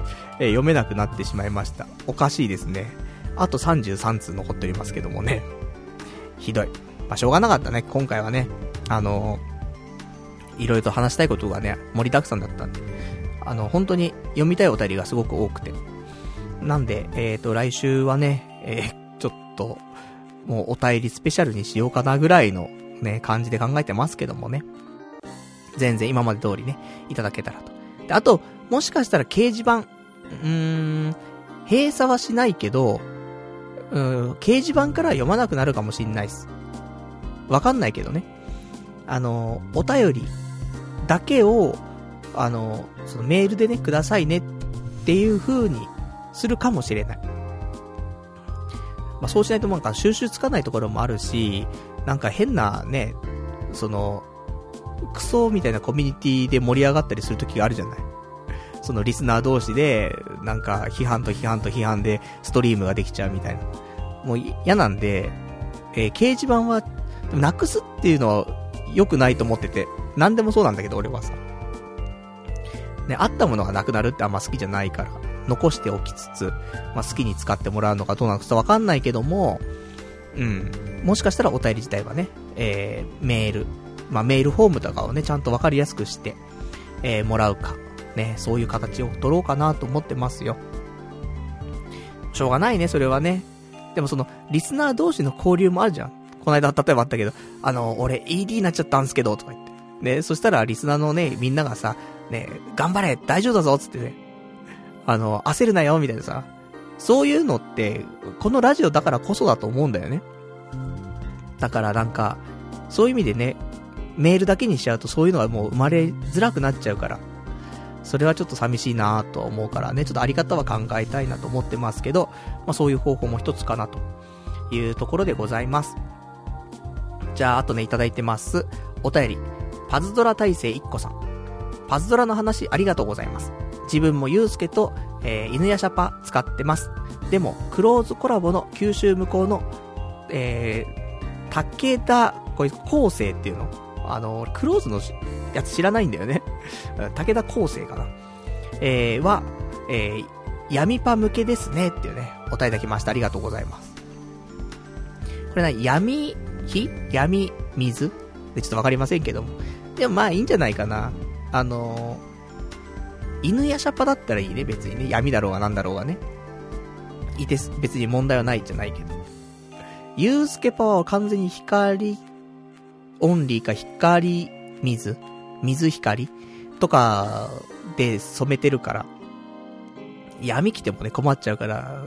えー、読めなくなってしまいました。おかしいですね。あと33通残っておりますけどもね。ひどい。まあ、しょうがなかったね。今回はね、あのー、いろいろと話したいことがね、盛りだくさんだったんで、あの、本当に読みたいお便りがすごく多くて。なんで、えっ、ー、と、来週はね、えー、ちょっと、もうお便りスペシャルにしようかなぐらいのね、感じで考えてますけどもね。全然今まで通りね、いただけたらと。で、あと、もしかしたら掲示板、うーん、閉鎖はしないけど、うん、掲示板から読まなくなるかもしんないっす。わかんないけどね。あの、お便りだけを、あの、そのメールでね、くださいねっていう風にするかもしれない。まあ、そうしないとなんか収集つかないところもあるし、なんか変なね、その、クソみたいなコミュニティで盛り上がったりする時があるじゃない。そのリスナー同士で、なんか批判と批判と批判でストリームができちゃうみたいな。もう嫌なんで、えー、掲示板は、なくすっていうのは良くないと思ってて、何でもそうなんだけど俺はさ。ね、あったものがなくなるってあんま好きじゃないから。残しておきつつ、まあ、好きに使ってもらうのかどうなのかわかんないけども、うん。もしかしたらお便り自体はね、えー、メール、まあ、メールフォームとかをね、ちゃんとわかりやすくして、えー、もらうか、ね、そういう形を取ろうかなと思ってますよ。しょうがないね、それはね。でもその、リスナー同士の交流もあるじゃん。この間、例えばあったけど、あの、俺 ED になっちゃったんすけど、とか言って。ね、そしたらリスナーのね、みんながさ、ね、頑張れ大丈夫だぞつってね。あの、焦るなよみたいなさ。そういうのって、このラジオだからこそだと思うんだよね。だからなんか、そういう意味でね、メールだけにしちゃうとそういうのがもう生まれづらくなっちゃうから。それはちょっと寂しいなと思うからね、ちょっとあり方は考えたいなと思ってますけど、まあそういう方法も一つかなというところでございます。じゃあ、あとね、いただいてます。お便り。パズドラ大生1個さん。パズドラの話ありがとうございます。自分もゆうすけと、えー、犬やシャパ使ってます。でも、クローズコラボの九州向こうの、えー、武田、これ、構成っていうの？あの、クローズのやつ知らないんだよね。<laughs> 武田構成かな。えー、は、えー、闇パ向けですねっていうね、お答えいただきました。ありがとうございます。これな、闇火闇水？でちょっとわかりませんけども。でもまあいいんじゃないかな。あのー、犬やシャパだったらいいね、別にね。闇だろうがなんだろうがね。いいです。別に問題はないじゃないけど。ユースケパワーは完全に光、オンリーか光、水水光？とかで染めてるから。闇来てもね、困っちゃうから、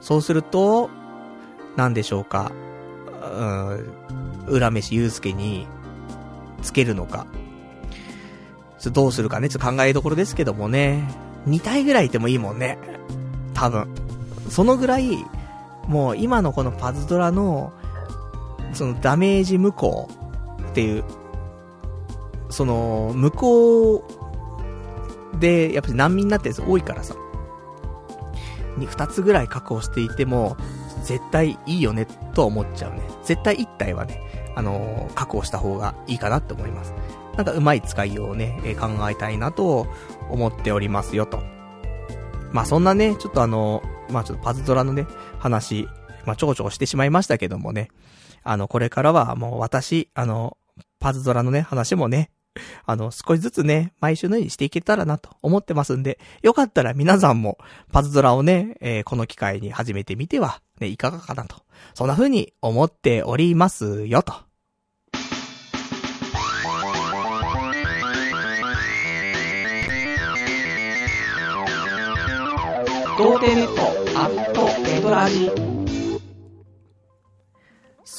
そうすると、なんでしょうか。うん、浦飯祐介に、つけるのか。どうするかね、ちょっと考えどころですけどもね。2体ぐらいいてもいいもんね。多分。そのぐらい、もう今のこのパズドラの、そのダメージ無効っていう、その、無効で、やっぱり難民になってるやつ多いからさ。に2つぐらい確保していても、絶対いいよね、と思っちゃうね。絶対1体はね、あのー、確保した方がいいかなって思います。なんかうまい使いをね、えー、考えたいなと思っておりますよと。まあそんなね、ちょっとあの、まあちょっとパズドラのね、話、まあちょこちょこしてしまいましたけどもね、あの、これからはもう私、あの、パズドラのね、話もね、あの、少しずつね、毎週のようにしていけたらなと思ってますんで、よかったら皆さんもパズドラをね、えー、この機会に始めてみては、ね、いかがかなと。そんな風に思っておりますよと。童貞ネットアットエドラジ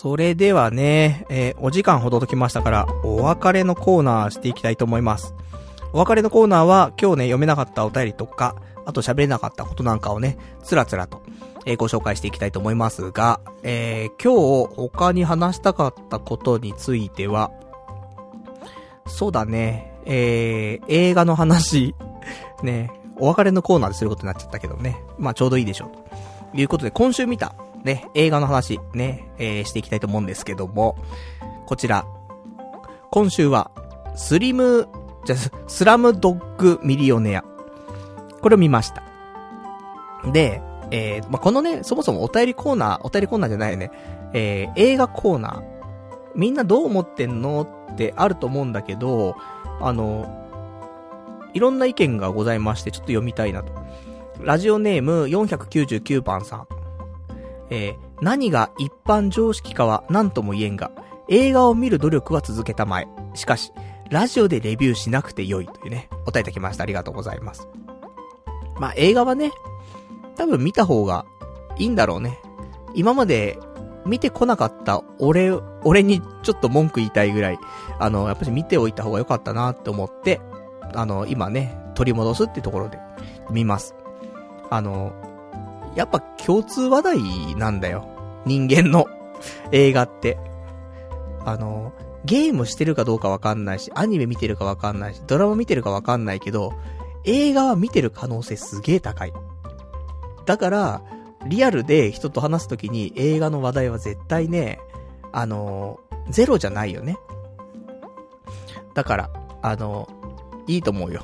それではね、えー、お時間ほどときましたから、お別れのコーナーしていきたいと思います。お別れのコーナーは、今日ね、読めなかったお便りとか、あと喋れなかったことなんかをね、つらつらと、えー、ご紹介していきたいと思いますが、えー、今日他に話したかったことについては、そうだね、えー、映画の話、ね、お別れのコーナーですることになっちゃったけどね、まあちょうどいいでしょう。ということで、今週見た、ね、映画の話、ね、えー、していきたいと思うんですけども、こちら、今週は、スリム、じゃ、スラムドッグミリオネア。これを見ました。で、えー、まあ、このね、そもそもお便りコーナー、お便りコーナーじゃないよね。えー、映画コーナー。みんなどう思ってんの？ってあると思うんだけど、あの、いろんな意見がございまして、ちょっと読みたいなと。ラジオネーム499番さん。えー、何が一般常識かは何とも言えんが、映画を見る努力は続けたまえ。しかし、ラジオでレビューしなくてよいというね、お答えいただきました。ありがとうございます。まあ、映画はね、多分見た方がいいんだろうね。今まで見てこなかった俺、俺にちょっと文句言いたいぐらい、あの、やっぱり見ておいた方が良かったなって思って、あの、今ね、取り戻すってところで見ます。あの、やっぱ共通話題なんだよ。人間の <laughs> 映画って。あの、ゲームしてるかどうかわかんないし、アニメ見てるかわかんないし、ドラマ見てるかわかんないけど、映画は見てる可能性すげえ高い。だから、リアルで人と話すときに映画の話題は絶対ね、あの、ゼロじゃないよね。だから、あの、いいと思うよ。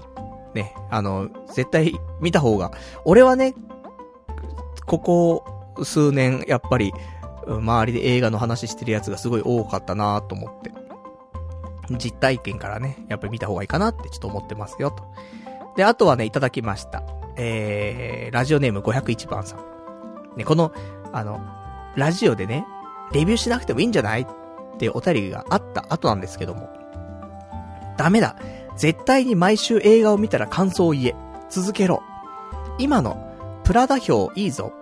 ね、あの、絶対見た方が、俺はね、ここ数年、やっぱり、周りで映画の話してるやつがすごい多かったなと思って。実体験からね、やっぱり見た方がいいかなってちょっと思ってますよ、と。で、あとはね、いただきました。えー、ラジオネーム501番さん。ね、この、あの、ラジオでね、レビューしなくてもいいんじゃないってお便りがあった後なんですけども。ダメだ。絶対に毎週映画を見たら感想を言え。続けろ。今の、プラダ表いいぞ。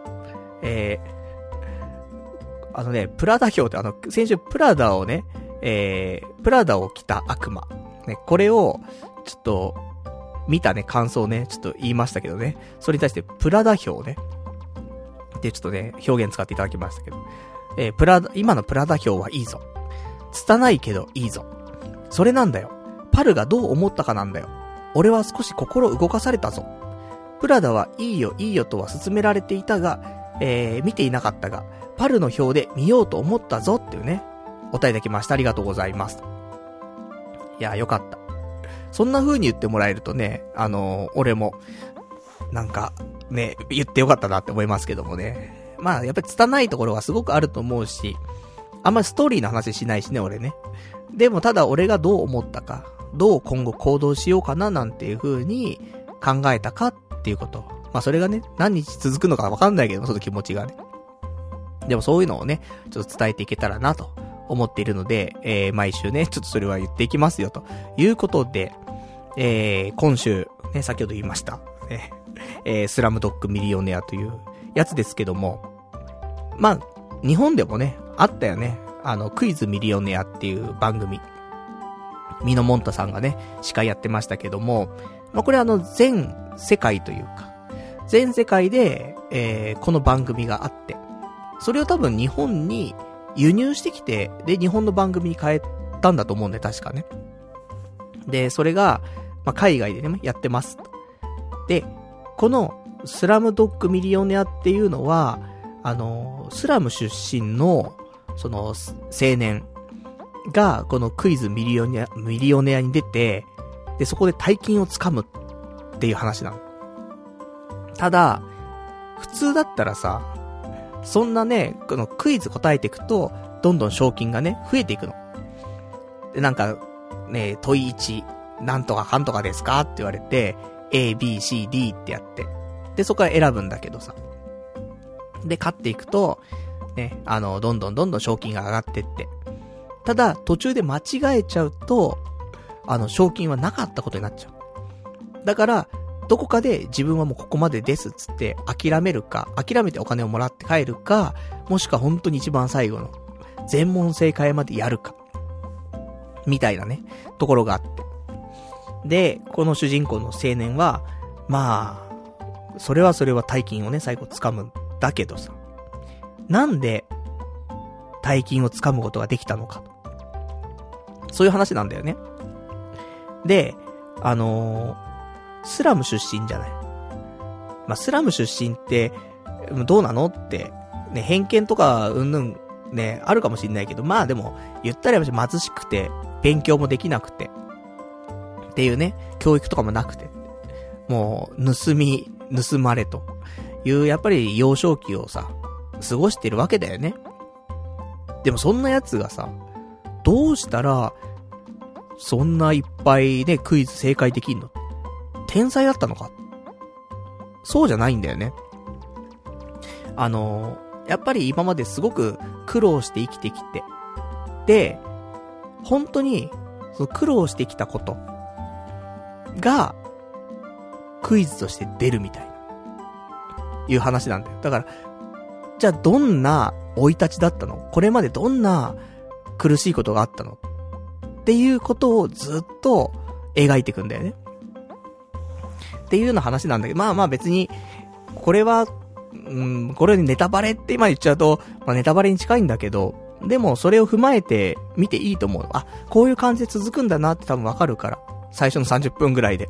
えー、あのね、プラダ表ってあの、先週プラダをね、えー、プラダを着た悪魔。ね、これを、ちょっと、見たね、感想をね、ちょっと言いましたけどね。それに対して、プラダ表ね。で、ちょっとね、表現使っていただきましたけど。えー、プラダ、今のプラダ表はいいぞ。拙いけどいいぞ。それなんだよ。パルがどう思ったかなんだよ。俺は少し心動かされたぞ。プラダはいいよいいよとは勧められていたが、えー、見ていなかったが、パルの表で見ようと思ったぞっていうね、お答えできました。ありがとうございます。いや、よかった。そんな風に言ってもらえるとね、あのー、俺も、なんか、ね、言ってよかったなって思いますけどもね。まあ、やっぱり拙いところがすごくあると思うし、あんまりストーリーの話しないしね、俺ね。でもただ俺がどう思ったか、どう今後行動しようかななんていう風に考えたかっていうこと。まあそれがね、何日続くのかわかんないけど、その気持ちがね。でもそういうのをね、ちょっと伝えていけたらなと思っているので、えー、毎週ね、ちょっとそれは言っていきますよということで、えー、今週、ね、先ほど言いました。ね、えー、スラムドッグミリオネアというやつですけども、まあ、日本でもね、あったよね。あの、クイズミリオネアっていう番組。ミノモンタさんがね、司会やってましたけども、まあ、これあの、全世界というか、全世界で、えー、この番組があって、それを多分日本に輸入してきて、で、日本の番組に変えたんだと思うんで、確かね。で、それが、まあ、海外でね、やってます。で、この、スラムドッグミリオネアっていうのは、あの、スラム出身の、その、青年が、このクイズミリオネア、ミリオネアに出て、で、そこで大金をつかむっていう話なの。ただ、普通だったらさ、そんなね、このクイズ答えていくと、どんどん賞金がね、増えていくの。で、なんか、ね、問い1、なんとかかんとかですか？って言われて、A, B, C, D ってやって。で、そこから選ぶんだけどさ。で、勝っていくと、ね、あの、どんどんどんどん賞金が上がってって。ただ、途中で間違えちゃうと、あの、賞金はなかったことになっちゃう。だから、どこかで自分はもうここまでですっつって諦めるか、諦めてお金をもらって帰るか、もしくは本当に一番最後の全問正解までやるか。みたいなね、ところがあって。で、この主人公の青年は、まあ、それはそれは大金をね、最後掴むんだけどさ。なんで、大金を掴むことができたのか。そういう話なんだよね。で、あの、スラム出身じゃない。まあ、スラム出身って、どうなのって、ね、偏見とか、うんぬん、ね、あるかもしんないけど、まあでも、言ったら貧しくて、勉強もできなくて、っていうね、教育とかもなくて、もう、盗み、盗まれという、やっぱり幼少期をさ、過ごしてるわけだよね。でもそんな奴がさ、どうしたら、そんないっぱいね、クイズ正解できんの天才だったのか？そうじゃないんだよね。あの、やっぱり今まですごく苦労して生きてきて、で、本当に、その苦労してきたことが、クイズとして出るみたいな、いう話なんだよ。だから、じゃあどんな生い立ちだったの？これまでどんな苦しいことがあったの？っていうことをずっと描いていくんだよね。っていうような話なんだけど、まあまあ別に、これは、うん、これネタバレって今言っちゃうと、まあネタバレに近いんだけど、でもそれを踏まえて見ていいと思う。あ、こういう感じで続くんだなって多分わかるから。最初の30分ぐらいで。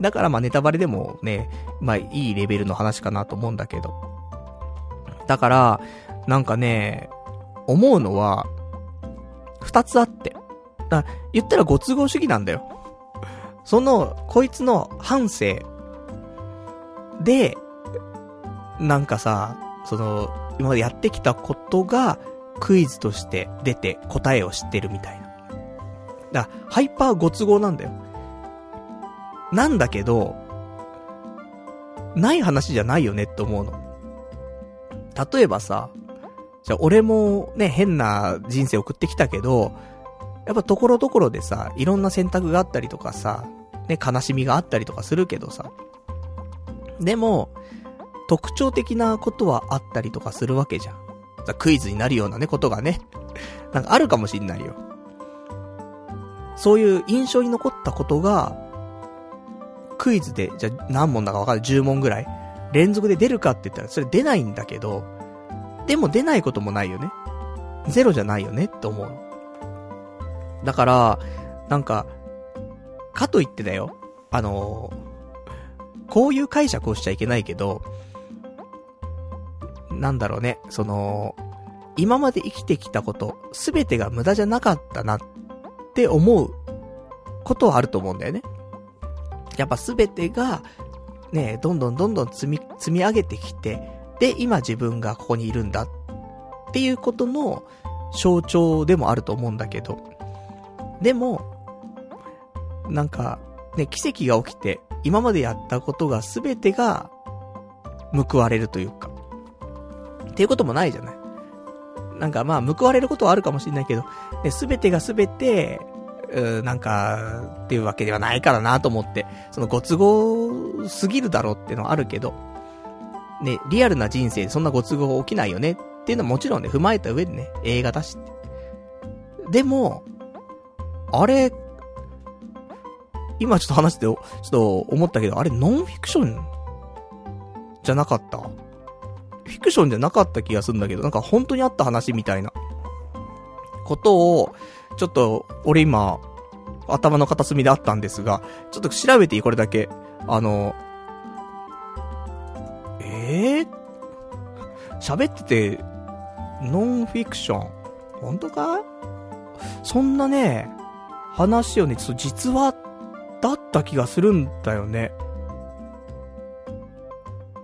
だからまあネタバレでもね、まあいいレベルの話かなと思うんだけど。だから、なんかね、思うのは、二つあって。だ言ったらご都合主義なんだよ。その、こいつの反省で、なんかさ、その、今までやってきたことがクイズとして出て答えを知ってるみたいな。だハイパーご都合なんだよ。なんだけど、ない話じゃないよねって思うの。例えばさ、じゃあ俺もね、変な人生送ってきたけど、やっぱところどころでさ、いろんな選択があったりとかさ、ね、悲しみがあったりとかするけどさ。でも、特徴的なことはあったりとかするわけじゃん。クイズになるようなね、ことがね。なんかあるかもしんないよ。そういう印象に残ったことが、クイズで、じゃ何問だかわかんない、10問ぐらい、連続で出るかって言ったら、それ出ないんだけど、でも出ないこともないよね。ゼロじゃないよねって思う。だから、なんか、かといってだよ。あのこういう解釈をしちゃいけないけど、なんだろうね、その、今まで生きてきたこと、すべてが無駄じゃなかったなって思うことはあると思うんだよね。やっぱすべてが、ね、どんどんどんどん積み、積み上げてきて、で、今自分がここにいるんだっていうことの象徴でもあると思うんだけど、でも、なんか、ね、奇跡が起きて、今までやったことが全てが報われるというか、っていうこともないじゃない。なんかまあ、報われることはあるかもしれないけど、すべてがすべて、うなんか、っていうわけではないからなと思って、そのご都合すぎるだろうっていうのはあるけど、ね、リアルな人生でそんなご都合起きないよねっていうのはもちろんね、踏まえた上でね、映画だし。でも、あれ、今ちょっと話して、ちょっと思ったけど、あれノンフィクションじゃなかった？フィクションじゃなかった気がするんだけど、なんか本当にあった話みたいなことを、ちょっと、俺今、頭の片隅であったんですが、ちょっと調べていい？これだけ。あの、ええー、喋ってて、ノンフィクション？本当かそんなね、話をね、ちょっと実話だった気がするんだよね。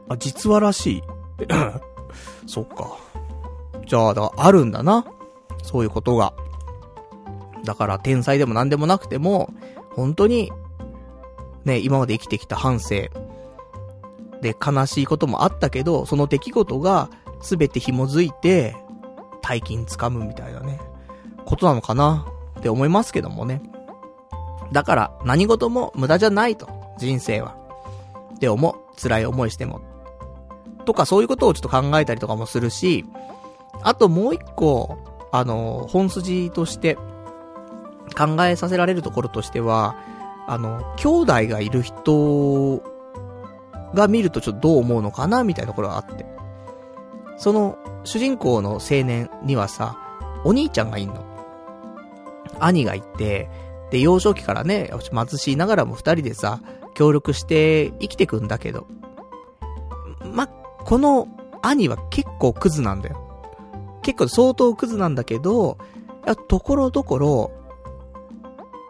あ、実話らしい。<coughs> そっか。じゃあ、だあるんだな。そういうことが。だから天才でも何でもなくても、本当に、ね、今まで生きてきた反省。で、悲しいこともあったけど、その出来事が全て紐づいて、大金掴むみたいなね、ことなのかなって思いますけどもね。だから何事も無駄じゃないと、人生は。って思う。辛い思いしても。とかそういうことをちょっと考えたりとかもするし、あともう一個、あの、本筋として考えさせられるところとしては、あの、兄弟がいる人が見るとちょっとどう思うのかなみたいなところがあって。その、主人公の青年にはさ、お兄ちゃんがいんの。兄がいて、で、幼少期からね、貧しいながらも二人でさ、協力して生きてくんだけど。ま、この兄は結構クズなんだよ。結構相当クズなんだけど、ところどころ、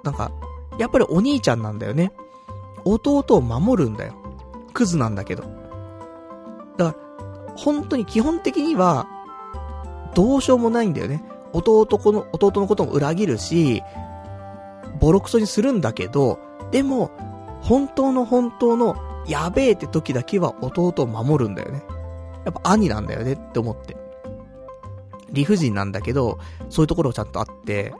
なんか、やっぱりお兄ちゃんなんだよね。弟を守るんだよ。クズなんだけど。だから、本当に基本的には、どうしようもないんだよね。弟この、弟のことも裏切るし、ボロクソにするんだけど、でも、本当の本当の、やべえって時だけは弟を守るんだよね。やっぱ兄なんだよねって思って。理不尽なんだけど、そういうところちゃんとあって、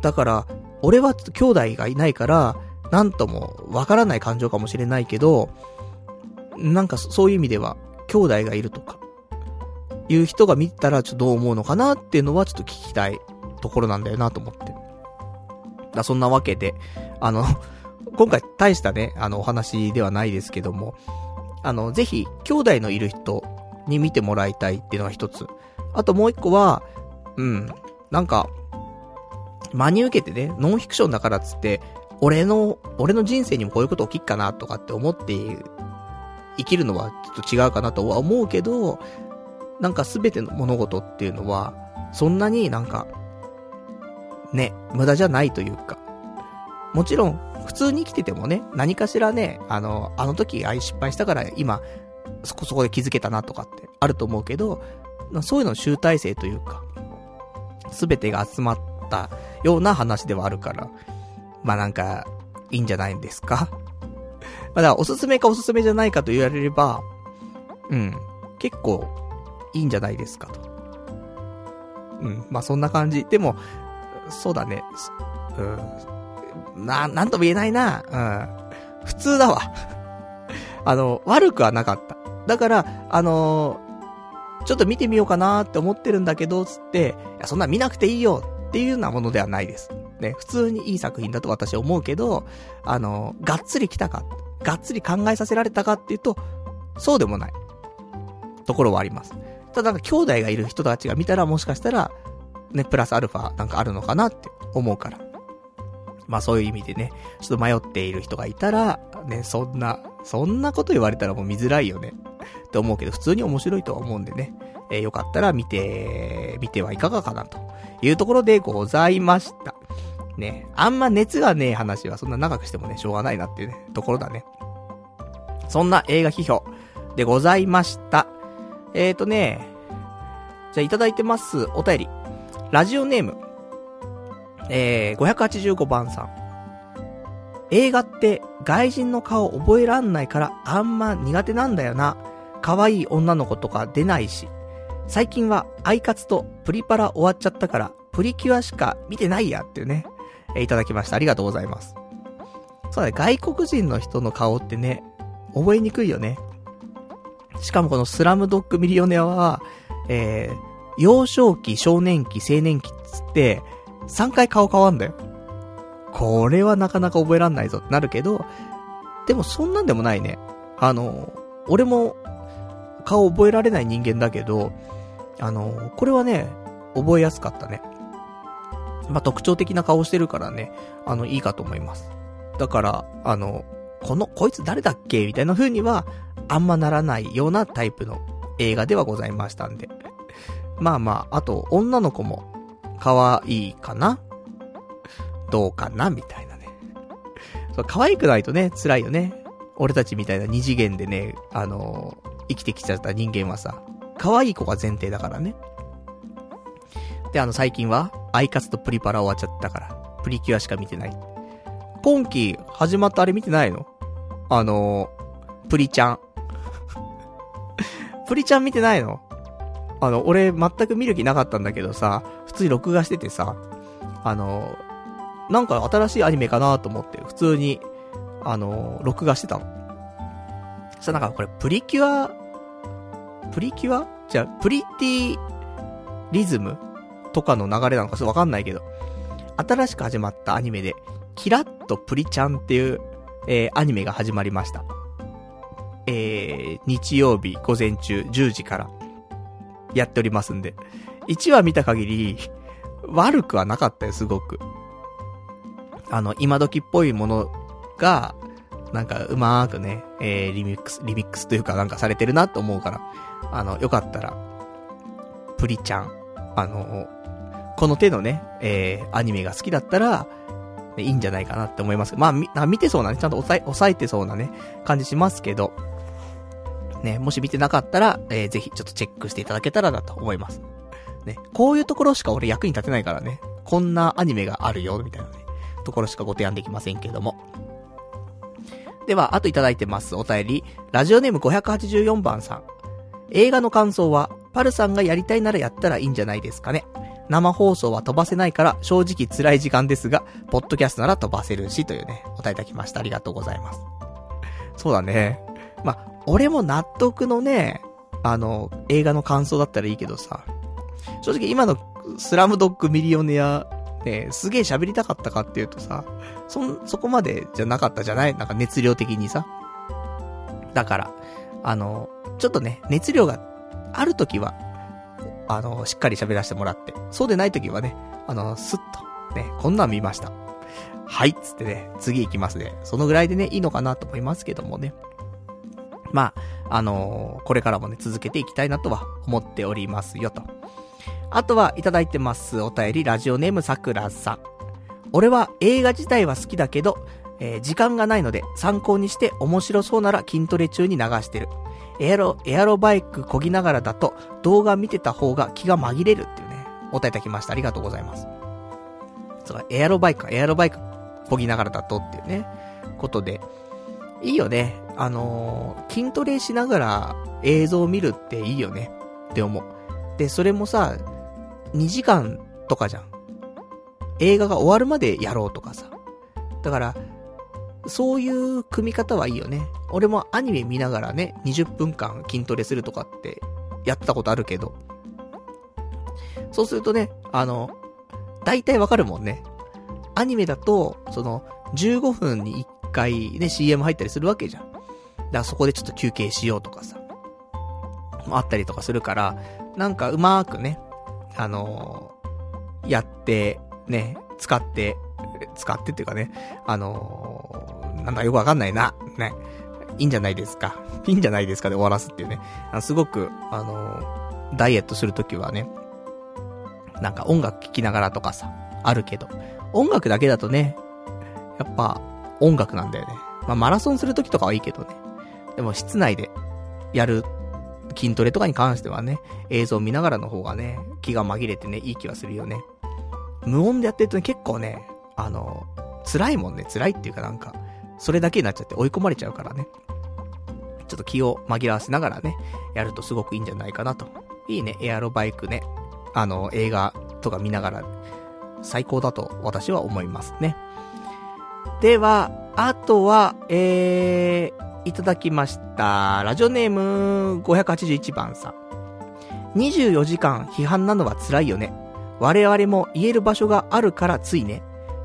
だから、俺は兄弟がいないから、なんともわからない感情かもしれないけど、なんかそういう意味では、兄弟がいるとか、いう人が見たらちょっとどう思うのかなっていうのはちょっと聞きたいところなんだよなと思って。だそんなわけで、あの、今回大したね、あの、お話ではないですけども、あの、ぜひ、兄弟のいる人に見てもらいたいっていうのが一つ。あともう一個は、うん、なんか、真に受けてね、ノンフィクションだからっつって、俺の、俺の人生にもこういうこと起きっかなとかって思って生きるのはちょっと違うかなとは思うけど、なんかすべての物事っていうのは、そんなになんか、ね、無駄じゃないというか、もちろん、普通に生きててもね、何かしらね、あの、あの時あい失敗したから今、そこそこで気づけたなとかってあると思うけど、そういうの集大成というか、すべてが集まったような話ではあるから、まあなんか、いいんじゃないんですか？まあだからおすすめかおすすめじゃないかと言われれば、うん、結構、いいんじゃないですかと。うん、まあそんな感じ。でも、そうだね。うん。な、なんとも言えないな。うん。普通だわ。<laughs> あの、悪くはなかった。だから、あのー、ちょっと見てみようかなって思ってるんだけど、つって、いや、そんな見なくていいよっていうようなものではないです。ね、普通にいい作品だと私は思うけど、あのー、がっつり来たか、がっつり考えさせられたかっていうと、そうでもない。ところはあります。ただなんか兄弟がいる人たちが見たらもしかしたら、ね、プラスアルファなんかあるのかなって思うから。まあそういう意味でね、ちょっと迷っている人がいたら、ね、そんな、そんなこと言われたらもう見づらいよね。って思うけど、普通に面白いとは思うんでね。えー、よかったら見て、見てはいかがかなというところでございました。ね、あんま熱がねえ話はそんな長くしてもね、しょうがないなっていうね、ところだね。そんな映画批評でございました。えーとね、じゃあいただいてます、お便り。ラジオネーム、えー、585番さん。映画って外人の顔覚えらんないからあんま苦手なんだよな。可愛い女の子とか出ないし。最近はアイカツとプリパラ終わっちゃったからプリキュアしか見てないやっていうね、え、いただきました。ありがとうございます。そうだね、外国人の人の顔ってね、覚えにくいよね。しかもこのスラムドッグミリオネアは、えー、幼少期、少年期、青年期っつって、3回顔変わんだよ。これはなかなか覚えらんないぞってなるけど、でもそんなんでもないね。あの、俺も顔覚えられない人間だけど、あの、これはね、覚えやすかったね。まあ、特徴的な顔してるからね、あの、いいかと思います。だから、あの、この、こいつ誰だっけ？みたいな風には、あんまならないようなタイプの映画ではございましたんで。まあまあ、あと、女の子も、可愛いかなどうかなみたいなね。そう、可愛くないとね、辛いよね。俺たちみたいな二次元でね、あのー、生きてきちゃった人間はさ、可愛い子が前提だからね。で、あの、最近は、アイカツとプリパラ終わっちゃったから、プリキュアしか見てない。今期始まったあれ見てないの？あのー、プリちゃん。プリちゃん見てないの？あの、俺全く見る気なかったんだけどさ、普通に録画しててさ、あの、なんか新しいアニメかなと思って、普通に、あの、録画してたの。そしたらなんかこれプリキュア、プリキュア？じゃあ、プリティリズムとかの流れなのかわかんないけど、新しく始まったアニメで、キラッとプリちゃんっていう、えー、アニメが始まりました。えー、日曜日午前中10時からやっておりますんで。1話見た限り、悪くはなかったよ、すごく。あの、今時っぽいものが、なんかうまーくね、えー、リミックス、リミックスというかなんかされてるなと思うから、あの、よかったら、プリちゃん、あの、この手のね、えー、アニメが好きだったら、いいんじゃないかなって思います。まあ、み、見てそうなね、ちゃんと抑え、抑えてそうなね、感じしますけど、ね、もし見てなかったら、えー、ぜひちょっとチェックしていただけたらなと思います。ね、こういうところしか俺役に立てないからね、こんなアニメがあるよ、みたいなね、ところしかご提案できませんけれども。では、あといただいてます。お便り。ラジオネーム584番さん。映画の感想は、パルさんがやりたいならやったらいいんじゃないですかね。生放送は飛ばせないから正直辛い時間ですが、ポッドキャストなら飛ばせるし、というね、お答えいただきました。ありがとうございます。そうだね。まあ、俺も納得のね、あの、映画の感想だったらいいけどさ、正直今のスラムドッグミリオネア、ね、すげえ喋りたかったかっていうとさ、そ、そこまでじゃなかったじゃない？なんか熱量的にさ。だから、あの、ちょっとね、熱量があるときは、あの、しっかり喋らせてもらって、そうでないときはね、あの、スッと、ね、こんなん見ました。はいつってね、次行きますね。そのぐらいでね、いいのかなと思いますけどもね。まあ、あのー、これからもね、続けていきたいなとは思っておりますよと。あとは、いただいてます。お便り、ラジオネームさくらさん。俺は映画自体は好きだけど、えー、時間がないので参考にして面白そうなら筋トレ中に流してる。エアロ、エアロバイク漕ぎながらだと動画見てた方が気が紛れるっていうね、お答えいただきました。ありがとうございます。そう、エアロバイク、エアロバイク漕ぎながらだとっていうね、ことで、いいよね。あのー、筋トレしながら映像を見るっていいよねって思う。で、それもさ、2時間とかじゃん。映画が終わるまでやろうとかさ。だから、そういう組み方はいいよね。俺もアニメ見ながらね、20分間筋トレするとかってやったことあるけど。そうするとね、あの、大体わかるもんね。アニメだと、その、15分に1回ね、CM 入ったりするわけじゃん。だそこでちょっと休憩しようとかさ。あったりとかするから、なんかうまーくね、あのー、やって、ね、使って、使ってっていうかね、あのー、なんだよくわかんないな、ね、いいんじゃないですか。いいんじゃないですかで終わらすっていうね。すごく、あのー、ダイエットするときはね、なんか音楽聴きながらとかさ、あるけど、音楽だけだとね、やっぱ音楽なんだよね。まあ、マラソンするときとかはいいけどね。でも室内でやる筋トレとかに関してはね、映像を見ながらの方がね、気が紛れてね、いい気はするよね。無音でやってるとね、結構ね、あの、辛いもんね、辛いっていうかなんか、それだけになっちゃって追い込まれちゃうからね。ちょっと気を紛らわせながらね、やるとすごくいいんじゃないかなと。いいね、エアロバイクね。あの、映画とか見ながら、最高だと私は思いますね。では、あとは、えー、いただきました。ラジオネーム581番さん。24時間批判なのは辛いよね。我々も言える場所があるからついね。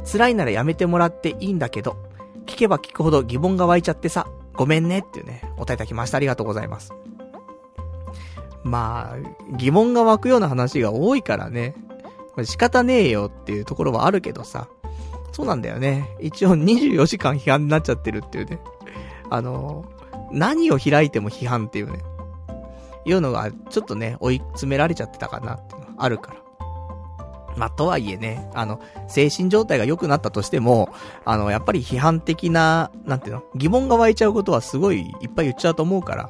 辛いならやめてもらっていいんだけど、聞けば聞くほど疑問が湧いちゃってさ、ごめんねっていうね、お答えいただきました。ありがとうございます。まあ、疑問が湧くような話が多いからね。仕方ねえよっていうところはあるけどさ。そうなんだよね。一応24時間批判になっちゃってるっていうね。あの、何を開いても批判っていうね、いうのが、ちょっとね、追い詰められちゃってたかなっていうのがあるから。まあ、とはいえね、あの、精神状態が良くなったとしても、あの、やっぱり批判的な、なんていうの、疑問が湧いちゃうことはすごいいっぱい言っちゃうと思うから、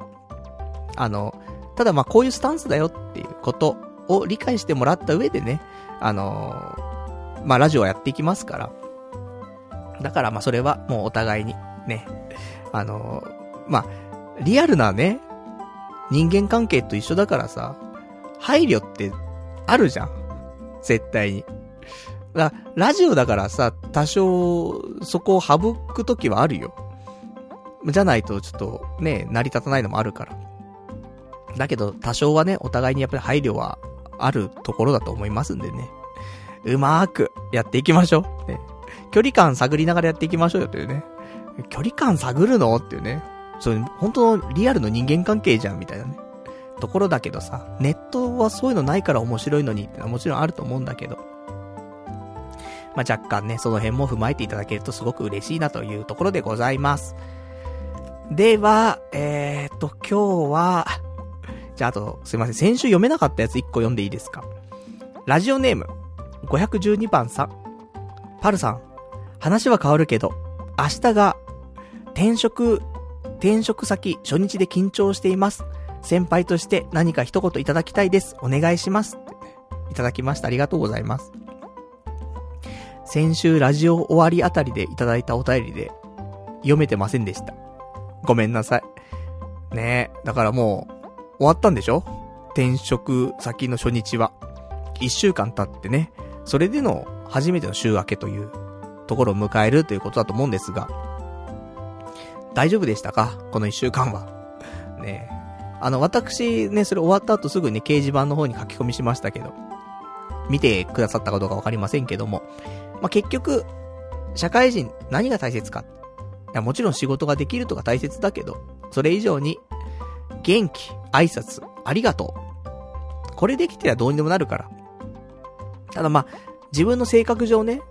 あの、ただまあこういうスタンスだよっていうことを理解してもらった上でね、あのまあラジオはやっていきますから、だからまあそれはもうお互いにね、あのまあ、リアルなね、人間関係と一緒だからさ、配慮ってあるじゃん。絶対に。だラジオだからさ、多少、そこを省くときはあるよ。じゃないとちょっとね、成り立たないのもあるから。だけど、多少はね、お互いにやっぱり配慮はあるところだと思いますんでね。うまーくやっていきましょう。ね。距離感探りながらやっていきましょうよというね。距離感探るの？っていうね。そう、本当のリアルの人間関係じゃん、みたいなね。ところだけどさ、ネットはそういうのないから面白いのにってのはもちろんあると思うんだけど。まあ、若干ね、その辺も踏まえていただけるとすごく嬉しいなというところでございます。では、えー、っと、今日は、じゃああと、すいません、先週読めなかったやつ1個読んでいいですか？ラジオネーム、512番さん。パルさん、話は変わるけど、明日が転職、転職先初日で緊張しています。先輩として何か一言いただきたいです。お願いします。いただきました。ありがとうございます。先週ラジオ終わりあたりでいただいたお便りで読めてませんでした。ごめんなさい。ねえ、だからもう終わったんでしょ？転職先の初日は。一週間経ってね、それでの初めての週明けというところを迎えるということだと思うんですが、大丈夫でしたか？この一週間は。<laughs> ねあの、私ね、それ終わった後すぐに掲示板の方に書き込みしましたけど、見てくださったかどうかわかりませんけども、まあ、結局、社会人何が大切か。いや、もちろん仕事ができるとか大切だけど、それ以上に、元気、挨拶、ありがとう。これできてはどうにでもなるから。ただまあ、自分の性格上ね、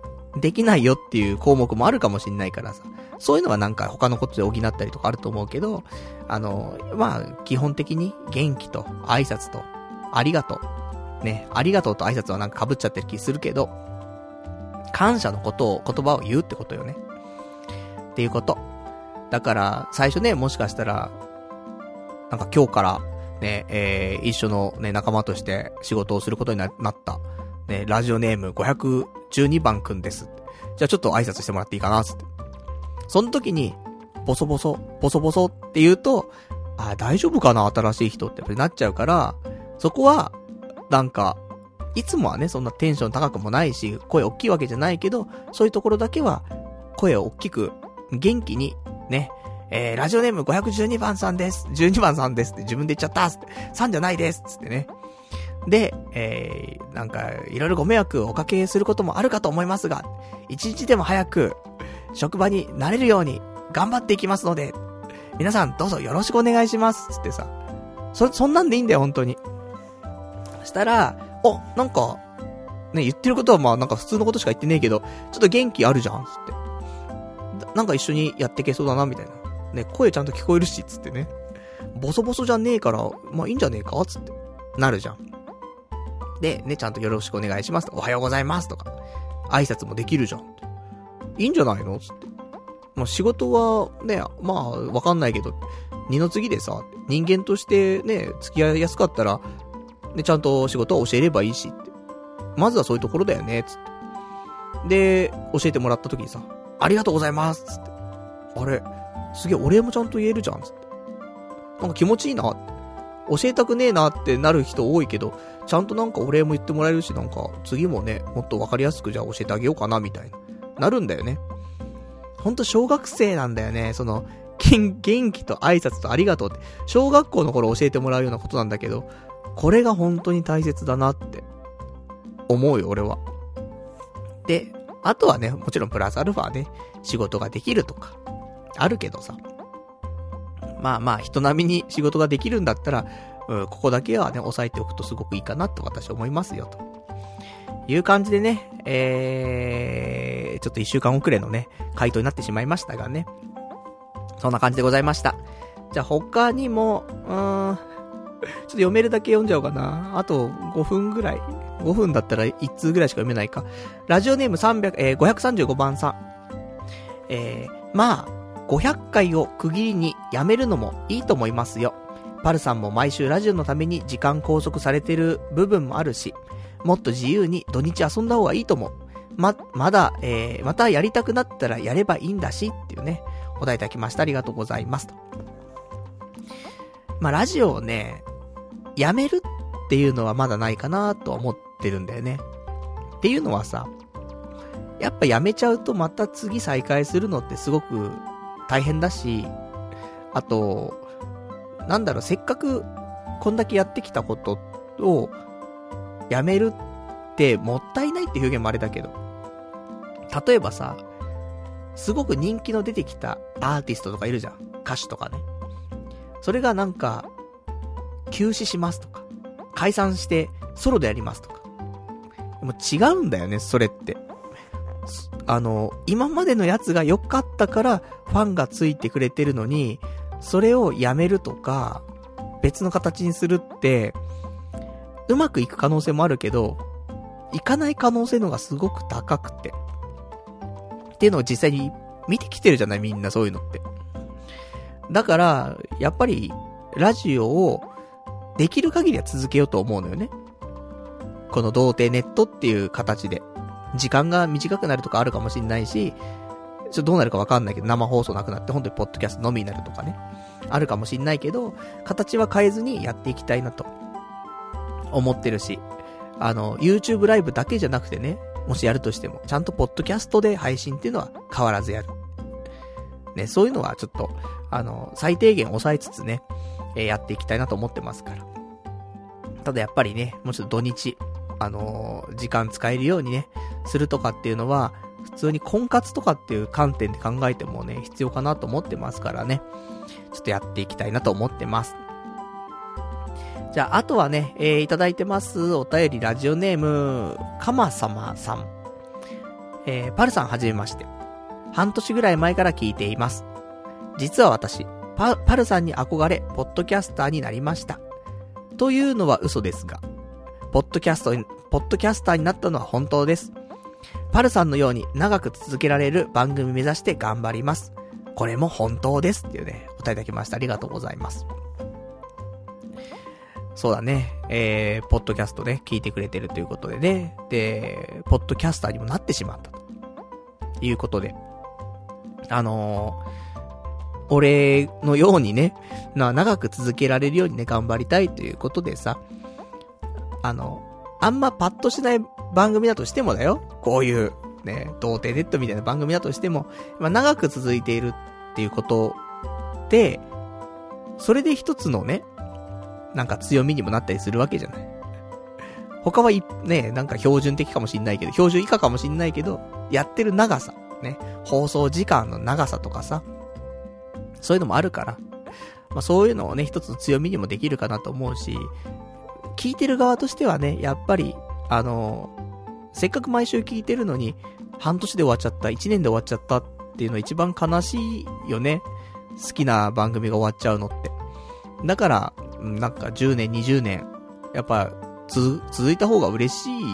できないよっていう項目もあるかもしんないからさ。そういうのはなんか他のことで補ったりとかあると思うけど、あの、まあ、基本的に元気と挨拶とありがとう。ね、ありがとうと挨拶はなんか被っちゃってる気するけど、感謝のことを、言葉を言うってことよね。っていうこと。だから、最初ね、もしかしたら、なんか今日から、ね、えー、一緒のね、仲間として仕事をすることになった。ね、ラジオネーム512番くんです。じゃあちょっと挨拶してもらっていいかな、つって。その時に、ボソボソ、ボソボソって言うと、あ、大丈夫かな新しい人ってやっぱりなっちゃうから、そこは、なんか、いつもはね、そんなテンション高くもないし、声大きいわけじゃないけど、そういうところだけは、声を大きく、元気に、ね、えー、ラジオネーム512番さんです。12番さんですって自分で言っちゃったっって。3じゃないですつってね。で、えー、なんか、いろいろご迷惑をおかけすることもあるかと思いますが、一日でも早く、職場に慣れるように、頑張っていきますので、皆さんどうぞよろしくお願いします。つってさ。そ、そんなんでいいんだよ、本当に。そしたら、お、なんか、ね、言ってることはまあなんか普通のことしか言ってねえけど、ちょっと元気あるじゃん、つって。なんか一緒にやっていけそうだな、みたいな。ね、声ちゃんと聞こえるし、つってね。ボソボソじゃねえから、まあいいんじゃねえか？つって。なるじゃん。で、ね、ちゃんとよろしくお願いします。おはようございますとか。挨拶もできるじゃん。いいんじゃないの？つって。まあ仕事はね、まあわかんないけど、二の次でさ、人間としてね、付き合いやすかったら、ね、ちゃんと仕事は教えればいいしって。まずはそういうところだよね、つって。で、教えてもらった時にさ、ありがとうございますつって。あれ、すげえお礼もちゃんと言えるじゃん、つって。なんか気持ちいいなって。教えたくねえなってなる人多いけど、ちゃんとなんかお礼も言ってもらえるし、なんか次もね、もっとわかりやすくじゃあ教えてあげようかな、みたいな。なるんだよね。ほんと小学生なんだよね。その、元気と挨拶とありがとうって、小学校の頃教えてもらうようなことなんだけど、これが本当に大切だなって、思うよ、俺は。で、あとはね、もちろんプラスアルファね、仕事ができるとか、あるけどさ。まあまあ、人並みに仕事ができるんだったら、うん、ここだけはね、押さえておくとすごくいいかなと私は思いますよ、という感じでね、えー、ちょっと一週間遅れのね、回答になってしまいましたがね。そんな感じでございました。じゃあ他にも、うーん、ちょっと読めるだけ読んじゃおうかな。あと5分ぐらい。5分だったら1通ぐらいしか読めないか。ラジオネーム300、えー、535番さん。えー、まあ、500回を区切りにやめるのもいいと思いますよ。パルさんも毎週ラジオのために時間拘束されてる部分もあるし、もっと自由に土日遊んだ方がいいと思う。ま、まだ、えー、またやりたくなったらやればいいんだし、っていうね、お題いただきました。ありがとうございます。と。まあ、ラジオをね、やめるっていうのはまだないかなとは思ってるんだよね。っていうのはさ、やっぱやめちゃうとまた次再開するのってすごく大変だし、あと、なんだろう、せっかくこんだけやってきたことをやめるってもったいないって表現もあれだけど、例えばさ、すごく人気の出てきたアーティストとかいるじゃん。歌手とかね。それがなんか、休止しますとか、解散してソロでやりますとか。でも違うんだよね、それって。あの、今までのやつが良かったからファンがついてくれてるのに、それをやめるとか、別の形にするって、うまくいく可能性もあるけど、いかない可能性のがすごく高くて。っていうのを実際に見てきてるじゃないみんなそういうのって。だから、やっぱり、ラジオを、できる限りは続けようと思うのよね。この童貞ネットっていう形で。時間が短くなるとかあるかもしんないし、ちょっとどうなるかわかんないけど、生放送なくなって本当にポッドキャストのみになるとかね。あるかもしんないけど、形は変えずにやっていきたいなと。思ってるし。あの、YouTube ライブだけじゃなくてね、もしやるとしても、ちゃんとポッドキャストで配信っていうのは変わらずやる。ね、そういうのはちょっと、あの、最低限抑えつつね、えー、やっていきたいなと思ってますから。ただやっぱりね、もうちょっと土日、あのー、時間使えるようにね、するとかっていうのは、普通に婚活とかっていう観点で考えてもね、必要かなと思ってますからね。ちょっとやっていきたいなと思ってます。じゃあ、あとはね、えー、いただいてます。お便り、ラジオネーム、かまさまさん。えー、パルさんはじめまして。半年ぐらい前から聞いています。実は私、パ、パルさんに憧れ、ポッドキャスターになりました。というのは嘘ですが、ポッドキャスト、ポッドキャスターになったのは本当です。パルさんのように長く続けられる番組目指して頑張ります。これも本当ですっていうね、お答えいただきました。ありがとうございます。そうだね。えー、ポッドキャストね、聞いてくれてるということでね。で、ポッドキャスターにもなってしまったと。いうことで。あのー、俺のようにね、な、長く続けられるようにね、頑張りたいということでさ、あの、あんまパッとしない番組だとしてもだよ。こういう、ね、童貞ネットみたいな番組だとしても、まあ、長く続いているっていうことで、それで一つのね、なんか強みにもなったりするわけじゃない。他はい、ね、なんか標準的かもしんないけど、標準以下かもしんないけど、やってる長さ、ね、放送時間の長さとかさ、そういうのもあるから、まあそういうのをね、一つの強みにもできるかなと思うし、聞いてる側としてはね、やっぱり、あの、せっかく毎週聞いてるのに、半年で終わっちゃった、一年で終わっちゃったっていうの一番悲しいよね。好きな番組が終わっちゃうのって。だから、なんか10年、20年、やっぱ、つ、続いた方が嬉しい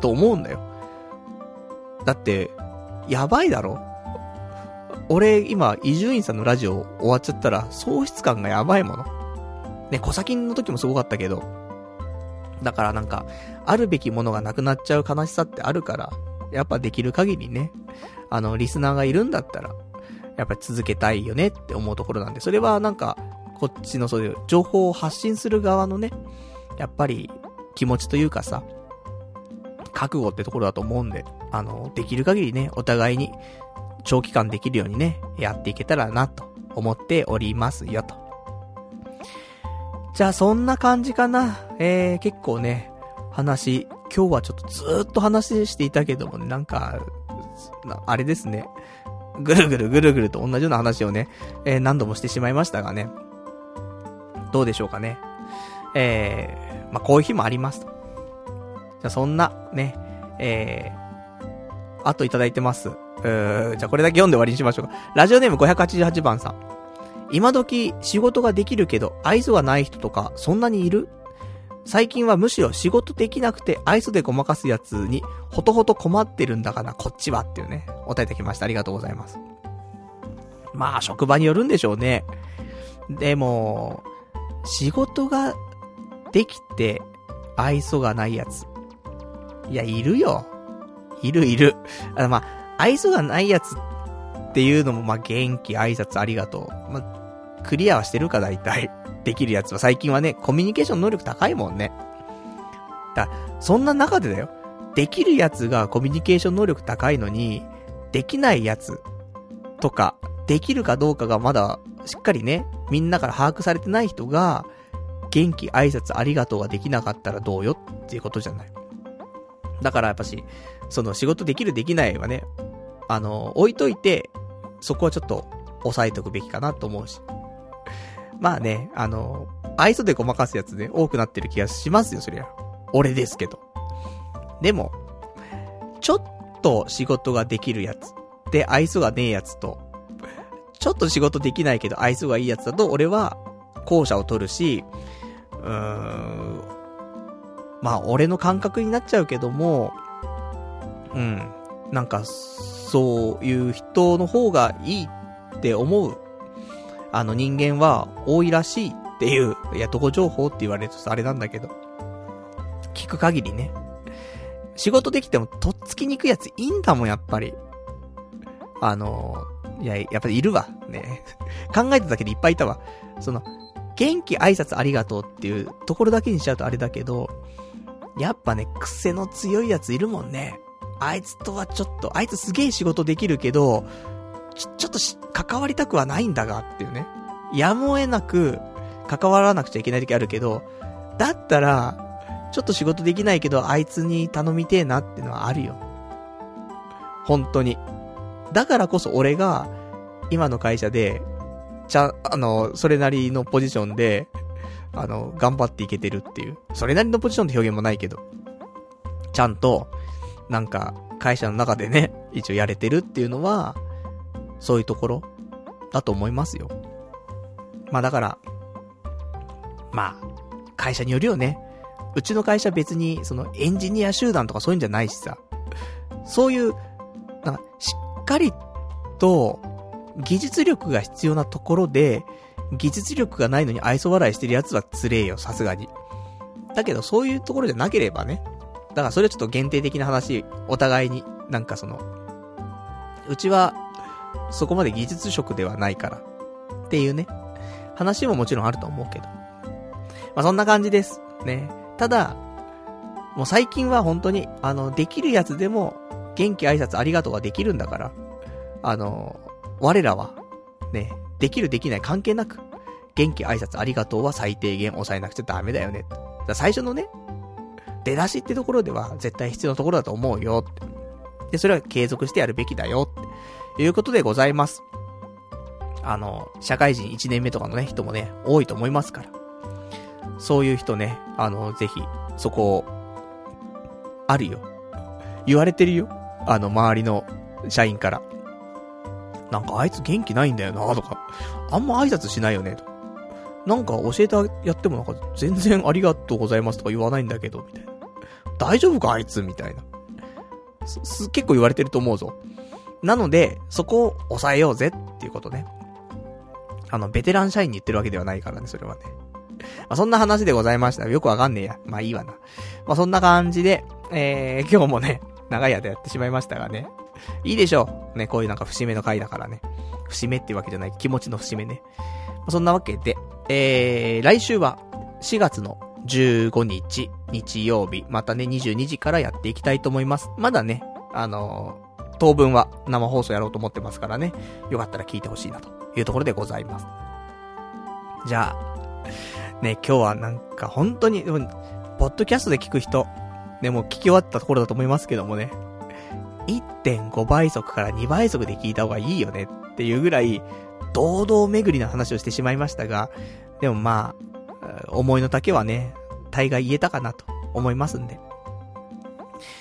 と思うんだよ。だって、やばいだろ？俺、今、伊集院さんのラジオ終わっちゃったら、喪失感がやばいもの。ね、小先の時もすごかったけど。だからなんか、あるべきものがなくなっちゃう悲しさってあるから、やっぱできる限りね、あの、リスナーがいるんだったら、やっぱり続けたいよねって思うところなんで、それはなんか、こっちのそういう情報を発信する側のね、やっぱり気持ちというかさ、覚悟ってところだと思うんで、あの、できる限りね、お互いに長期間できるようにね、やっていけたらなと思っておりますよと。じゃあそんな感じかな。えー、結構ね、話、今日はちょっとずーっと話していたけどもね、なんか、あれですね。ぐるぐるぐるぐると同じような話をね、えー、何度もしてしまいましたがね。どうでしょうかね。えー、まあ、こういう日もありますと。じゃあ、そんな、ね、えー、あといただいてます。うーじゃあこれだけ読んで終わりにしましょうか。ラジオネーム588番さん。今時仕事ができるけど愛想がない人とかそんなにいる？最近はむしろ仕事できなくて愛想でごまかすやつにほとほと困ってるんだかな、こっちはっていうね、答えいただきました。ありがとうございます。まあ、職場によるんでしょうね。でも、仕事ができて愛想がないやつ。いや、いるよ。いるいる。あのまあ、愛想がないやつっていうのも、ま、元気、挨拶ありがとう。まあ、クリアはしてるか、大体。できるやつは。最近はね、コミュニケーション能力高いもんね。だ、そんな中でだよ。できるやつがコミュニケーション能力高いのに、できないやつとか、できるかどうかがまだしっかりね、みんなから把握されてない人が、元気挨拶ありがとうができなかったらどうよっていうことじゃない。だからやっぱし、その仕事できるできないはね、あの、置いといて、そこはちょっと押さえておくべきかなと思うし。まあね、あの、愛想でごまかすやつね、多くなってる気がしますよ、そりゃ。俺ですけど。でも、ちょっと仕事ができるやつ。で、愛想がねえやつと、ちょっと仕事できないけど愛想がいいやつだと、俺は、後者を取るし、うーん、まあ、俺の感覚になっちゃうけども、うん、なんか、そういう人の方がいいって思う、あの人間は多いらしいっていう、いや、どこ情報って言われるとあれなんだけど、聞く限りね。仕事できてもとっつきにくいやついいんだもん、やっぱり。あの、いや、やっぱりいるわ。ね。<laughs> 考えただけでいっぱいいたわ。その、元気挨拶ありがとうっていうところだけにしちゃうとあれだけど、やっぱね、癖の強いやついるもんね。あいつとはちょっと、あいつすげえ仕事できるけど、ち、ちょっとし、関わりたくはないんだがっていうね。やむを得なく、関わらなくちゃいけない時あるけど、だったら、ちょっと仕事できないけど、あいつに頼みてえなってのはあるよ。本当に。だからこそ俺が、今の会社で、ちゃ、あの、それなりのポジションで、あの、頑張っていけてるっていう。それなりのポジションって表現もないけど、ちゃんと、なんか、会社の中でね、一応やれてるっていうのは、そういうところ、だと思いますよ。まあだから、まあ、会社によるよね。うちの会社別に、そのエンジニア集団とかそういうんじゃないしさ。そういう、か、しっかりと、技術力が必要なところで、技術力がないのに愛想笑いしてるやつはつれえよ、さすがに。だけど、そういうところじゃなければね。だからそれはちょっと限定的な話、お互いに、なんかその、うちは、そこまで技術職ではないから。っていうね。話ももちろんあると思うけど。まあ、そんな感じです。ね。ただ、もう最近は本当に、あの、できるやつでも、元気挨拶ありがとうができるんだから、あの、我らは、ね、できるできない関係なく、元気挨拶ありがとうは最低限抑えなくちゃダメだよね。だ最初のね、出だしってところでは絶対必要なところだと思うよ。で、それは継続してやるべきだよっていうことでございます。あの、社会人1年目とかのね、人もね、多いと思いますから。そういう人ね、あの、ぜひ、そこを、あるよ。言われてるよ。あの、周りの社員から。なんかあいつ元気ないんだよなとか、あんま挨拶しないよねと。なんか教えてやってもなんか全然ありがとうございますとか言わないんだけど、みたいな。大丈夫かあいつみたいな。す、結構言われてると思うぞ。なので、そこを抑えようぜっていうことね。あの、ベテラン社員に言ってるわけではないからね、それはね。まあ、そんな話でございました。よくわかんねえや。まあいいわな。まあそんな感じで、えー、今日もね、長い間やってしまいましたがね。いいでしょう。ね、こういうなんか節目の回だからね。節目っていうわけじゃない、気持ちの節目ね。ま、そんなわけで、えー、来週は4月の15日、日曜日、またね、22時からやっていきたいと思います。まだね、あのー、当分は生放送やろうと思ってますからね。よかったら聞いてほしいなというところでございます。じゃあ、ね、今日はなんか本当に、ポッドキャストで聞く人、ね、もう聞き終わったところだと思いますけどもね、1.5倍速から2倍速で聞いた方がいいよねっていうぐらい、堂々巡りの話をしてしまいましたが、でもまあ、思いの丈はね、大概言えたかなと思いますんで。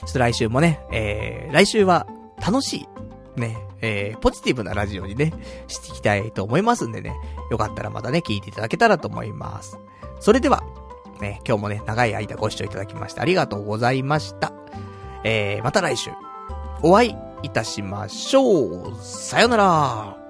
ちょっと来週もね、えー、来週は楽しい、ね、えー、ポジティブなラジオにね、していきたいと思いますんでね、よかったらまたね、聞いていただけたらと思います。それでは、ね、今日もね、長い間ご視聴いただきましてありがとうございました。えー、また来週、お会いいたしましょう。さよなら。